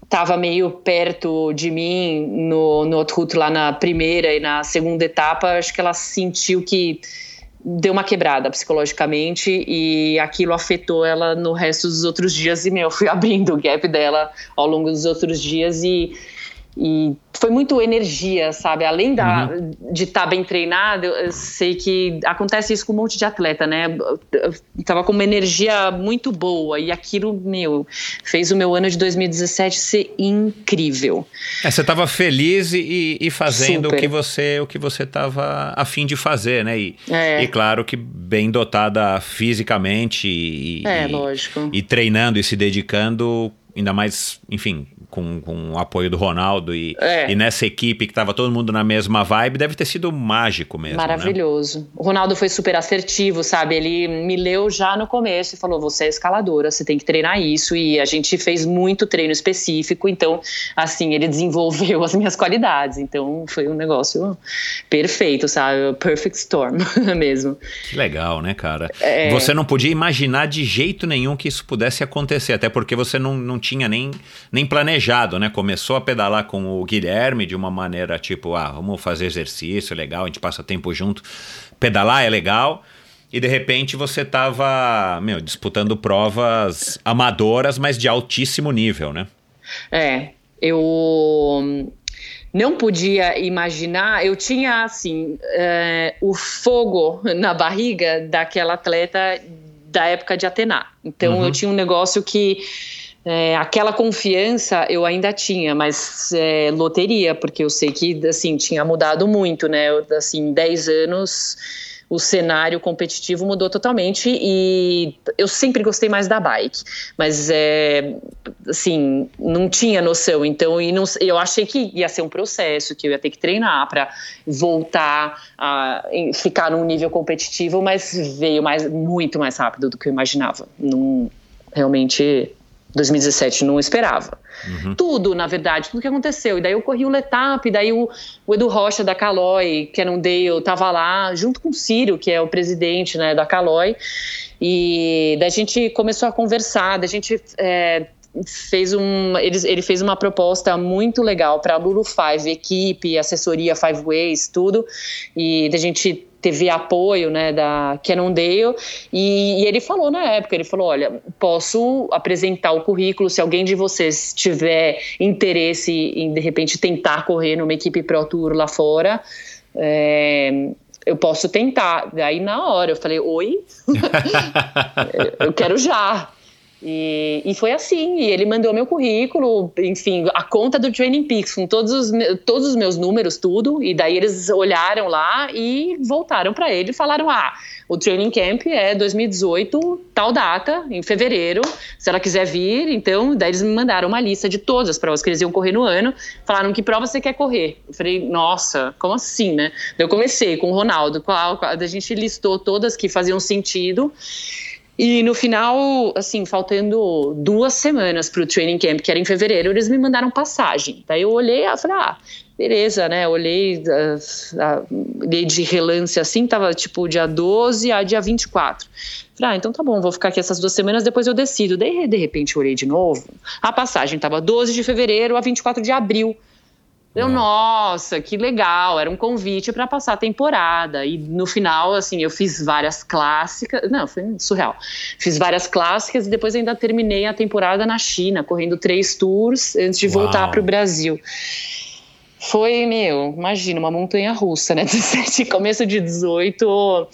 estava meio perto de mim no, no Outroute lá na primeira e na segunda etapa, acho que ela sentiu que deu uma quebrada psicologicamente e aquilo afetou ela no resto dos outros dias e meu, eu fui abrindo o gap dela ao longo dos outros dias e e foi muito energia, sabe? Além da, uhum. de estar tá bem treinado, eu sei que acontece isso com um monte de atleta, né? Eu tava com uma energia muito boa e aquilo, meu, fez o meu ano de 2017 ser incrível. É, você tava feliz e, e fazendo Super. o que você o que você tava afim de fazer, né? E, é. e claro que bem dotada fisicamente e, é, e, lógico. e treinando e se dedicando ainda mais, enfim, com, com o apoio do Ronaldo e, é. e nessa equipe que estava todo mundo na mesma vibe, deve ter sido mágico mesmo. Né? Maravilhoso. Né? O Ronaldo foi super assertivo, sabe? Ele me leu já no começo e falou: você é escaladora, você tem que treinar isso. E a gente fez muito treino específico, então, assim, ele desenvolveu as minhas qualidades. Então, foi um negócio perfeito, sabe? Perfect storm mesmo. Que legal, né, cara? É... Você não podia imaginar de jeito nenhum que isso pudesse acontecer, até porque você não, não tinha nem, nem planejado planejado, né? Começou a pedalar com o Guilherme de uma maneira tipo, ah, vamos fazer exercício, legal, a gente passa tempo junto. Pedalar é legal. E de repente você tava, meu, disputando provas amadoras, mas de altíssimo nível, né? É, eu não podia imaginar, eu tinha assim, é, o fogo na barriga daquela atleta da época de Atena. Então uhum. eu tinha um negócio que é, aquela confiança eu ainda tinha, mas é, loteria, porque eu sei que assim tinha mudado muito, né? Assim, 10 anos o cenário competitivo mudou totalmente e eu sempre gostei mais da bike, mas é, assim não tinha noção. Então e não, eu achei que ia ser um processo que eu ia ter que treinar para voltar a ficar num nível competitivo, mas veio mais muito mais rápido do que eu imaginava. Não realmente 2017 não esperava. Uhum. Tudo, na verdade, tudo que aconteceu. E daí eu corri o Letap, daí o, o Edu Rocha da Caloi, que era um Dale, tava lá, junto com o Círio, que é o presidente né, da Caloi. E daí a gente começou a conversar, daí a gente é, fez um, ele, ele fez uma proposta muito legal para a Lulu Five, equipe, assessoria Five Ways, tudo. E a gente teve apoio né, da Cannondale e, e ele falou na época, ele falou, olha, posso apresentar o currículo se alguém de vocês tiver interesse em de repente tentar correr numa equipe Pro Tour lá fora, é, eu posso tentar. Daí na hora eu falei, oi, eu quero já. E, e, foi assim, e ele mandou meu currículo, enfim, a conta do Training Peaks, com todos os, todos os meus números, tudo, e daí eles olharam lá e voltaram para ele e falaram: ah, o Training Camp é 2018, tal data, em fevereiro, se ela quiser vir, então, daí eles me mandaram uma lista de todas as provas que eles iam correr no ano, falaram que prova você quer correr. Eu falei, nossa, como assim, né? Eu comecei com o Ronaldo, qual, qual, a gente listou todas que faziam sentido. E no final, assim, faltando duas semanas para o training camp, que era em fevereiro, eles me mandaram passagem. Daí eu olhei e falei, ah, beleza, né? Olhei, uh, de relance assim, tava tipo dia 12 a dia 24. Falei, ah, então tá bom, vou ficar aqui essas duas semanas, depois eu decido. Daí, de repente, eu olhei de novo, a passagem tava 12 de fevereiro a 24 de abril. Eu, nossa, que legal, era um convite para passar a temporada. E no final, assim, eu fiz várias clássicas. Não, foi surreal. Fiz várias clássicas e depois ainda terminei a temporada na China, correndo três tours antes de Uau. voltar para o Brasil. Foi, meu, imagina, uma montanha russa, né? 17, começo de 18.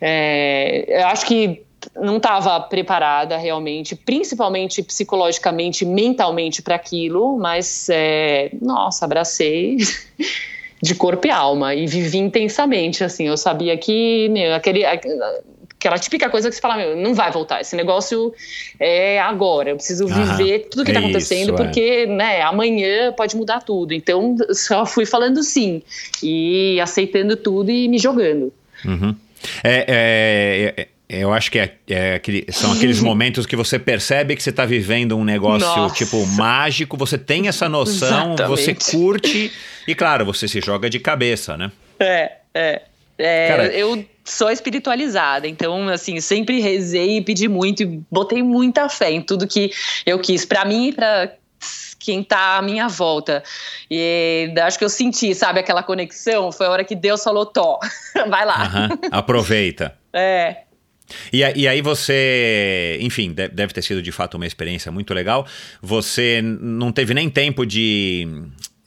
É, eu acho que não estava preparada realmente, principalmente psicologicamente, mentalmente para aquilo, mas é, nossa, abracei de corpo e alma e vivi intensamente, assim, eu sabia que, meu, aquele aquela típica coisa que você fala, meu, não vai voltar, esse negócio é agora, eu preciso viver tudo que está é acontecendo, isso, porque, é. né, amanhã pode mudar tudo, então só fui falando sim, e aceitando tudo e me jogando. Uhum. É, é, é eu acho que é, é aquele, são aqueles momentos que você percebe que você está vivendo um negócio Nossa. tipo mágico, você tem essa noção, Exatamente. você curte e claro, você se joga de cabeça, né? É, é. é Cara, eu sou espiritualizada, então assim, sempre rezei e pedi muito e botei muita fé em tudo que eu quis para mim e para quem tá à minha volta. E acho que eu senti, sabe, aquela conexão, foi a hora que Deus falou, Tó, vai lá. Uhum, aproveita. é, e, e, aí você, enfim, deve ter sido de fato uma experiência muito legal. Você não teve nem tempo de,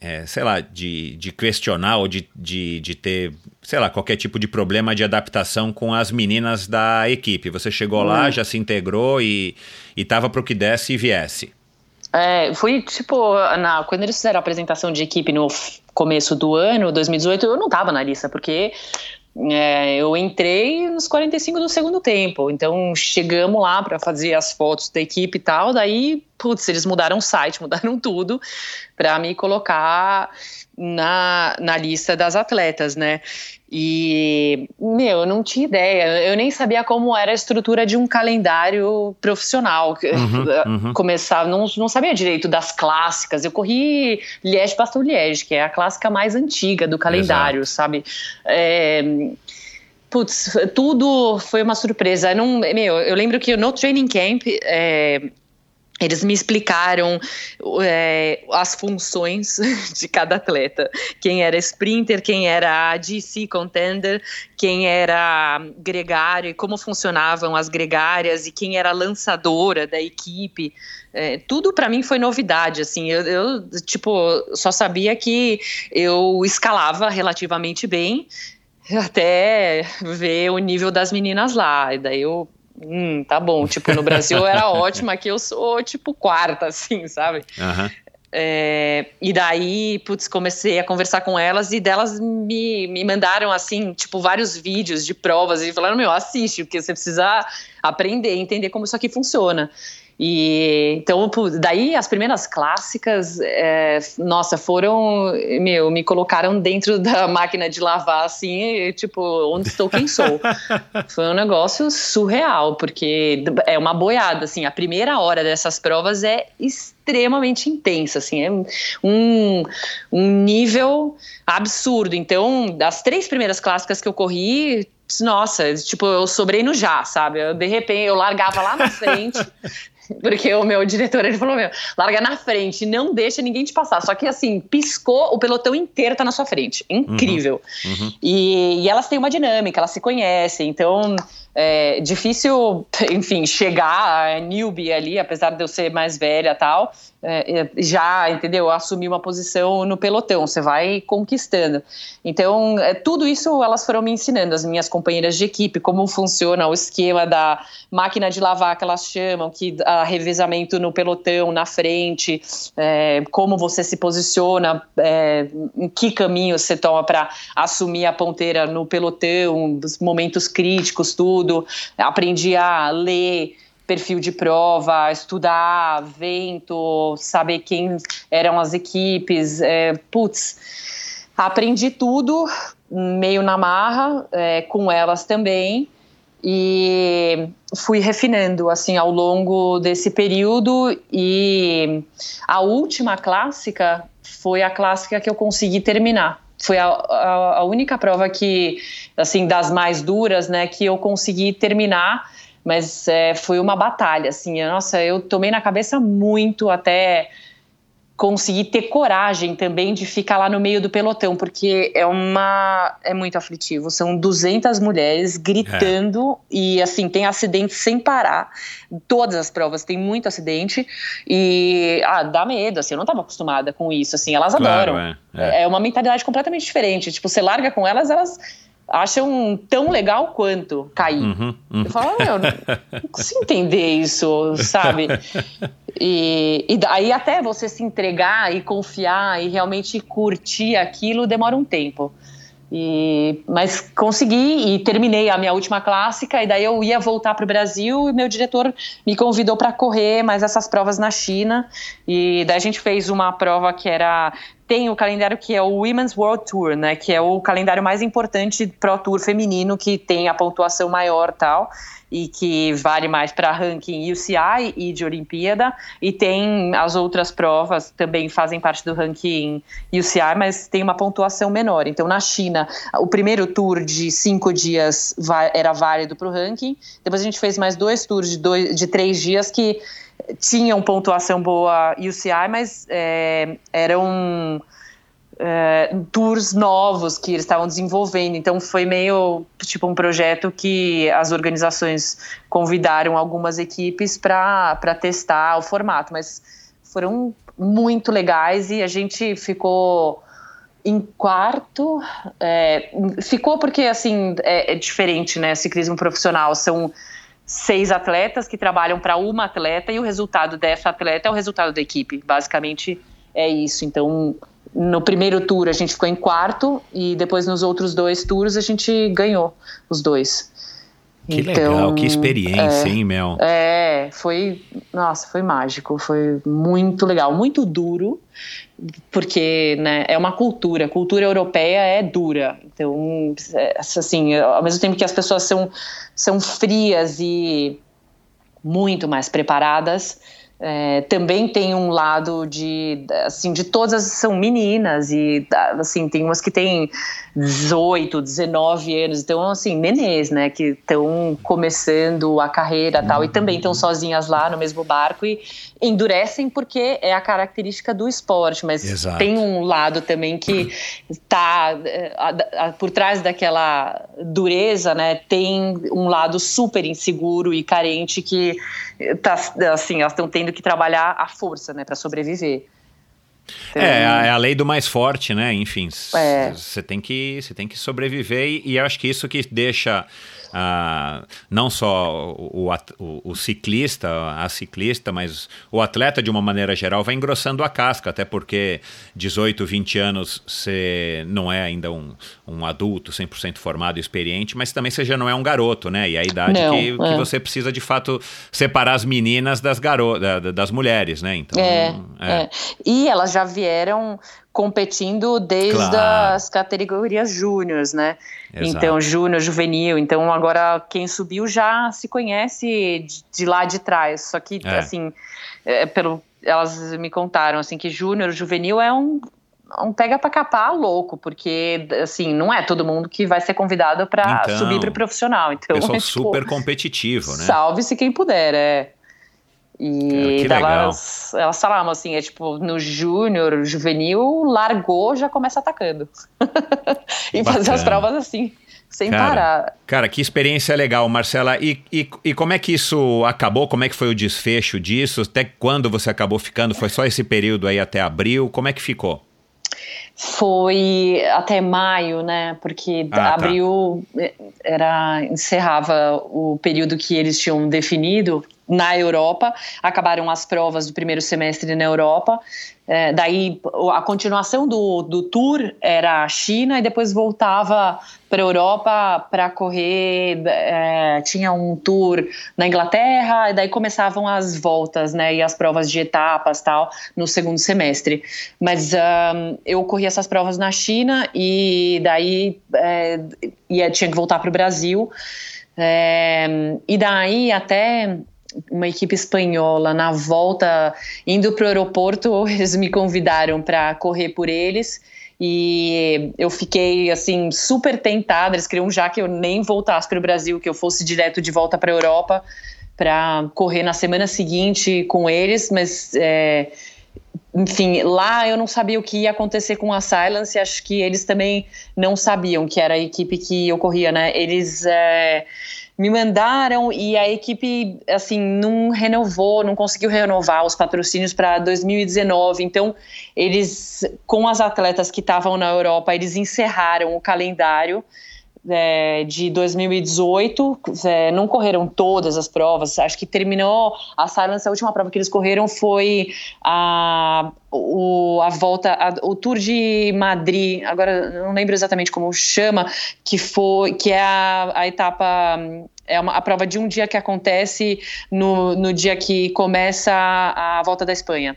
é, sei lá, de, de questionar ou de, de, de ter, sei lá, qualquer tipo de problema de adaptação com as meninas da equipe. Você chegou lá, hum. já se integrou e, e tava para o que desse e viesse. É, foi tipo, na, quando eles fizeram a apresentação de equipe no começo do ano, 2018, eu não tava na lista, porque é, eu entrei nos 45 do segundo tempo, então chegamos lá para fazer as fotos da equipe e tal. Daí, putz, eles mudaram o site, mudaram tudo para me colocar na, na lista das atletas, né? E, meu, eu não tinha ideia, eu nem sabia como era a estrutura de um calendário profissional. Uhum, uhum. Começar, não, não sabia direito das clássicas. Eu corri Liège Bastogne Liège, que é a clássica mais antiga do calendário, Exato. sabe? É, putz, tudo foi uma surpresa. Não, meu, eu lembro que no training camp é, eles me explicaram é, as funções de cada atleta. Quem era sprinter, quem era DC contender, quem era gregário e como funcionavam as gregárias e quem era lançadora da equipe. É, tudo para mim foi novidade, assim, eu, eu, tipo, só sabia que eu escalava relativamente bem até ver o nível das meninas lá, e daí eu hum, tá bom. Tipo, no Brasil era ótimo, aqui eu sou, tipo, quarta, assim, sabe? Uhum. É, e daí, putz, comecei a conversar com elas e delas me, me mandaram, assim, tipo, vários vídeos de provas e falaram, meu, assiste, porque você precisa aprender, entender como isso aqui funciona. E então, daí as primeiras clássicas, é, nossa, foram, meu, me colocaram dentro da máquina de lavar, assim, e, tipo, onde estou, quem sou? Foi um negócio surreal, porque é uma boiada, assim, a primeira hora dessas provas é extremamente intensa, assim, é um, um nível absurdo. Então, das três primeiras clássicas que eu corri, nossa, tipo, eu sobrei no já, sabe? Eu, de repente, eu largava lá na frente, porque o meu diretor, ele falou, meu, larga na frente, não deixa ninguém te passar. Só que, assim, piscou, o pelotão inteiro tá na sua frente. Incrível. Uhum, uhum. E, e elas têm uma dinâmica, elas se conhecem, então é difícil, enfim, chegar a newbie ali, apesar de eu ser mais velha tal, é, é, já, entendeu, assumir uma posição no pelotão, você vai conquistando. Então, é, tudo isso elas foram me ensinando, as minhas companheiras de equipe, como funciona o esquema da máquina de lavar que elas chamam, que a revezamento no pelotão, na frente, é, como você se posiciona, é, em que caminho você toma para assumir a ponteira no pelotão, os momentos críticos, tudo. Aprendi a ler perfil de prova, estudar vento, saber quem eram as equipes. É, putz, aprendi tudo meio na marra, é, com elas também. E fui refinando assim ao longo desse período e a última clássica foi a clássica que eu consegui terminar foi a, a, a, única prova que, assim, das mais duras, né, que eu consegui terminar mas é, foi uma batalha, assim. Nossa, eu tomei na cabeça muito até conseguir ter coragem também de ficar lá no meio do pelotão, porque é uma é muito aflitivo. São 200 mulheres gritando é. e assim tem acidente sem parar. Todas as provas tem muito acidente e ah, dá medo. Assim, eu não estava acostumada com isso. Assim, elas claro, adoram. É, é. é uma mentalidade completamente diferente. Tipo, você larga com elas, elas acham tão legal quanto cair. Uhum, uhum. Eu falo, meu, não consigo entender isso, sabe? E, e aí até você se entregar e confiar e realmente curtir aquilo demora um tempo. E, mas consegui e terminei a minha última clássica e daí eu ia voltar para o Brasil e meu diretor me convidou para correr mais essas provas na China. E daí a gente fez uma prova que era tem o calendário que é o Women's World Tour, né, que é o calendário mais importante pro tour feminino que tem a pontuação maior tal e que vale mais para ranking UCI e de Olimpíada, e tem as outras provas também fazem parte do ranking UCI, mas tem uma pontuação menor. Então, na China, o primeiro tour de cinco dias era válido para o ranking, depois a gente fez mais dois tours de, dois, de três dias que tinham pontuação boa UCI, mas é, eram é, tours novos que eles estavam desenvolvendo. Então foi meio tipo um projeto que as organizações convidaram algumas equipes para testar o formato, mas foram muito legais e a gente ficou em quarto. É, ficou porque assim é, é diferente, né? Ciclismo profissional são seis atletas que trabalham para uma atleta e o resultado dessa atleta é o resultado da equipe. Basicamente é isso. Então no primeiro tour a gente ficou em quarto e depois nos outros dois tours a gente ganhou os dois. Que então, legal, que experiência, é, hein, Mel? É, foi, nossa, foi mágico, foi muito legal, muito duro, porque, né, é uma cultura, a cultura europeia é dura, então, é, assim, ao mesmo tempo que as pessoas são, são frias e muito mais preparadas, é, também tem um lado de, assim, de todas são meninas e, assim, tem umas que têm 18, 19 anos, então, assim, nenês, né, que estão começando a carreira tal, e também estão sozinhas lá no mesmo barco e endurecem porque é a característica do esporte, mas Exato. tem um lado também que está é, por trás daquela dureza, né, tem um lado super inseguro e carente que tá, assim, elas estão tendo que trabalhar à força, né, para sobreviver. Então, é, a, é a lei do mais forte, né? Enfim, você é. tem que você tem que sobreviver e, e eu acho que isso que deixa ah, não só o, o, o, ciclista, a ciclista, mas o atleta de uma maneira geral vai engrossando a casca, até porque 18, 20 anos você não é ainda um, um adulto 100% formado e experiente, mas também você já não é um garoto, né? E a idade não, que, é. que, você precisa de fato separar as meninas das, garo da, das mulheres, né? Então, é, é. é. E elas já vieram competindo desde claro. as categorias júniores, né? Exato. Então, júnior, juvenil. Então, agora quem subiu já se conhece de, de lá de trás. Só que, é. assim, é, pelo, elas me contaram assim que júnior, juvenil é um um pega para capar louco, porque assim, não é todo mundo que vai ser convidado para então, subir para profissional. Então, pessoal é, tipo, super competitivo, né? Salve-se quem puder, é. E elas, elas falavam assim, é tipo, no júnior, juvenil, largou, já começa atacando. e Bacana. fazer as provas assim, sem cara, parar. Cara, que experiência legal, Marcela. E, e, e como é que isso acabou? Como é que foi o desfecho disso? Até quando você acabou ficando? Foi só esse período aí até abril? Como é que ficou? Foi até maio, né? Porque ah, tá. abril tá. era encerrava o período que eles tinham definido, na Europa, acabaram as provas do primeiro semestre na Europa. É, daí a continuação do, do tour era a China e depois voltava para a Europa para correr. É, tinha um tour na Inglaterra e daí começavam as voltas, né? E as provas de etapas tal no segundo semestre. Mas um, eu corri essas provas na China e daí é, ia, tinha que voltar para o Brasil. É, e daí até uma equipe espanhola na volta indo para o aeroporto eles me convidaram para correr por eles e eu fiquei assim super tentada eles queriam já que eu nem voltasse para o Brasil que eu fosse direto de volta para a Europa para correr na semana seguinte com eles mas é, enfim, lá eu não sabia o que ia acontecer com a Silence, acho que eles também não sabiam que era a equipe que eu corria, né? Eles é, me mandaram e a equipe assim não renovou, não conseguiu renovar os patrocínios para 2019. Então, eles com as atletas que estavam na Europa, eles encerraram o calendário é, de 2018, é, não correram todas as provas, acho que terminou a Silence, a última prova que eles correram foi a, o, a volta, a, o Tour de Madrid, agora não lembro exatamente como chama, que foi, que é a, a etapa é uma, a prova de um dia que acontece no, no dia que começa a, a volta da Espanha.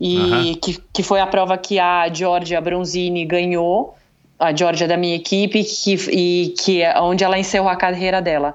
E uhum. que, que foi a prova que a Giorgia Bronzini ganhou a Georgia da minha equipe que, e que é onde ela encerrou a carreira dela.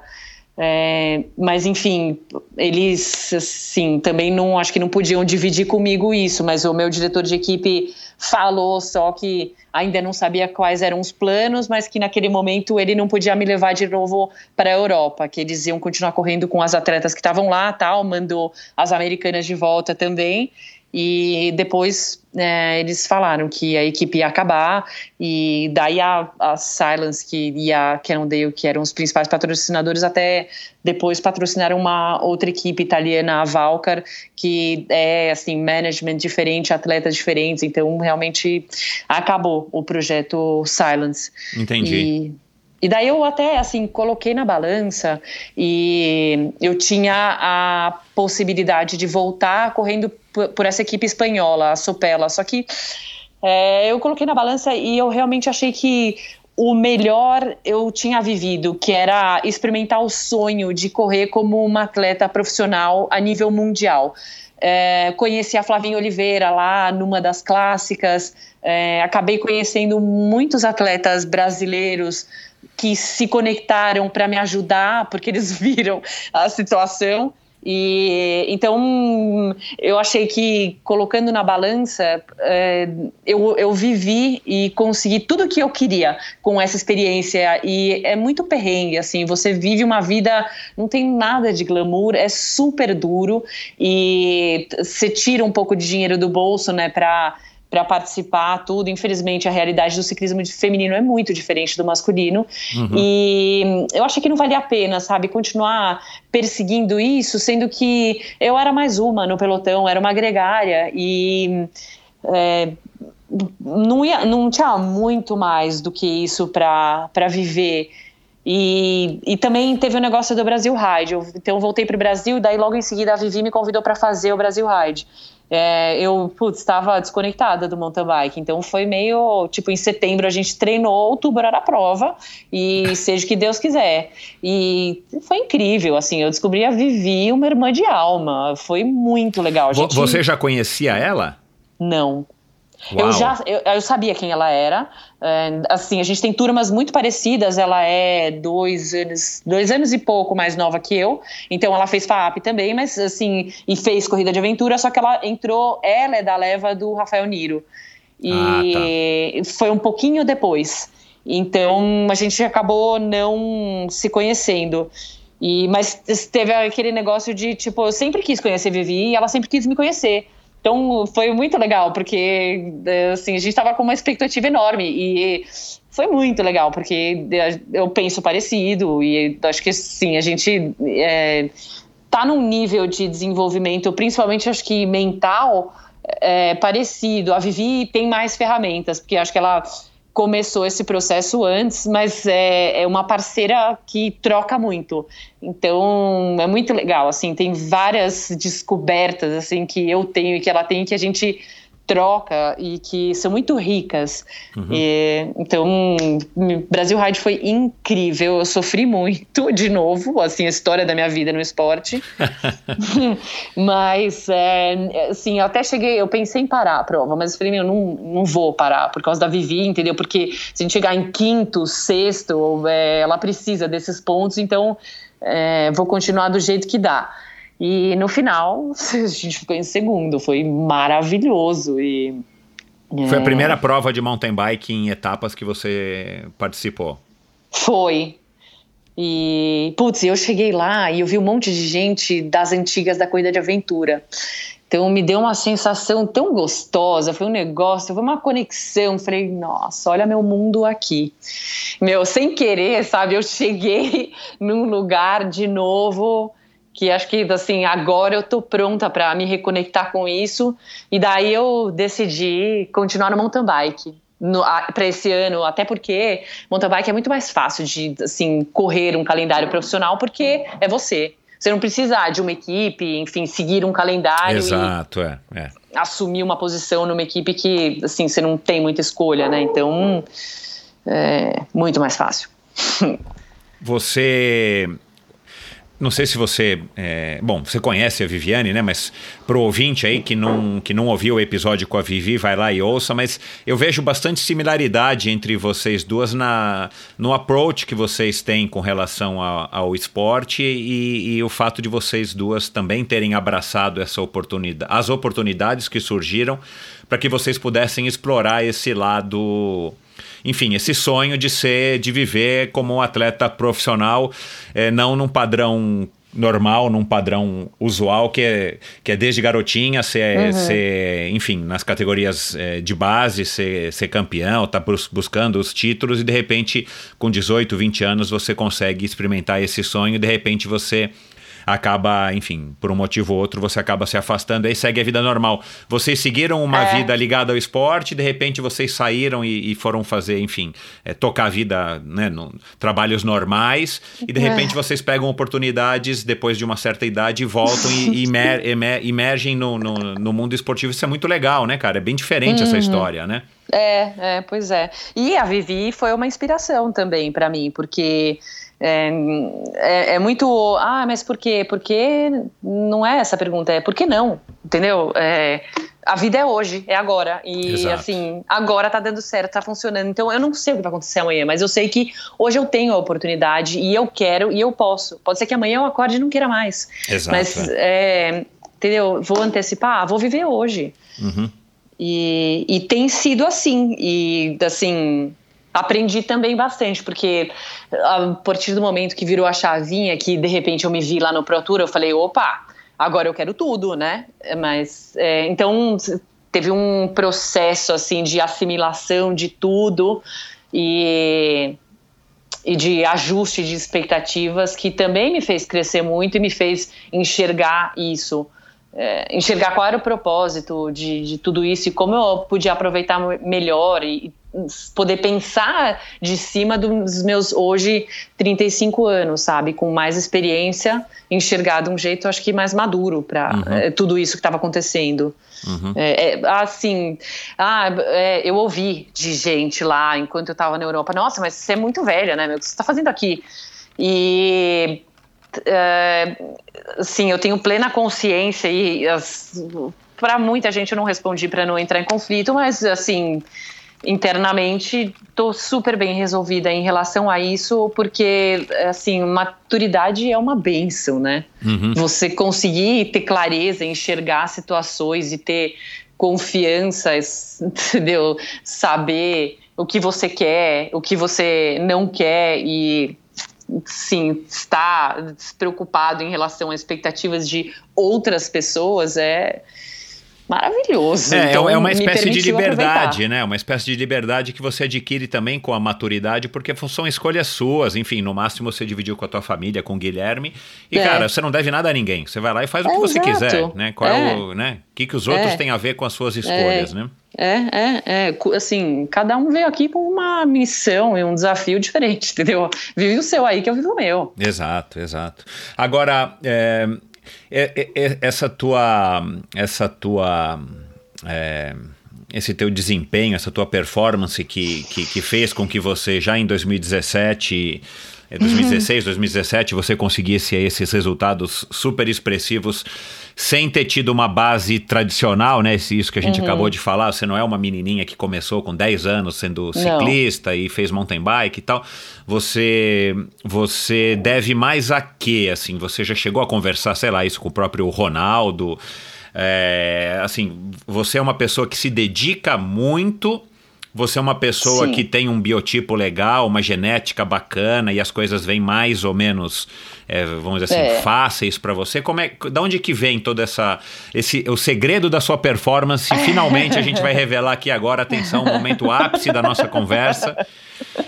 É, mas enfim, eles assim também não acho que não podiam dividir comigo isso, mas o meu diretor de equipe falou só que ainda não sabia quais eram os planos, mas que naquele momento ele não podia me levar de novo para a Europa, que eles iam continuar correndo com as atletas que estavam lá, tal, mandou as americanas de volta também. E depois é, eles falaram que a equipe ia acabar, e daí a, a Silence que, e a Cannondale, que eram os principais patrocinadores, até depois patrocinaram uma outra equipe italiana, a Valcar, que é assim, management diferente, atletas diferentes, então realmente acabou o projeto Silence. Entendi. E, e daí eu até assim coloquei na balança e eu tinha a possibilidade de voltar correndo por, essa equipe espanhola, a Sopela. Só que é, eu coloquei na balança e eu realmente achei que o melhor eu tinha vivido, que era experimentar o sonho de correr como uma atleta profissional a nível mundial. É, conheci a Flavinha Oliveira lá numa das clássicas, é, acabei conhecendo muitos atletas brasileiros que se conectaram para me ajudar, porque eles viram a situação. E então eu achei que colocando na balança é, eu, eu vivi e consegui tudo o que eu queria com essa experiência. E é muito perrengue assim você vive uma vida não tem nada de glamour é super duro. E você tira um pouco de dinheiro do bolso né para para participar, tudo. Infelizmente, a realidade do ciclismo feminino é muito diferente do masculino. Uhum. E eu achei que não valia a pena, sabe, continuar perseguindo isso, sendo que eu era mais uma no pelotão, era uma gregária e. É, não, ia, não tinha muito mais do que isso para viver. E, e também teve o negócio do Brasil Ride. Eu, então eu voltei para o Brasil, daí logo em seguida a Vivi me convidou para fazer o Brasil Ride é, eu, estava desconectada do mountain bike. Então foi meio, tipo, em setembro a gente treinou, outubro era a prova, e seja o que Deus quiser. E foi incrível, assim, eu descobri a Vivi, uma irmã de alma. Foi muito legal. Gente... Você já conhecia ela? Não. Uau. Eu já eu, eu, sabia quem ela era. É, assim, a gente tem turmas muito parecidas. Ela é dois anos, dois anos e pouco mais nova que eu. Então ela fez FAP também, mas assim, e fez corrida de aventura, só que ela entrou, ela é da leva do Rafael Niro. E ah, tá. foi um pouquinho depois. Então a gente acabou não se conhecendo. E, mas teve aquele negócio de, tipo, eu sempre quis conhecer Vivi e ela sempre quis me conhecer. Então foi muito legal, porque é, assim, a gente estava com uma expectativa enorme e foi muito legal, porque é, eu penso parecido e acho que sim, a gente é, tá num nível de desenvolvimento, principalmente acho que mental, é, parecido. A Vivi tem mais ferramentas, porque acho que ela começou esse processo antes, mas é, é, uma parceira que troca muito. Então é muito legal, assim, tem várias descobertas assim que eu tenho e que ela tem que a gente troca e que são muito ricas. Uhum. E, então, Brasil Ride foi incrível. Eu sofri muito, de novo, assim, a história da minha vida no esporte. mas, é, assim, eu até cheguei, eu pensei em parar a prova, mas eu falei, meu, não, não vou parar por causa da Vivi, entendeu? Porque se a gente chegar em quinto, sexto, é, ela precisa desses pontos, então é, vou continuar do jeito que dá. E no final, a gente ficou em segundo, foi maravilhoso. E, foi a é. primeira prova de mountain bike em etapas que você participou? Foi. E, putz, eu cheguei lá e eu vi um monte de gente das antigas da corrida de aventura. Então me deu uma sensação tão gostosa, foi um negócio, foi uma conexão. Falei, nossa, olha meu mundo aqui. Meu, sem querer, sabe? Eu cheguei num lugar de novo que acho que assim agora eu tô pronta para me reconectar com isso e daí eu decidi continuar no mountain bike para esse ano, até porque mountain bike é muito mais fácil de assim correr um calendário profissional porque é você. Você não precisa de uma equipe, enfim, seguir um calendário. Exato, é, é. Assumir uma posição numa equipe que, assim, você não tem muita escolha, né? Então, é muito mais fácil. Você não sei se você. É, bom, você conhece a Viviane, né? Mas pro ouvinte aí que não, que não ouviu o episódio com a Vivi, vai lá e ouça. Mas eu vejo bastante similaridade entre vocês duas na, no approach que vocês têm com relação ao, ao esporte e, e, o fato de vocês duas também terem abraçado essa oportunidade, as oportunidades que surgiram para que vocês pudessem explorar esse lado enfim, esse sonho de ser, de viver como um atleta profissional, é, não num padrão normal, num padrão usual, que é, que é desde garotinha ser, uhum. ser enfim, nas categorias é, de base, ser, ser campeão, tá buscando os títulos e de repente, com 18, 20 anos, você consegue experimentar esse sonho e de repente você acaba, enfim, por um motivo ou outro, você acaba se afastando, aí segue a vida normal. Vocês seguiram uma é. vida ligada ao esporte, de repente vocês saíram e, e foram fazer, enfim, é, tocar a vida, né, no, trabalhos normais, e de é. repente vocês pegam oportunidades depois de uma certa idade e voltam e, e imer, emer, emergem no, no, no, mundo esportivo. Isso é muito legal, né, cara? É bem diferente uhum. essa história, né? É, é, pois é. E a Vivi foi uma inspiração também para mim, porque é, é, é, muito. Ah, mas por quê? Porque não é essa a pergunta, é por que não? Entendeu? É, a vida é hoje, é agora. E Exato. assim, agora tá dando certo, tá funcionando. Então eu não sei o que vai acontecer amanhã, mas eu sei que hoje eu tenho a oportunidade e eu quero e eu posso. Pode ser que amanhã eu acorde e não queira mais. Exato. Mas, é, entendeu? Vou antecipar, vou viver hoje. Uhum. E, e tem sido assim. E assim aprendi também bastante, porque a partir do momento que virou a chavinha, que de repente eu me vi lá no Pro Tour, eu falei, opa, agora eu quero tudo, né? Mas, é, então, teve um processo, assim, de assimilação de tudo e, e de ajuste de expectativas que também me fez crescer muito e me fez enxergar isso. É, enxergar qual era o propósito de, de tudo isso e como eu podia aproveitar melhor e, poder pensar de cima dos meus hoje 35 anos, sabe? Com mais experiência, enxergar de um jeito, acho que mais maduro para uhum. é, tudo isso que estava acontecendo. Uhum. É, é, assim, ah, é, eu ouvi de gente lá enquanto eu estava na Europa, nossa, mas você é muito velha, né? O que você está fazendo aqui? E é, sim, eu tenho plena consciência e para muita gente eu não respondi para não entrar em conflito, mas assim internamente estou super bem resolvida em relação a isso, porque assim, maturidade é uma benção, né? Uhum. Você conseguir ter clareza, enxergar situações e ter confiança, entendeu? Saber o que você quer, o que você não quer e sim, estar despreocupado em relação às expectativas de outras pessoas é maravilhoso. É, é então, é uma espécie de liberdade, aproveitar. né? Uma espécie de liberdade que você adquire também com a maturidade, porque são escolhas suas. Enfim, no máximo você dividiu com a tua família, com o Guilherme. E, é. cara, você não deve nada a ninguém. Você vai lá e faz o que é, você exato. quiser, né? Qual é, o, né? O que, que os outros é. têm a ver com as suas escolhas, né? É, é, é. Assim, cada um veio aqui com uma missão e um desafio diferente, entendeu? Vive o seu aí, que eu vivo o meu. Exato, exato. Agora, é, é, é, é, essa tua, essa tua, é, esse teu desempenho, essa tua performance que, que, que, fez com que você já em 2017 2016, uhum. 2017, você conseguisse esses resultados super expressivos sem ter tido uma base tradicional, né? Isso que a gente uhum. acabou de falar. Você não é uma menininha que começou com 10 anos sendo ciclista não. e fez mountain bike e tal. Você, você deve mais a quê? Assim, você já chegou a conversar, sei lá, isso com o próprio Ronaldo? É, assim, você é uma pessoa que se dedica muito você é uma pessoa Sim. que tem um biotipo legal, uma genética bacana e as coisas vêm mais ou menos, é, vamos dizer assim, é. fáceis para você. Como é, da onde que vem todo essa, esse, o segredo da sua performance? Finalmente a gente vai revelar aqui agora, atenção, o momento ápice da nossa conversa.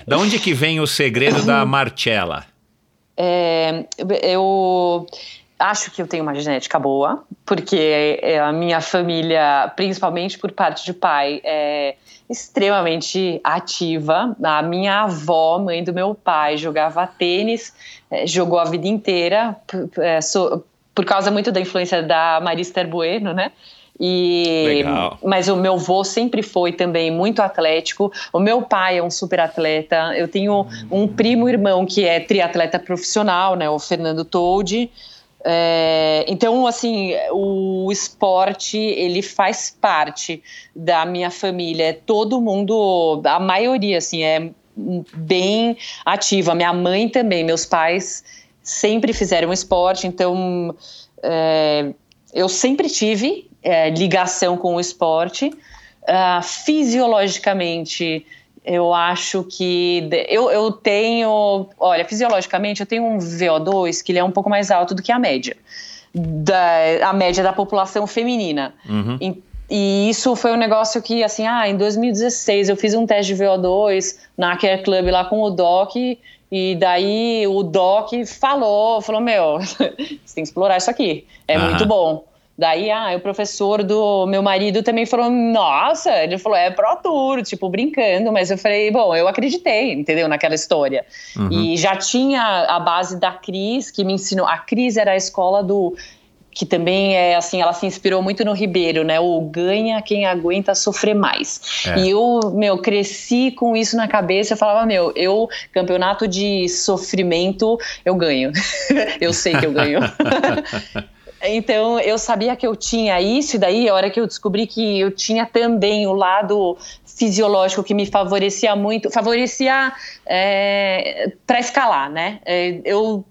Da onde que vem o segredo da Marcella? É, eu acho que eu tenho uma genética boa, porque é, a minha família, principalmente por parte de pai, é extremamente ativa. A minha avó, mãe do meu pai, jogava tênis, é, jogou a vida inteira, é, por causa muito da influência da Marista Bueno, né? E, Legal. Mas o meu avô sempre foi também muito atlético. O meu pai é um super atleta. Eu tenho um primo irmão que é triatleta profissional, né? O Fernando Toldi. É, então, assim, o esporte ele faz parte da minha família. Todo mundo, a maioria, assim, é bem ativa. Minha mãe também, meus pais sempre fizeram esporte. Então, é, eu sempre tive é, ligação com o esporte. Uh, fisiologicamente, eu acho que eu, eu tenho, olha, fisiologicamente eu tenho um VO2 que ele é um pouco mais alto do que a média, da, a média da população feminina. Uhum. E, e isso foi um negócio que, assim, ah, em 2016 eu fiz um teste de VO2 na Care Club lá com o Doc e daí o Doc falou, falou, meu, você tem que explorar isso aqui, é uhum. muito bom. Daí, ah, o professor do meu marido também falou, nossa, ele falou, é Pro Tour, tipo, brincando, mas eu falei, bom, eu acreditei, entendeu, naquela história. Uhum. E já tinha a base da Cris, que me ensinou, a Cris era a escola do, que também é assim, ela se inspirou muito no Ribeiro, né, o ganha quem aguenta sofrer mais. É. E eu, meu, cresci com isso na cabeça, eu falava, meu, eu, campeonato de sofrimento, eu ganho. eu sei que eu ganho. Então eu sabia que eu tinha isso, e daí a hora que eu descobri que eu tinha também o lado fisiológico que me favorecia muito, favorecia é, para escalar, né? É, eu,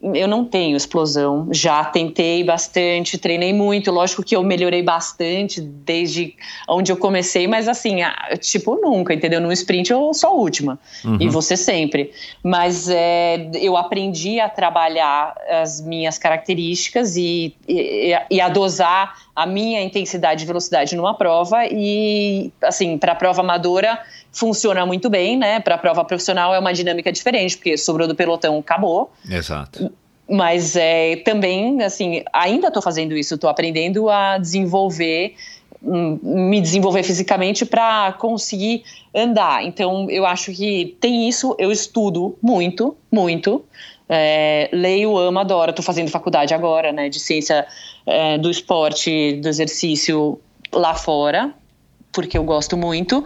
eu não tenho explosão, já tentei bastante, treinei muito, lógico que eu melhorei bastante desde onde eu comecei, mas assim, tipo, nunca, entendeu? No sprint eu sou a última, uhum. e você sempre. Mas é, eu aprendi a trabalhar as minhas características e, e, e a dosar a minha intensidade e velocidade numa prova e, assim, para a prova amadora funciona muito bem, né? Para a prova profissional é uma dinâmica diferente, porque sobrou do pelotão, acabou. Exato. Mas é, também, assim, ainda estou fazendo isso, estou aprendendo a desenvolver, hum, me desenvolver fisicamente para conseguir andar. Então, eu acho que tem isso, eu estudo muito, muito. É, leio, amo, adoro. Estou fazendo faculdade agora, né, de ciência é, do esporte, do exercício lá fora, porque eu gosto muito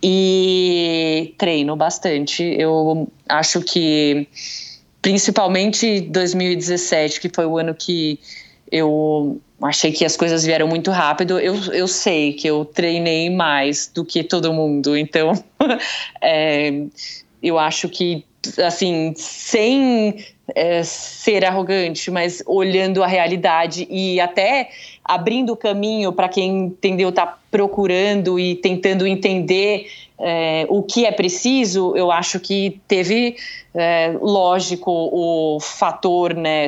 e treino bastante. Eu acho que, principalmente 2017, que foi o ano que eu achei que as coisas vieram muito rápido. Eu, eu sei que eu treinei mais do que todo mundo, então é, eu acho que assim, sem é, ser arrogante, mas olhando a realidade e até abrindo o caminho para quem entendeu, está procurando e tentando entender é, o que é preciso, eu acho que teve, é, lógico, o fator, né,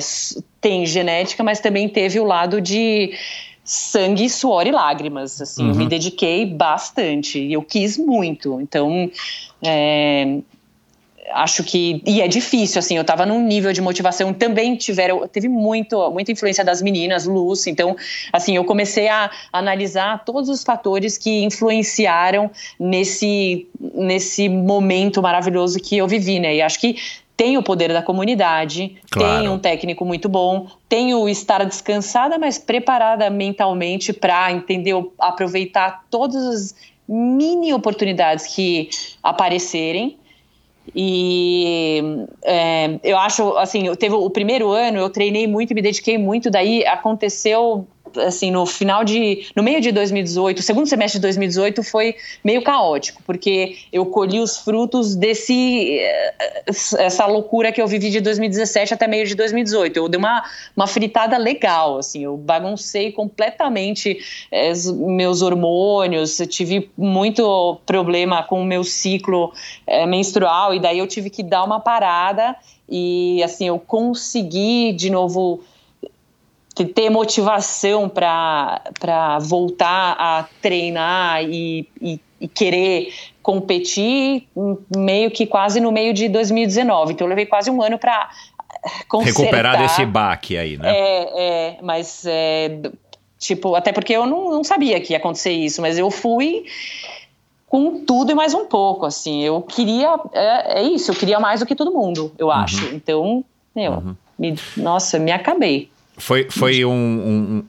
tem genética, mas também teve o lado de sangue, suor e lágrimas, assim, uhum. eu me uhum. dediquei bastante, eu quis muito, então é, acho que e é difícil assim eu estava num nível de motivação também tiveram teve muito muita influência das meninas luz então assim eu comecei a analisar todos os fatores que influenciaram nesse nesse momento maravilhoso que eu vivi né e acho que tem o poder da comunidade, claro. tem um técnico muito bom, tem o estar descansada, mas preparada mentalmente para entender, aproveitar todas as mini oportunidades que aparecerem e é, eu acho, assim, eu teve o primeiro ano, eu treinei muito, me dediquei muito, daí aconteceu assim, no final de. No meio de 2018, o segundo semestre de 2018 foi meio caótico, porque eu colhi os frutos desse. Eh, essa loucura que eu vivi de 2017 até meio de 2018. Eu dei uma, uma fritada legal, assim, eu baguncei completamente é, meus hormônios, tive muito problema com o meu ciclo é, menstrual, e daí eu tive que dar uma parada. E assim, eu consegui de novo ter motivação para voltar a treinar e, e, e, querer competir meio que quase no meio de 2019. Então eu levei quase um ano para consertar. Recuperar desse baque aí, né? É, é, mas é, tipo, até porque eu não, não sabia que ia acontecer isso, mas eu fui com tudo e mais um pouco, assim. Eu queria, é, é isso, eu queria mais do que todo mundo, eu acho. Então, meu, me- nossa, me acabei. Foi, foi um,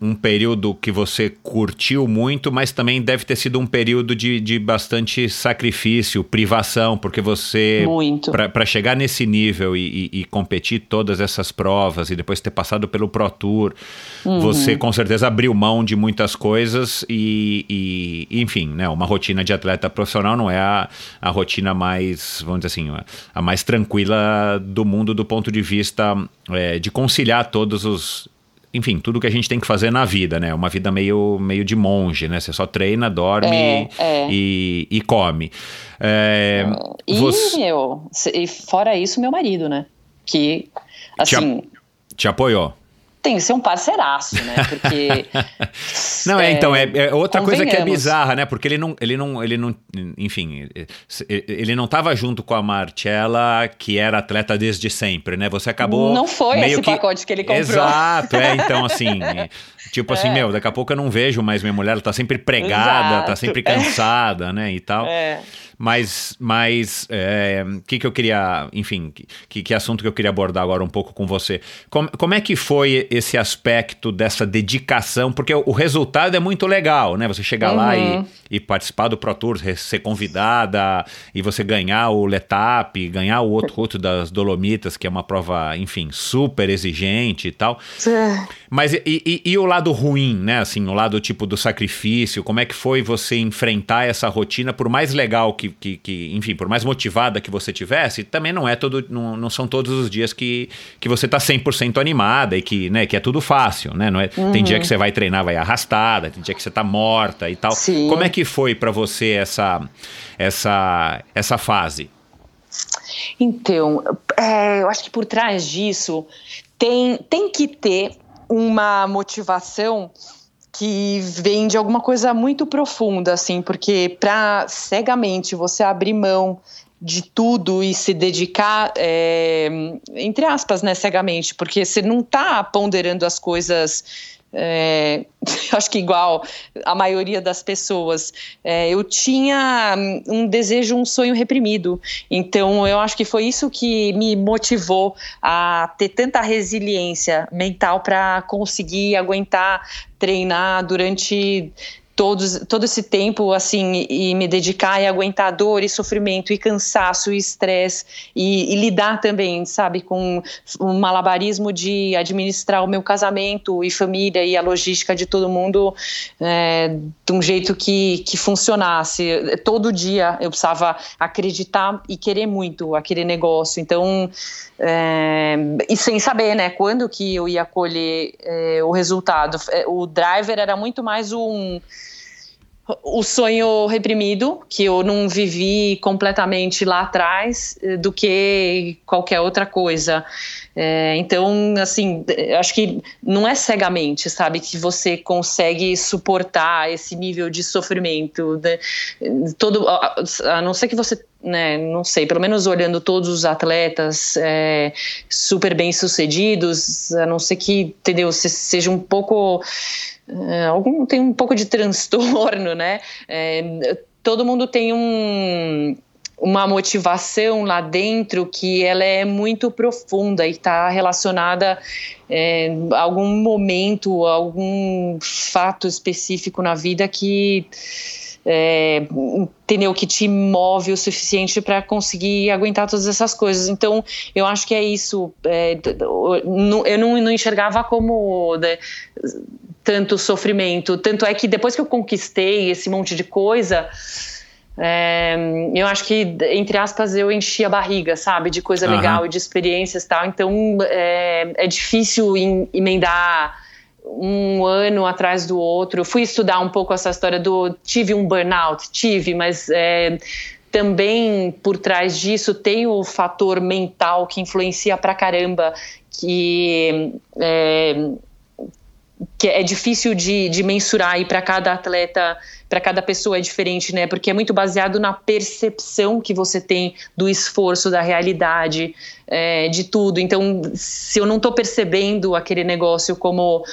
um, um período que você curtiu muito, mas também deve ter sido um período de, de bastante sacrifício, privação, porque você, Muito. para chegar nesse nível e, e- e competir todas essas provas e depois ter passado pelo Pro Tour, Uhum. você com certeza abriu mão de muitas coisas e, e, enfim, né, uma rotina de atleta profissional não é a, a rotina mais, vamos dizer assim, a- a mais tranquila do mundo do ponto de vista é, de conciliar todos os enfim, tudo que a gente tem que fazer na vida, né? Uma vida meio, meio de monge, né? Você só treina, dorme É, é. E, e come. É, E, você meu, e fora isso, meu marido, né? Que, Te assim, te apoiou. Tem que ser um parceiraço, né? Porque. Não, é, então, é, é outra coisa que é bizarra, né? Porque ele não, ele não, ele não, enfim, ele não tava junto com a Marcella, que era atleta desde sempre, né? Você acabou. Não foi meio esse pacote que ele comprou. Exato, é, então assim. Tipo assim, É. meu, daqui a pouco eu não vejo mais minha mulher, ela tá sempre pregada, tá Exato. sempre cansada, né? E tal. É. Mas, mas, o que, que eu queria, enfim, que, que assunto que eu queria abordar agora um pouco com você? Como, como é que foi esse aspecto dessa dedicação? Porque o, o resultado é muito legal, né? Você chegar lá Uhum. e, e participar do Pro Tour, ser convidada e você ganhar o Letap, ganhar o outro outro das Dolomitas, que é uma prova, enfim, super exigente e tal. Mas e, e- e o lado ruim, né? Assim, o lado tipo do sacrifício, como é que foi você enfrentar essa rotina, por mais legal que, que, que- enfim, por mais motivada que você tivesse, também não é todo, não, não são todos os dias que, que você tá 100% animada e que, né, que é tudo fácil, né? Não é, Tem dia que você vai treinar, vai arrastada, tem dia que você tá morta e tal. Sim. Como é que foi pra você essa, essa, essa fase? Então, é, eu acho que por trás disso tem, tem que ter uma motivação que vem de alguma coisa muito profunda, assim, porque para cegamente você abrir mão de tudo e se dedicar, é, entre aspas, né, cegamente, porque você não está ponderando as coisas. É, acho que igual a maioria das pessoas, é, eu tinha um desejo, um sonho reprimido. Então, eu acho que foi isso que me motivou a ter tanta resiliência mental para conseguir aguentar treinar durante todos, todo esse tempo assim e me dedicar e aguentar dor e sofrimento e cansaço e estresse e, e lidar também, sabe, com um malabarismo de administrar o meu casamento e família e a logística de todo mundo é, de um jeito que, que funcionasse. Todo dia eu precisava acreditar e querer muito aquele negócio. Então, é, e sem saber, né, quando que eu ia colher é, o resultado. É, O driver era muito mais um o sonho reprimido que eu não vivi completamente lá atrás eh, do que qualquer outra coisa. É, então, assim, acho que não é cegamente, sabe, que você consegue suportar esse nível de sofrimento. né? Todo, a, a não ser que você né, não sei, pelo menos olhando todos os atletas é, super bem sucedidos, a não ser que, entendeu, se- seja um pouco é, algum tem um pouco de transtorno, né? É, todo mundo tem um, uma motivação lá dentro que ela é muito profunda e está relacionada é, a algum momento, a algum fato específico na vida que é, entendeu que te move o suficiente para conseguir aguentar todas essas coisas. Então, eu acho que é isso. É, eu não, não enxergava como né, tanto sofrimento. Tanto é que depois que eu conquistei esse monte de coisa, é, eu acho que, entre aspas, eu enchi a barriga, sabe? De coisa Aham. legal e de experiências e tal. Então, é, é difícil em- emendar um ano atrás do outro. Eu fui estudar um pouco essa história do tive um burnout, tive, mas é, também por trás disso tem o fator mental que influencia pra caramba, que é, que é difícil de, de mensurar e para cada atleta, para cada pessoa é diferente, né? Porque é muito baseado na percepção que você tem do esforço, da realidade, é, de tudo. Então, se eu não estou percebendo aquele negócio como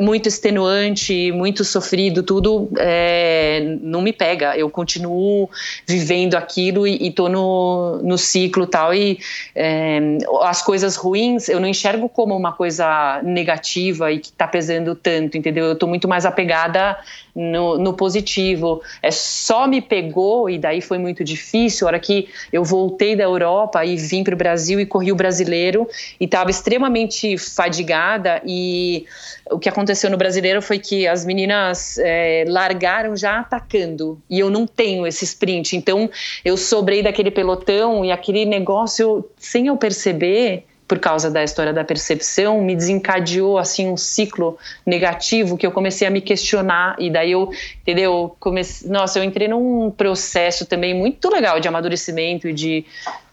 muito extenuante, muito sofrido, tudo é, não me pega. Eu continuo vivendo aquilo e, estou no, no ciclo tal. E é, as coisas ruins eu não enxergo como uma coisa negativa e que está pesando tanto, entendeu? Eu estou muito mais apegada no, no, positivo. É só me pegou e daí foi muito difícil. A hora que eu voltei da Europa e vim para o Brasil e corri o brasileiro e estava extremamente fadigada e o que aconteceu no brasileiro foi que as meninas é, largaram já atacando e eu não tenho esse sprint. Então eu sobrei daquele pelotão e aquele negócio sem eu perceber por causa da história da percepção, me desencadeou assim um ciclo negativo que eu comecei a me questionar e daí eu, entendeu? Comecei, nossa, eu entrei num processo também muito legal de amadurecimento e de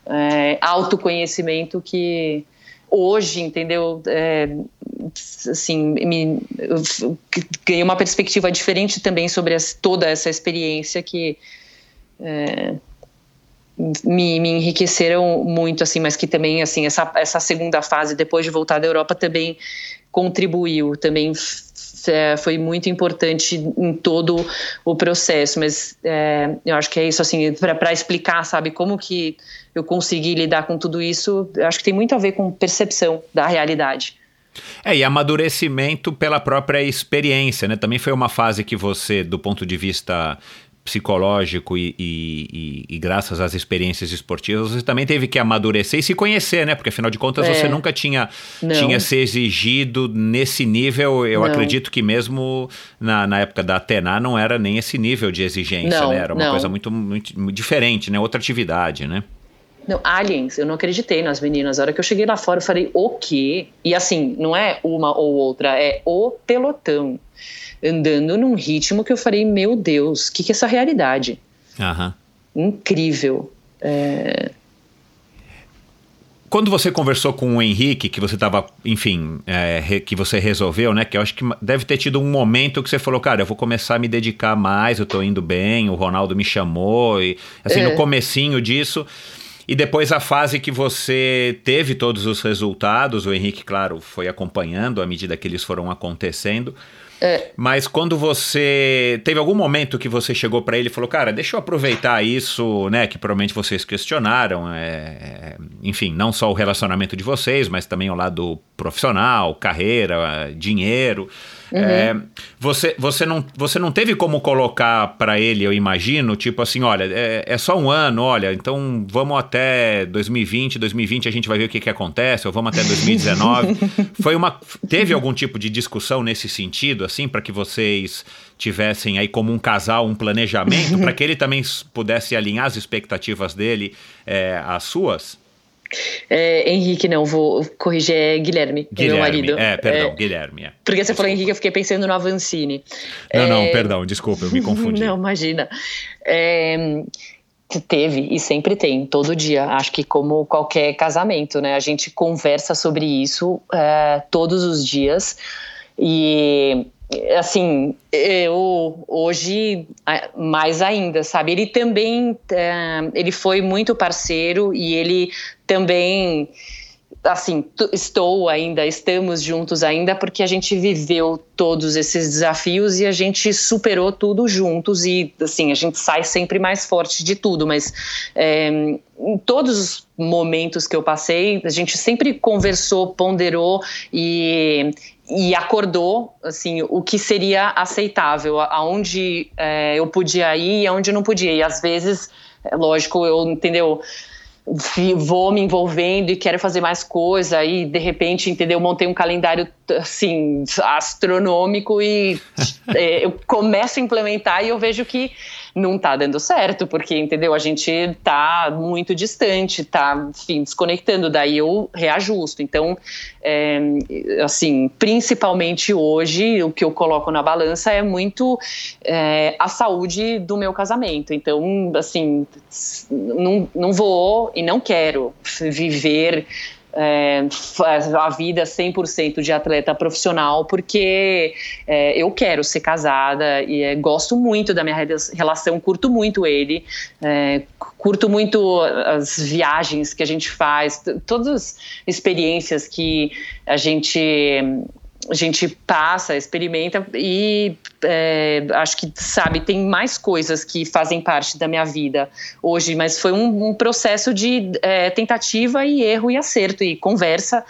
é, autoconhecimento que hoje, entendeu? É, assim, me, ganhei uma perspectiva diferente também sobre as, toda essa experiência que é, me, me, enriqueceram muito, assim, mas que também, assim, essa, essa segunda fase, depois de voltar da Europa, também contribuiu, também é, foi muito importante em todo o processo, mas é, eu acho que é isso, assim, para explicar, sabe, como que eu consegui lidar com tudo isso, acho que tem muito a ver com percepção da realidade. É, e amadurecimento pela própria experiência, né? Também foi uma fase que você, do ponto de vista psicológico e, e, e, e, graças às experiências esportivas você também teve que amadurecer e se conhecer, né? Porque afinal de contas é. você nunca tinha, tinha se exigido nesse nível. Eu não. acredito que mesmo na, na época da Atena não era nem esse nível de exigência, não, né? Era uma coisa muito, muito, muito diferente, né? Outra atividade, né? Não, aliens, eu não acreditei nas meninas. A hora que eu cheguei lá fora, eu falei, o quê? E assim, não é uma ou outra, é o pelotão andando num ritmo que eu falei, meu Deus, o que, que é essa realidade? Uhum. Incrível. É... Quando você conversou com o Henrique, que você estava, enfim, é, que você resolveu, né? Que eu acho que deve ter tido um momento que você falou, cara, eu vou começar a me dedicar mais, eu tô indo bem, o Ronaldo me chamou, e assim, é. no comecinho disso. E depois a fase que você teve todos os resultados, o Henrique, claro, foi acompanhando à medida que eles foram acontecendo. É. Mas quando você. Teve algum momento que você chegou para ele e falou, cara, deixa eu aproveitar isso, né? Que provavelmente vocês questionaram. É, é, enfim, não só o relacionamento de vocês, mas também o lado profissional, carreira, dinheiro. Uhum. É, você, você, não, você não teve como colocar para ele, eu imagino, tipo assim, olha, é, é, só um ano, olha, então vamos até 2020, 2020 a gente vai ver o que, que acontece, ou vamos até 2019. Foi uma, teve algum tipo de discussão nesse sentido, assim, para que vocês tivessem aí como um casal um planejamento, para que ele também pudesse alinhar as expectativas dele é, às suas? É, Henrique, não, vou corrigir, é Guilherme, Guilherme meu marido. É, perdão, é, Guilherme. É. Porque você falou Henrique, eu fiquei pensando no Avancini. Não, não, é, perdão, desculpa, eu me confundi. não, imagina. É, teve e sempre tem, todo dia. Acho que como qualquer casamento, né? A gente conversa sobre isso é, todos os dias. E assim, eu hoje mais ainda, sabe? Ele também, ele foi muito parceiro e ele também, assim, estou ainda, estamos juntos ainda porque a gente viveu todos esses desafios e a gente superou tudo juntos e, assim, a gente sai sempre mais forte de tudo, mas é, em todos os momentos que eu passei, a gente sempre conversou, ponderou e, e acordou assim o que seria aceitável, aonde é, eu podia ir e aonde não podia. E às vezes, é lógico, eu entendeu vou me envolvendo e quero fazer mais coisa e de repente, entendeu, montei um calendário assim astronômico e é, eu começo a implementar e eu vejo que não tá dando certo, porque, entendeu? A gente tá muito distante, tá, enfim, desconectando, daí eu reajusto. Então, é, assim, principalmente hoje, o que eu coloco na balança é muito é, a saúde do meu casamento. Então, assim, não, não vou e não quero viver é, a vida 100% de atleta profissional, porque é, eu quero ser casada e é, gosto muito da minha relação, curto muito ele, é, curto muito as viagens que a gente faz, todas as experiências que a gente a gente passa, experimenta e é, acho que, sabe, tem mais coisas que fazem parte da minha vida hoje, mas foi um, um processo de é, tentativa e erro e acerto e conversa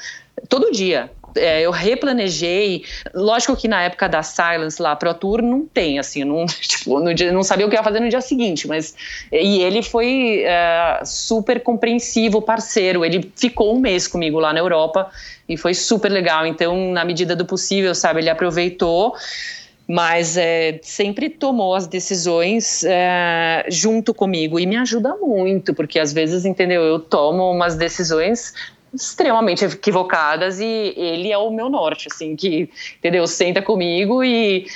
todo dia. É, eu replanejei. Lógico que na época da Silence lá Pro Tour não tem, assim, não, tipo, no dia, não sabia o que ia fazer no dia seguinte, mas. E ele foi é, super compreensivo, parceiro. Ele ficou um mês comigo lá na Europa e foi super legal. Então, na medida do possível, sabe, ele aproveitou mas é, sempre tomou as decisões é, junto comigo e me ajuda muito, porque às vezes, entendeu, eu tomo umas decisões extremamente equivocadas e ele é o meu norte, assim, que, entendeu, senta comigo e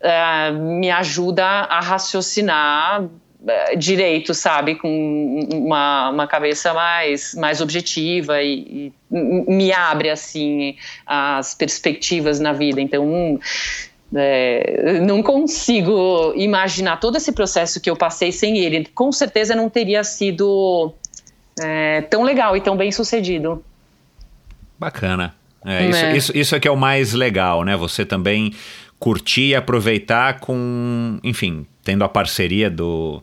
é, me ajuda a raciocinar é, direito, sabe, com uma, uma cabeça mais, mais objetiva e, e, me abre assim as perspectivas na vida. Então, é, não consigo imaginar todo esse processo que eu passei sem ele. Com certeza não teria sido é, tão legal e tão bem sucedido. Bacana. É, isso, é. Isso, isso é que é o mais legal, né? Você também curtir e aproveitar com, enfim, tendo a parceria do,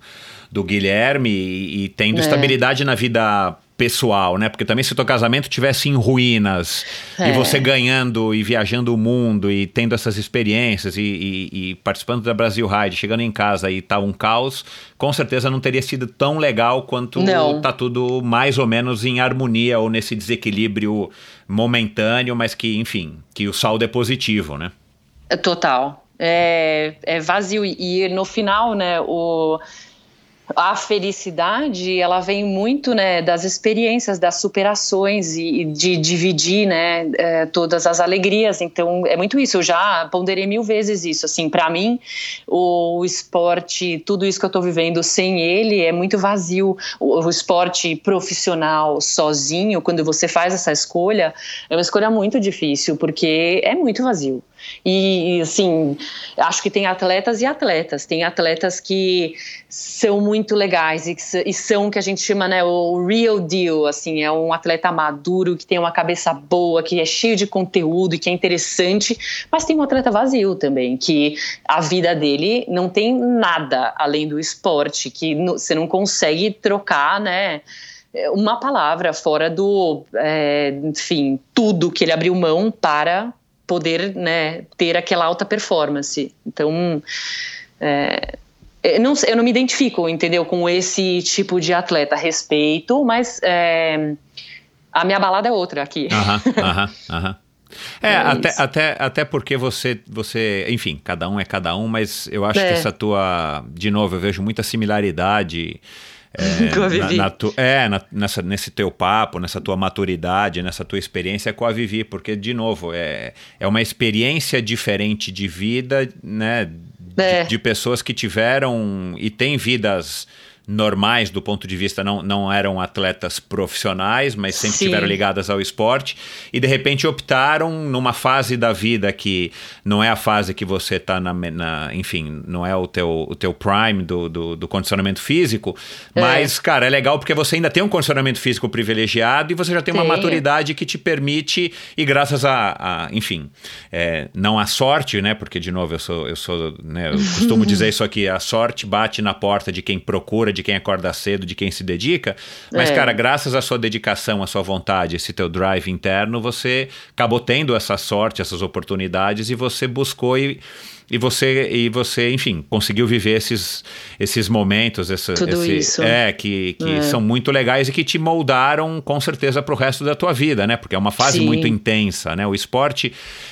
do Guilherme e, e tendo é. estabilidade na vida pessoal, né? Porque também se o teu casamento tivesse em ruínas é. e você ganhando e viajando o mundo e tendo essas experiências e, e, e, participando da Brasil Ride, chegando em casa e tá um caos, com certeza não teria sido tão legal quanto não. tá tudo mais ou menos em harmonia ou nesse desequilíbrio momentâneo, mas que, enfim, que o saldo é positivo, né? É total. É, é vazio. E no final, né, o a felicidade ela vem muito né das experiências das superações e de dividir né é, todas as alegrias. Então é muito isso. Eu já ponderei mil vezes isso. Assim para mim o esporte tudo isso que eu estou vivendo sem ele é muito vazio. O, o esporte profissional sozinho quando você faz essa escolha é uma escolha muito difícil porque é muito vazio e, assim, acho que tem atletas e atletas. Tem atletas que são muito legais e, e são que a gente chama, né, o real deal, assim, é um atleta maduro que tem uma cabeça boa, que é cheio de conteúdo e que é interessante, mas tem um atleta vazio também, que a vida dele não tem nada além do esporte, que você não consegue trocar, né, uma palavra fora do, é, enfim, tudo que ele abriu mão para poder né, ter aquela alta performance. Então, é, eu, não, eu não me identifico, entendeu, com esse tipo de atleta. Respeito, mas é, a minha balada é outra aqui. Aham, aham, aham. É, é até, até, até porque você, você, enfim, cada um é cada um, mas eu acho é. que essa tua, de novo, eu vejo muita similaridade é, na, na tu, é na, nessa, nesse teu papo, nessa tua maturidade, nessa tua experiência com a Vivi, porque, de novo, é, é uma experiência diferente de vida, né? É. De, de pessoas que tiveram e têm vidas normais do ponto de vista, não, não eram atletas profissionais, mas sempre Sim. estiveram ligadas ao esporte, e de repente optaram numa fase da vida que não é a fase que você está na, na, Enfim, não é o teu, o teu prime do, do, do condicionamento físico, é. mas, cara, é legal porque você ainda tem um condicionamento físico privilegiado e você já tem, tem. uma maturidade que te permite, e graças a, a enfim, é, não a sorte, né? Porque, de novo, eu sou, eu sou, né, eu costumo dizer isso aqui, a sorte bate na porta de quem procura, de quem acorda cedo, de quem se dedica. Mas, é. cara, graças à sua dedicação, à sua vontade, esse teu drive interno, você acabou tendo essa sorte, essas oportunidades e você buscou e e você e você enfim conseguiu viver esses esses momentos essa, Tudo esse, isso. é que, que é. são muito legais e que te moldaram com certeza para o resto da tua vida né porque é uma fase Sim. muito intensa né o esporte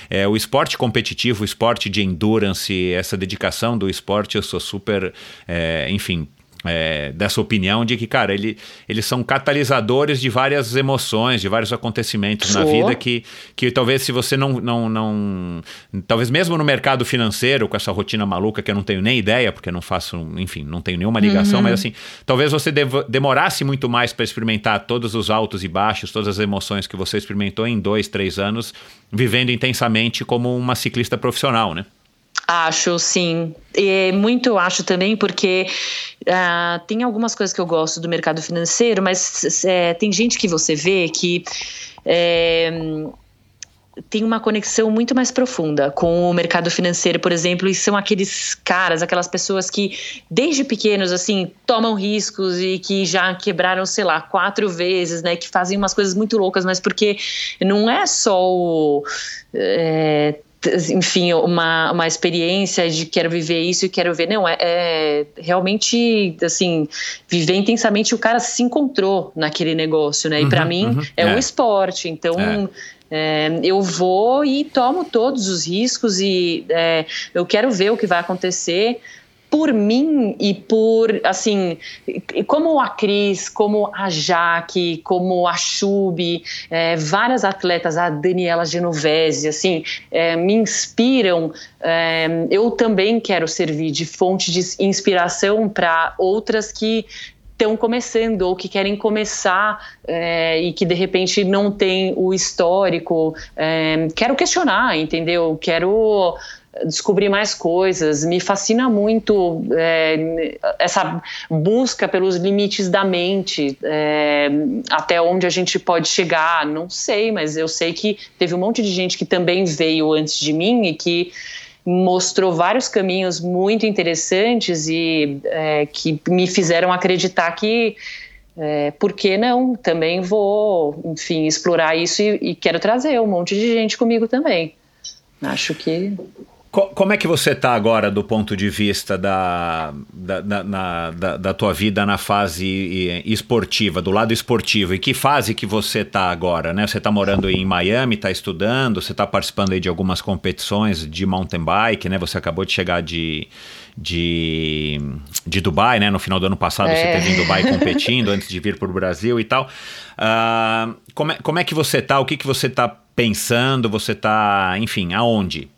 é, o esporte competitivo o esporte de endurance essa dedicação do esporte eu sou super é, enfim é, dessa opinião de que, cara, ele, eles são catalisadores de várias emoções, de vários acontecimentos Sou. na vida que, que talvez se você não, não, não. Talvez mesmo no mercado financeiro, com essa rotina maluca que eu não tenho nem ideia, porque eu não faço, enfim, não tenho nenhuma ligação, mas assim, talvez você demorasse muito mais para experimentar todos os altos e baixos, todas as emoções que você experimentou em dois, três anos, vivendo intensamente como uma ciclista profissional, né? Acho, sim. E muito acho também, porque ah, tem algumas coisas que eu gosto do mercado financeiro, mas é, tem gente que você vê que é, tem uma conexão muito mais profunda com o mercado financeiro, por exemplo, e são aqueles caras, aquelas pessoas que desde pequenos assim tomam riscos e que já quebraram, sei lá, quatro vezes, né, que fazem umas coisas muito loucas, mas porque não é só o é, enfim, uma, uma experiência de quero viver isso e quero ver. Não, é, é, realmente, assim, viver intensamente. O cara se encontrou naquele negócio, né? E para Uhum, mim uhum, é, é. um esporte. Então. é, eu vou e tomo todos os riscos e é, eu quero ver o que vai acontecer por mim e por, assim, como a Cris, como a Jaque, como a Chube, é, várias atletas, a Daniela Genovese, assim, é, me inspiram. é, eu também quero servir de fonte de inspiração para outras que estão começando ou que querem começar é, e que de repente não tem o histórico. É, quero questionar, entendeu? Quero descobrir mais coisas. Me fascina muito é, essa busca pelos limites da mente, é, até onde a gente pode chegar. Não sei, mas eu sei que teve um monte de gente que também veio antes de mim e que mostrou vários caminhos muito interessantes e é, que me fizeram acreditar que é, por que não? Também vou, enfim, explorar isso e, e quero trazer um monte de gente comigo também. Acho que Como é que você está agora do ponto de vista da, da, da, da- da tua vida na fase esportiva, do lado esportivo? E que fase que você está agora? Né? Você está morando em Miami, está estudando, você está participando aí de algumas competições de mountain bike, né? Você acabou de chegar de, de, de Dubai, né? No final do ano passado você É. esteve em Dubai competindo antes de vir para o Brasil e tal. Ah, como, é, como é que você está? O que, que você está pensando? Você está, enfim, aonde?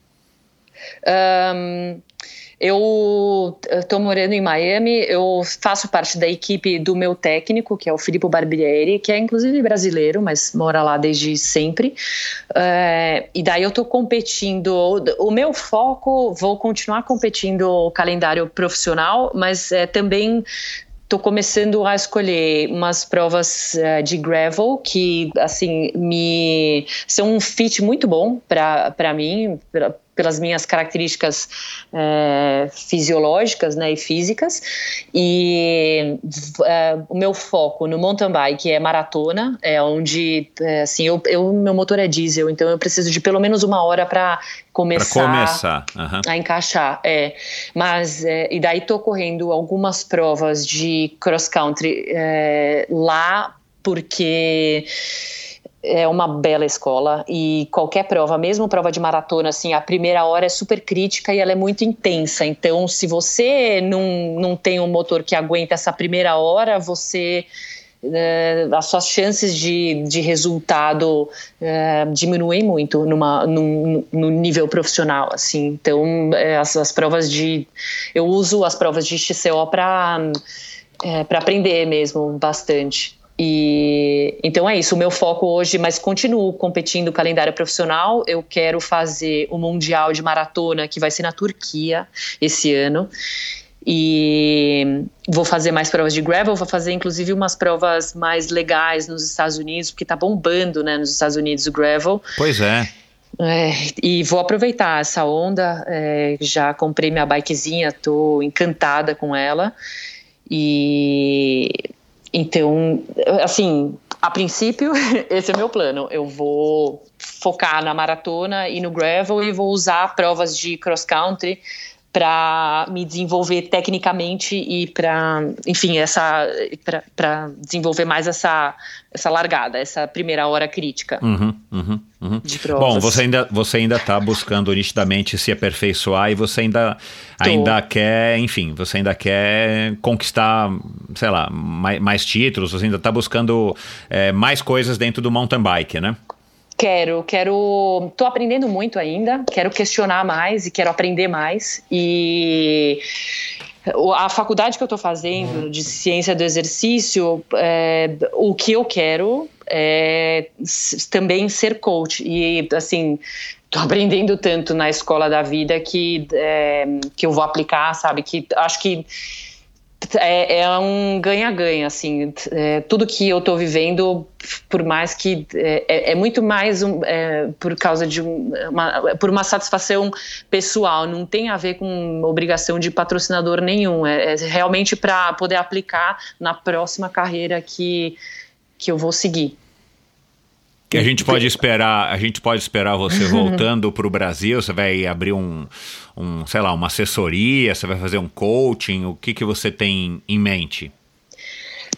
Ahn, eu estou morando em Miami, eu faço parte da equipe do meu técnico, que é o Filippo Barbieri, que é inclusive brasileiro, mas mora lá desde sempre. É, e daí eu estou competindo. O meu foco, vou continuar competindo o calendário profissional, mas é, também Estou começando a escolher umas provas eh, de gravel que, assim, me são um fit muito bom para mim, pela- pelas minhas características eh, fisiológicas né, e físicas. E eh, o meu foco no mountain bike é maratona, é onde, eh, assim, eu, eu, meu motor é diesel, então eu preciso de pelo menos uma hora para começar começar. aham. a encaixar, é. Mas, é, e daí tô correndo algumas provas de cross country é, lá, porque é uma bela escola e qualquer prova, mesmo prova de maratona, assim, a primeira hora é super crítica e ela é muito intensa. Então, se você não, não tem um motor que aguenta essa primeira hora, você é, as suas chances de, de resultado é, diminuem muito numa, num, no nível profissional, assim. Então, é, as, as provas de... Eu uso as provas de XCO para para aprender mesmo bastante. E então é isso, o meu foco hoje, mas continuo competindo o calendário profissional. Eu quero fazer o Mundial de Maratona, que vai ser na Turquia esse ano. E vou fazer mais provas de gravel, vou fazer inclusive umas provas mais legais nos Estados Unidos, porque tá bombando, né, nos Estados Unidos o gravel. Pois é. É, e vou aproveitar essa onda. é, já comprei minha bikezinha, tô encantada com ela. E então, assim, a princípio, esse é meu plano. Eu vou focar na maratona e no gravel e vou usar provas de cross country para me desenvolver tecnicamente e para, enfim, essa para desenvolver mais essa essa largada, essa primeira hora crítica uhum, uhum, uhum. Bom, você ainda você ainda está buscando nitidamente se aperfeiçoar e você ainda Tô. ainda quer, enfim, você ainda quer conquistar, sei lá, mais, mais títulos, você ainda está buscando é, mais coisas dentro do mountain bike, né? Quero, quero. Tô aprendendo muito ainda, quero questionar mais e quero aprender mais. E a faculdade que eu estou fazendo de ciência do exercício, é, o que eu quero é também ser coach. E, assim, estou aprendendo tanto na escola da vida que, é, que eu vou aplicar, sabe? Que acho que é, é um ganha-ganha, assim. É, tudo que eu estou vivendo, por mais que é, é, é muito mais um, é, por causa de um, uma, por uma satisfação pessoal, não tem a ver com obrigação de patrocinador nenhum. É, é realmente para poder aplicar na próxima carreira que que eu vou seguir. Que a gente pode esperar, a gente pode esperar você voltando para o Brasil, você vai abrir um, um, sei lá, uma assessoria, você vai fazer um coaching, o que, que você tem em mente?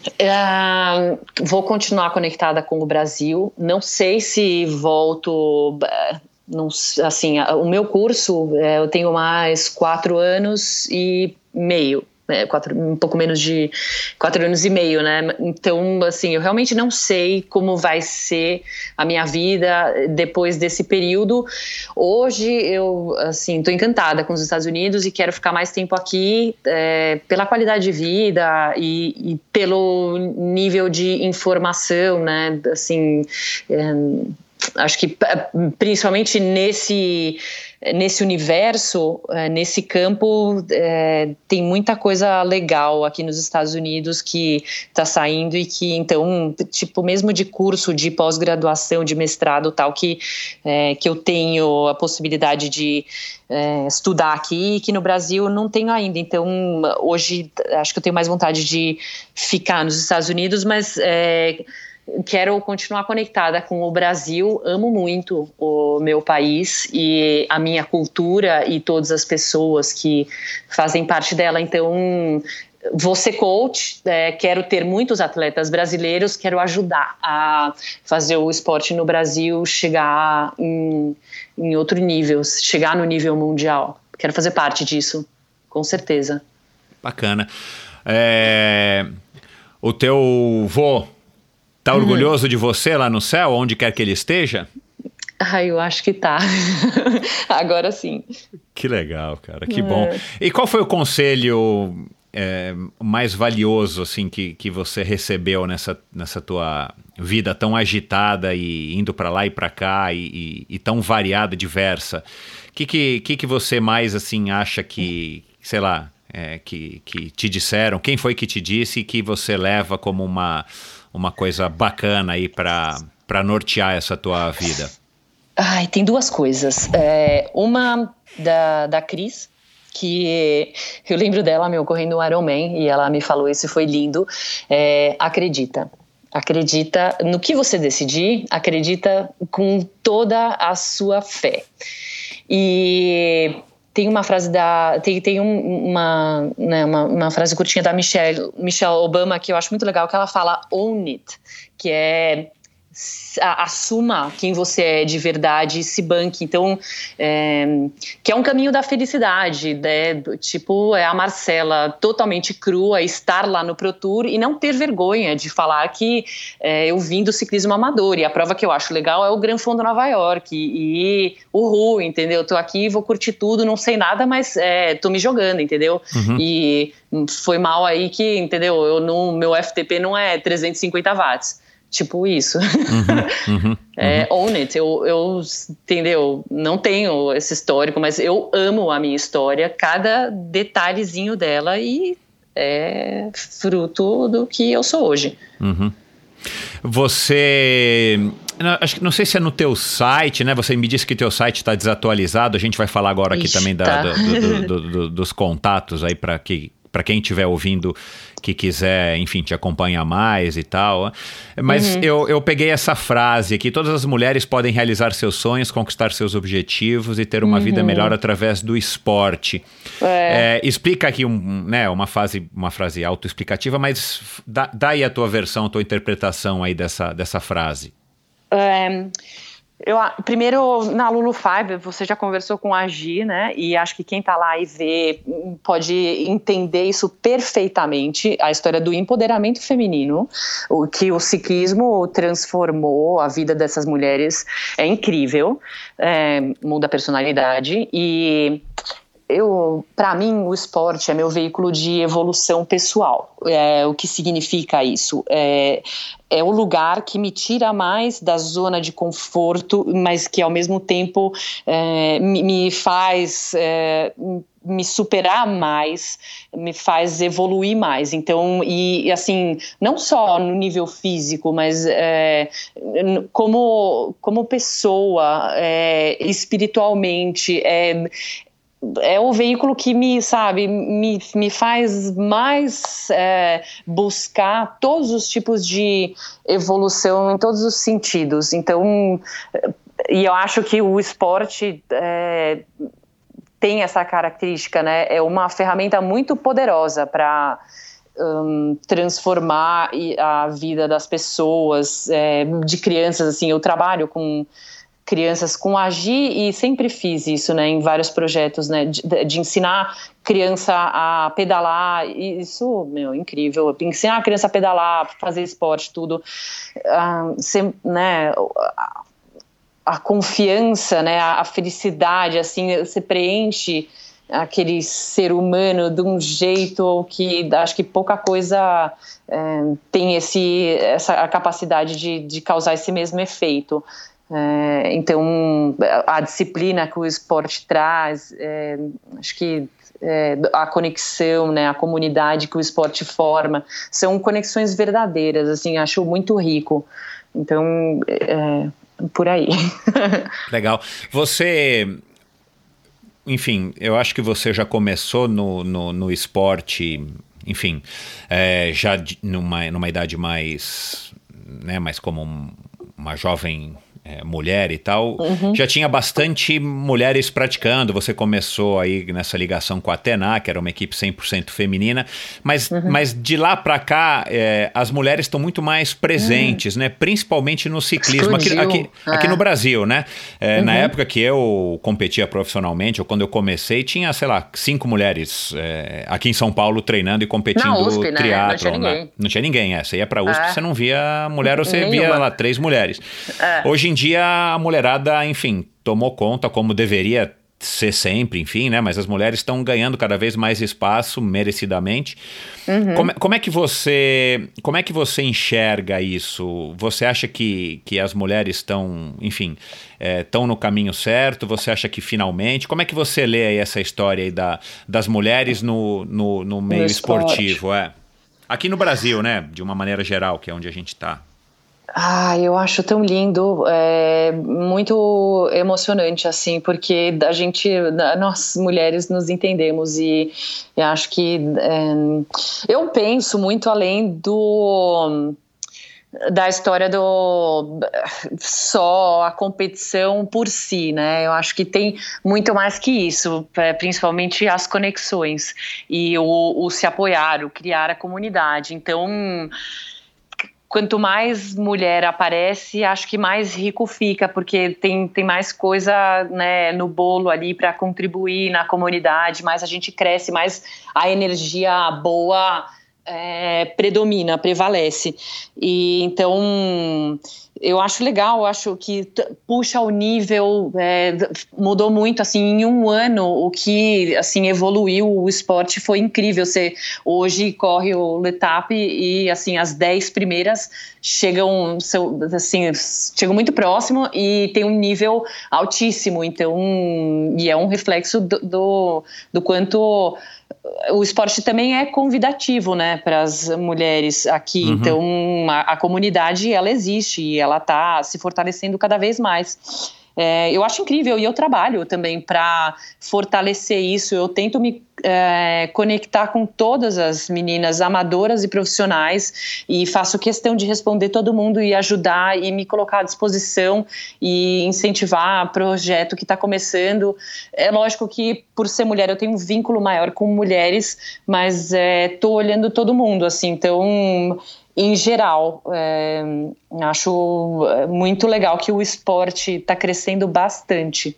Uh, vou continuar conectada com o Brasil. Não sei se volto. Eh, não, assim, o meu curso, eh, eu tenho mais quatro anos e meio quatro, um pouco menos de quatro anos e meio, né? Então, assim, eu realmente não sei como vai ser a minha vida depois desse período. Hoje eu, assim, estou encantada com os Estados Unidos e quero ficar mais tempo aqui é, pela qualidade de vida e, e, pelo nível de informação, né? Assim, é, acho que principalmente nesse nesse universo, é, nesse campo, é, tem muita coisa legal aqui nos Estados Unidos que está saindo e que, então, tipo, mesmo de curso de pós-graduação, de mestrado tal, que, é, que eu tenho a possibilidade de é, estudar aqui, que no Brasil não tenho ainda. Então, hoje, acho que eu tenho mais vontade de ficar nos Estados Unidos, mas quero continuar conectada com o Brasil, amo muito o meu país e a minha cultura e todas as pessoas que fazem parte dela. Então, ser coach, é, quero ter muitos atletas brasileiros, quero ajudar a fazer o esporte no Brasil chegar em, em outro nível, chegar no nível mundial. Quero fazer parte disso, com certeza. Bacana. É, o teu vô Tá uhum. orgulhoso de você lá no céu, onde quer que ele esteja? Ah, eu acho que tá. Agora sim. Que legal, cara. Que é. bom. E qual foi o conselho é, mais valioso assim que, que você recebeu nessa, nessa tua vida tão agitada e indo para lá e para cá e, e, e, tão variada, diversa? O que, que, que, que você mais assim acha que, sei lá, é, que, que te disseram? Quem foi que te disse e que você leva como uma uma coisa bacana aí para nortear essa tua vida? Ai, tem duas coisas. É, uma da, da Cris, que eu lembro dela, meu, correndo um Ironman, e ela me falou isso foi lindo. É, acredita. Acredita no que você decidir, acredita com toda a sua fé. E tem uma frase da tem, tem um, uma, né, uma, uma frase curtinha da Michelle, Michelle Obama que eu acho muito legal que ela fala own it que é assuma quem você é de verdade e se banque. Então, é, que é um caminho da felicidade, né? Tipo, é a Marcela totalmente crua, estar lá no Pro Tour e não ter vergonha de falar que é, eu vim do ciclismo amador. E a prova que eu acho legal é o Gran Fondo Nova York. E, e o Ru, entendeu? Tô aqui, vou curtir tudo, não sei nada, mas é, tô me jogando, entendeu? Uhum. E foi mal aí que, entendeu? Eu não, meu FTP não é 350 watts. Tipo isso. Uhum, uhum, é, uhum. Own it. Eu, eu, entendeu? Não tenho esse histórico, mas eu amo a minha história, cada detalhezinho dela e é fruto do que eu sou hoje. Uhum. Você não, acho que não sei se é no teu site, né? Você me disse que teu site está desatualizado. A gente vai falar agora aqui Ixi, também da, tá. do, do, do, dos contatos aí para que para quem estiver ouvindo que quiser, enfim, te acompanhar mais e tal. Mas uhum. eu, eu peguei essa frase aqui: todas as mulheres podem realizar seus sonhos, conquistar seus objetivos e ter uma uhum. vida melhor através do esporte. É. É, explica aqui um, né, uma, fase, uma frase autoexplicativa, mas dá, dá aí a tua versão, a tua interpretação aí dessa, dessa frase. É. Eu, primeiro, na Lulu Five, você já conversou com a Gi, né? E acho que quem está lá e vê pode entender isso perfeitamente, a história do empoderamento feminino, o que o ciclismo transformou a vida dessas mulheres. É incrível, é, muda a personalidade. E eu, para mim, o esporte é meu veículo de evolução pessoal. É, o que significa isso? É, é o lugar que me tira mais da zona de conforto, mas que ao mesmo tempo é, me, me, faz é, me superar mais, me faz evoluir mais. Então, e, assim, não só no nível físico, mas é, como, como pessoa, é, espiritualmente, é, é o veículo que me, sabe, me, me faz mais é, buscar todos os tipos de evolução em todos os sentidos. Então, e eu acho que o esporte é, tem essa característica, né? É uma ferramenta muito poderosa para um, transformar a vida das pessoas, é, de crianças. Assim, eu trabalho com crianças com agir e sempre fiz isso, né, em vários projetos, né, de, de ensinar criança a pedalar, isso, meu, incrível, ensinar a criança a pedalar, fazer esporte, tudo, sem, né, a, a, confiança, né, a, a felicidade, assim, você preenche aquele ser humano de um jeito que acho que pouca coisa é, tem esse, essa a capacidade de, de causar esse mesmo efeito. É, então, a disciplina que o esporte traz, é, acho que é, a conexão, né, a comunidade que o esporte forma, são conexões verdadeiras, assim, acho muito rico. Então, é, por aí. Legal. Você, enfim, eu acho que você já começou no, no, no esporte, enfim, é, já numa, numa idade mais, né, mais como uma jovem é, mulher e tal, uhum. já tinha bastante mulheres praticando. Você começou aí nessa ligação com a Atena, que era uma equipe 100% feminina, mas, uhum. mas de lá para cá, é, as mulheres estão muito mais presentes, uhum. né? Principalmente no ciclismo, aqui, aqui, é. aqui, no Brasil, né? É, na uhum. época que eu competia profissionalmente, ou quando eu comecei, tinha, sei lá, cinco mulheres é, aqui em São Paulo treinando e competindo na USP, né? triatlon. Não tinha ninguém. Né? Não tinha ninguém, é. Você ia pra USP, é. você não via mulher, ou você Nenhuma. via lá três mulheres. Hoje em em dia a mulherada, enfim, tomou conta como deveria ser sempre, enfim, né? Mas as mulheres estão ganhando cada vez mais espaço, merecidamente. Uhum. Como, como, é que você, como é que você enxerga isso? Você acha que, que as mulheres estão, enfim, estão é, no caminho certo? Você acha que finalmente? Como é que você lê aí essa história aí da, das mulheres no, no, no meio no esportivo? É. Aqui no Brasil, né? De uma maneira geral, que é onde a gente está. Ah, eu acho tão lindo, é muito emocionante, assim, porque a gente, nós mulheres nos entendemos e, e acho que é, eu penso muito além do da história do só a competição por si, né? Eu acho que tem muito mais que isso, é, principalmente as conexões e o, o se apoiar, o criar a comunidade. Então quanto mais mulher aparece, acho que mais rico fica, porque tem, tem mais coisa né, no bolo ali para contribuir na comunidade, mais a gente cresce, mais a energia boa é, predomina, prevalece. E então eu acho legal, eu acho que puxa o nível, é, mudou muito, assim, em um ano o que, assim, evoluiu o esporte foi incrível, você hoje corre o Letap e, assim, as dez primeiras chegam, assim, chegam muito próximo e tem um nível altíssimo, então, e é um reflexo do, do, do quanto o esporte também é convidativo, né, para as mulheres aqui. Uhum. Então, a, a, comunidade ela existe e ela está se fortalecendo cada vez mais. É, eu acho incrível e eu trabalho também para fortalecer isso. Eu tento me é, conectar com todas as meninas amadoras e profissionais e faço questão de responder todo mundo e ajudar e me colocar à disposição e incentivar projeto que está começando. É lógico que por ser mulher eu tenho um vínculo maior com mulheres, mas estou é, olhando todo mundo assim, então em geral. É, acho é, muito legal que o esporte está crescendo bastante.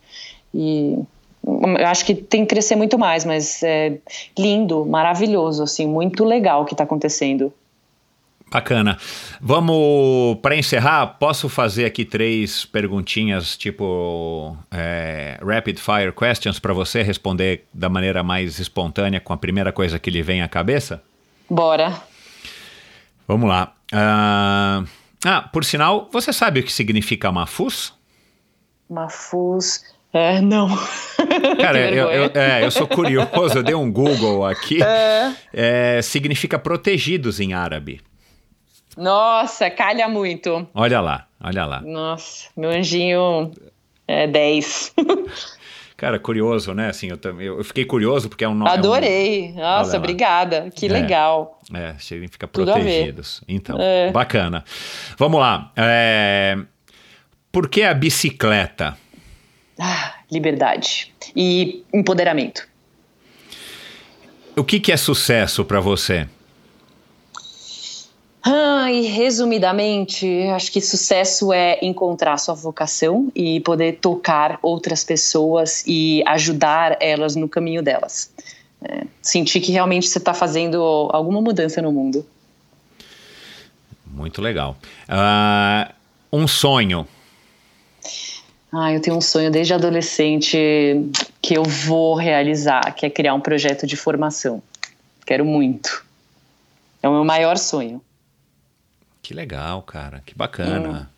E eu acho que tem que crescer muito mais, mas é lindo, maravilhoso, assim, muito legal o que está acontecendo. Bacana. Vamos, para encerrar, posso fazer aqui três perguntinhas, tipo é, rapid fire questions, para você responder da maneira mais espontânea com a primeira coisa que lhe vem à cabeça? Bora. Vamos lá. Uh, ah, por sinal, você sabe o que significa Mafus? Mafus. É, não. Cara, eu, eu, é, eu sou curioso, eu dei um Google aqui. É. É, significa protegidos em árabe. Nossa, calha muito. Olha lá, olha lá. Nossa, meu anjinho é 10. Cara, curioso, né? Assim, eu, eu fiquei curioso porque é um nome. Adorei. É um... Nossa, obrigada. Que é, legal. É, significa protegidos. Então, é. bacana. Vamos lá. É... Por que a bicicleta? Ah, liberdade e empoderamento. O que, que é sucesso para você? Ah, e resumidamente, acho que sucesso é encontrar sua vocação e poder tocar outras pessoas e ajudar elas no caminho delas. É, sentir que realmente você está fazendo alguma mudança no mundo. Muito legal. Uh, um sonho. Ah, eu tenho um sonho desde adolescente que eu vou realizar, que é criar um projeto de formação. Quero muito. É o meu maior sonho. Que legal, cara. Que bacana.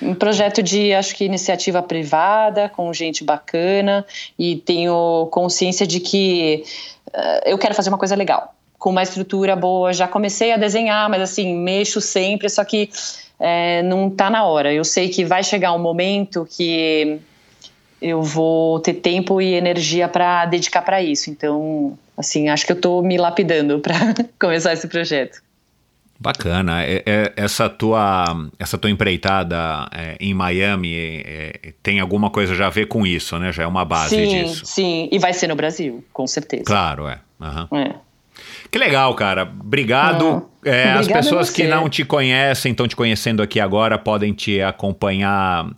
Um, um projeto de, acho que, iniciativa privada, com gente bacana, e tenho consciência de que uh, eu quero fazer uma coisa legal, com uma estrutura boa. Já comecei a desenhar, mas assim, mexo sempre, só que é, não está na hora. Eu sei que vai chegar um momento que eu vou ter tempo e energia para dedicar para isso. Então, assim, acho que eu estou me lapidando para começar esse projeto. Bacana. É, é, essa, tua, essa tua empreitada é, em Miami é, tem alguma coisa já a ver com isso, né? Já é uma base sim, disso. Sim, e vai ser no Brasil, com certeza. Claro, é. Uhum. Que legal, cara. Obrigado. É, as pessoas que não te conhecem, estão te conhecendo aqui agora, podem te acompanhar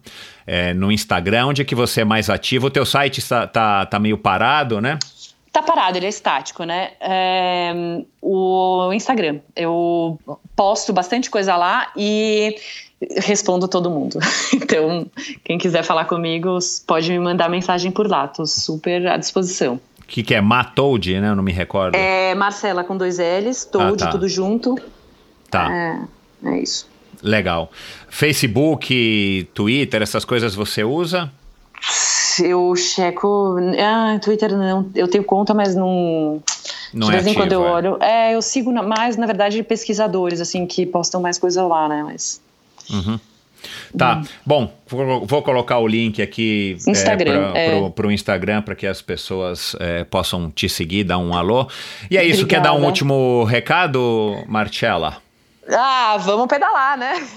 no Instagram. Onde é que você é mais ativo? O teu site está, tá, tá meio parado, né? Tá parado, ele é estático, né? É, o Instagram. Eu posto bastante coisa lá e respondo todo mundo. Então, quem quiser falar comigo, pode me mandar mensagem por lá. Tô super à disposição. O que, que é? Matold, né? Eu não me recordo. É Marcela com dois L's, Toad, ah, tá. tudo junto. Tá. É, é isso. Legal. Facebook, Twitter, essas coisas você usa? Eu checo. Ah, Twitter não. Eu tenho conta, mas não. Não de vez é em quando eu é. olho. É, eu sigo mais, na verdade, pesquisadores, assim, que postam mais coisa lá, né? Mas. Uhum. Tá, hum. bom, vou, vou, colocar o link aqui Instagram, é, para o é. Instagram para que as pessoas é, possam te seguir, dar um alô. E é isso, Obrigada. quer dar um último recado, Marcella? Ah, vamos pedalar, né?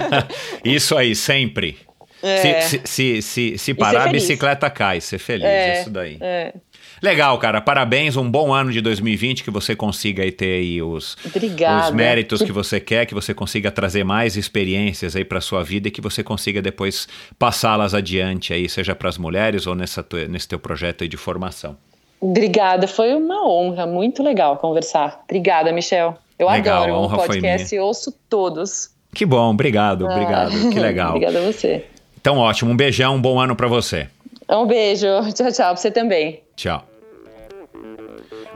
isso aí, sempre. É. Se, se, se, se, parar, a bicicleta cai, ser feliz, é, isso daí. É. Legal, cara. Parabéns, um bom ano de 2020, que você consiga aí ter aí os, os méritos que você quer, que você consiga trazer mais experiências aí para sua vida e que você consiga depois passá-las adiante aí, seja para as mulheres ou nessa, nesse teu projeto aí de formação. Obrigada, foi uma honra, muito legal conversar. Obrigada, Michel. Eu legal, adoro o podcast ouço todos. Que bom, obrigado, obrigado, ah. que legal. Obrigada a você. Então, ótimo. Um beijão, um bom ano para você. Um beijo. Tchau, tchau. Pra você também. Tchau.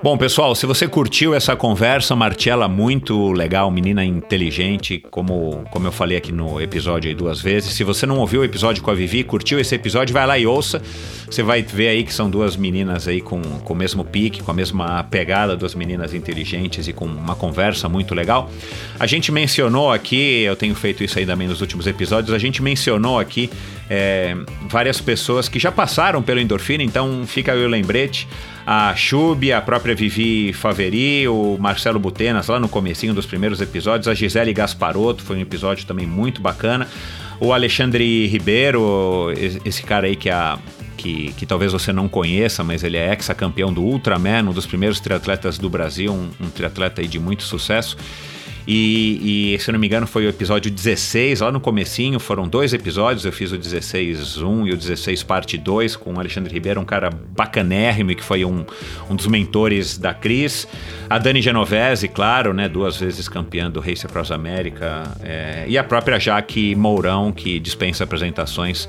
Bom, pessoal, se você curtiu essa conversa, Martiela muito legal, menina inteligente, como, como eu falei aqui no episódio aí duas vezes. Se você não ouviu o episódio com a Vivi, curtiu esse episódio, vai lá e ouça. Você vai ver aí que são duas meninas aí com, com o mesmo pique, com a mesma pegada, duas meninas inteligentes e com uma conversa muito legal. A gente mencionou aqui, eu tenho feito isso aí também nos últimos episódios, a gente mencionou aqui é, várias pessoas que já passaram pelo Endorfina, então fica aí o lembrete. A Chub, a própria Vivi Faveri, o Marcelo Butenas lá no comecinho dos primeiros episódios, a Gisele Gasparotto, foi um episódio também muito bacana. O Alexandre Ribeiro, esse cara aí que a que, que, talvez você não conheça, mas ele é ex-campeão do Ultraman, um dos primeiros triatletas do Brasil, um, um triatleta de muito sucesso. E, e, se eu não me engano, foi o episódio 16, lá no comecinho, foram dois episódios, eu fiz o 16 1 e o 16 parte 2 com o Alexandre Ribeiro, um cara bacanérrimo que foi um, um dos mentores da Cris. A Dani Genovese, claro, né, duas vezes campeã do Race Across America. É, e a própria Jaque Mourão, que dispensa apresentações,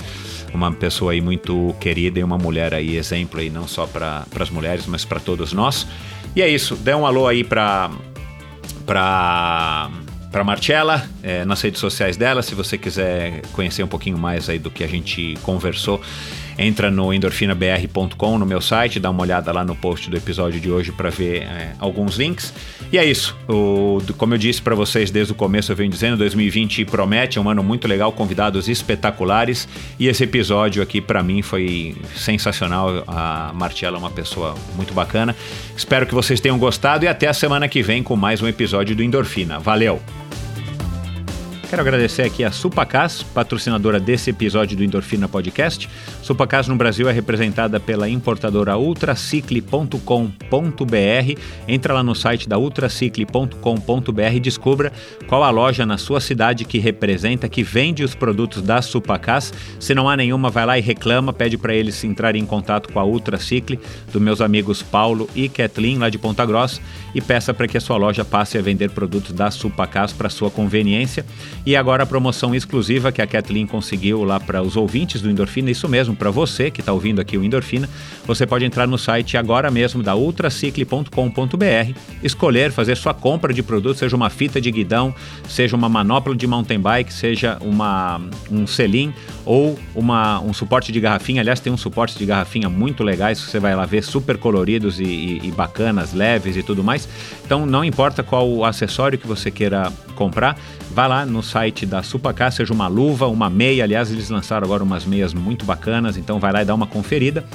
uma pessoa aí muito querida e uma mulher aí, exemplo aí, não só para as mulheres, mas para todos nós. E é isso, dê um alô aí para para para Marcella é, nas redes sociais dela, se você quiser conhecer um pouquinho mais aí do que a gente conversou entra no endorfinabr.com no meu site, dá uma olhada lá no post do episódio de hoje para ver é, alguns links. E é isso. O, como eu disse para vocês desde o começo, eu venho dizendo, 2020 promete, é um ano muito legal, convidados espetaculares. E esse episódio aqui para mim foi sensacional. A Martiela é uma pessoa muito bacana. Espero que vocês tenham gostado e até a semana que vem com mais um episódio do Endorfina. Valeu! Quero agradecer aqui a Supacas, patrocinadora desse episódio do Endorfina Podcast. Supacas no Brasil é representada pela importadora ultracicle.com.br. Entra lá no site da ultracicle.com.br e descubra qual a loja na sua cidade que representa, que vende os produtos da Supacas. Se não há nenhuma, vai lá e reclama, pede para eles entrarem em contato com a Ultracicle, dos meus amigos Paulo e Kathleen, lá de Ponta Grossa, e peça para que a sua loja passe a vender produtos da Supacas para sua conveniência. E agora a promoção exclusiva que a Kathleen conseguiu lá para os ouvintes do Endorfina, isso mesmo, para você que está ouvindo aqui o Endorfina, você pode entrar no site agora mesmo da ultracicle.com.br, escolher, fazer sua compra de produtos, seja uma fita de guidão, seja uma manopla de mountain bike, seja uma, um selim ou uma, um suporte de garrafinha. Aliás, tem um suporte de garrafinha muito legais você vai lá ver, super coloridos e, e, e bacanas, leves e tudo mais. Então, não importa qual o acessório que você queira comprar, vá lá no site da Supacá, seja uma luva, uma meia. Aliás, eles lançaram agora umas meias muito bacanas, então vai lá e dá uma conferida.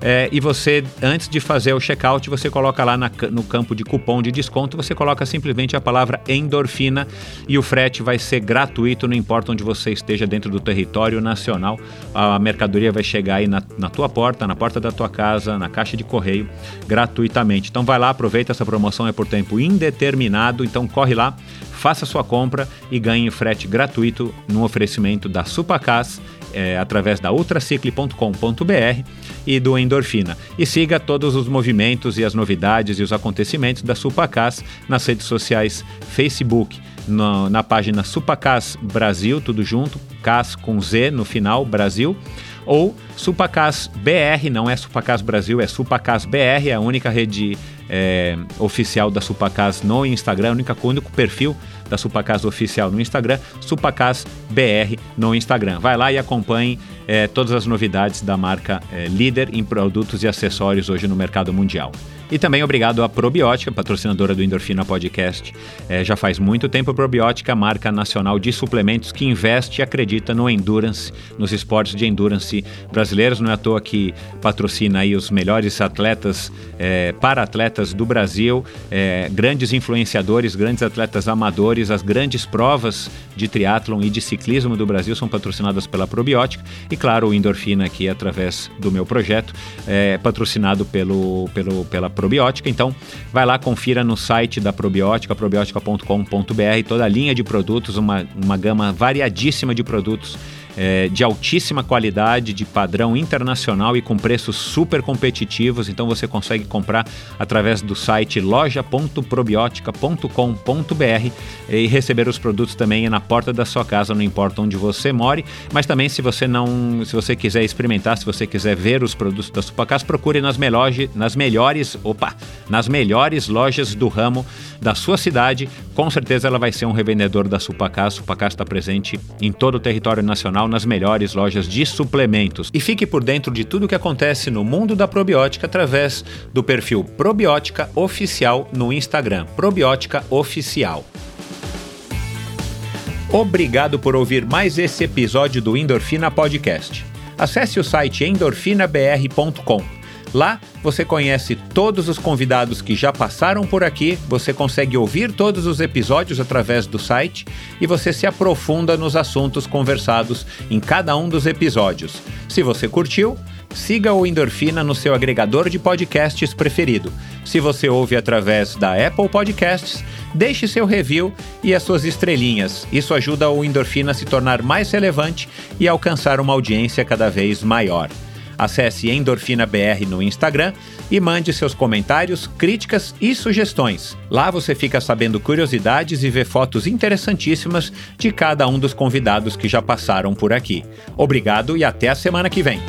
É, e você, antes de fazer o checkout, você coloca lá na, no campo de cupom de desconto, você coloca simplesmente a palavra endorfina e o frete vai ser gratuito, não importa onde você esteja dentro do território nacional. A mercadoria vai chegar aí na, na tua porta, na porta da tua casa, na caixa de correio, gratuitamente. Então vai lá, aproveita essa promoção, é por tempo indeterminado, então corre lá, faça sua compra e ganhe frete gratuito no oferecimento da Supacas é, através da ultracicle.com.br e do Endorfina. E siga todos os movimentos e as novidades e os acontecimentos da Supacas nas redes sociais Facebook, no, na página Supacas Brasil, tudo junto, CAS com Z no final, Brasil, ou Supacas BR, não é Supacas Brasil, é Supacas BR, é a única rede é, oficial da Supacas no Instagram, o único, único perfil da Supacas oficial no Instagram, Supacas BR no Instagram. Vai lá e acompanhe é, todas as novidades da marca é, líder em produtos e acessórios hoje no mercado mundial. E também obrigado à Probiótica, patrocinadora do Endorfina Podcast. É, já faz muito tempo a Probiótica, marca nacional de suplementos que investe e acredita no endurance, nos esportes de endurance brasileiros. Não é à toa que patrocina aí os melhores atletas, é, para atletas do Brasil, é, grandes influenciadores, grandes atletas amadores, as grandes provas de triatlon e de ciclismo do Brasil são patrocinadas pela Probiótica. E claro, o Endorfina aqui através do meu projeto, é patrocinado pelo, pelo, pela probiótica. Então, vai lá, confira no site da probiótica, probiótica.com.br, toda a linha de produtos, uma, uma gama variadíssima de produtos é, de altíssima qualidade, de padrão internacional e com preços super competitivos. Então você consegue comprar através do site loja.probiotica.com.br e receber os produtos também na porta da sua casa, não importa onde você more. Mas também se você não, se você quiser experimentar, se você quiser ver os produtos da Supacas, procure nas, melhores, nas melhores, opa, nas melhores lojas do ramo da sua cidade. Com certeza ela vai ser um revendedor da Supacas. Supacas está presente em todo o território nacional nas melhores lojas de suplementos. E fique por dentro de tudo o que acontece no mundo da probiótica através do perfil Probiótica Oficial no Instagram. Probiótica Oficial. Obrigado por ouvir mais esse episódio do Endorfina Podcast. Acesse o site endorfinabr.com. Lá você conhece todos os convidados que já passaram por aqui, você consegue ouvir todos os episódios através do site e você se aprofunda nos assuntos conversados em cada um dos episódios. Se você curtiu, siga o Endorfina no seu agregador de podcasts preferido. Se você ouve através da Apple Podcasts, deixe seu review e as suas estrelinhas. Isso ajuda o Endorfina a se tornar mais relevante e alcançar uma audiência cada vez maior. Acesse Endorfina BR no Instagram e mande seus comentários, críticas e sugestões. Lá você fica sabendo curiosidades e vê fotos interessantíssimas de cada um dos convidados que já passaram por aqui. Obrigado e até a semana que vem.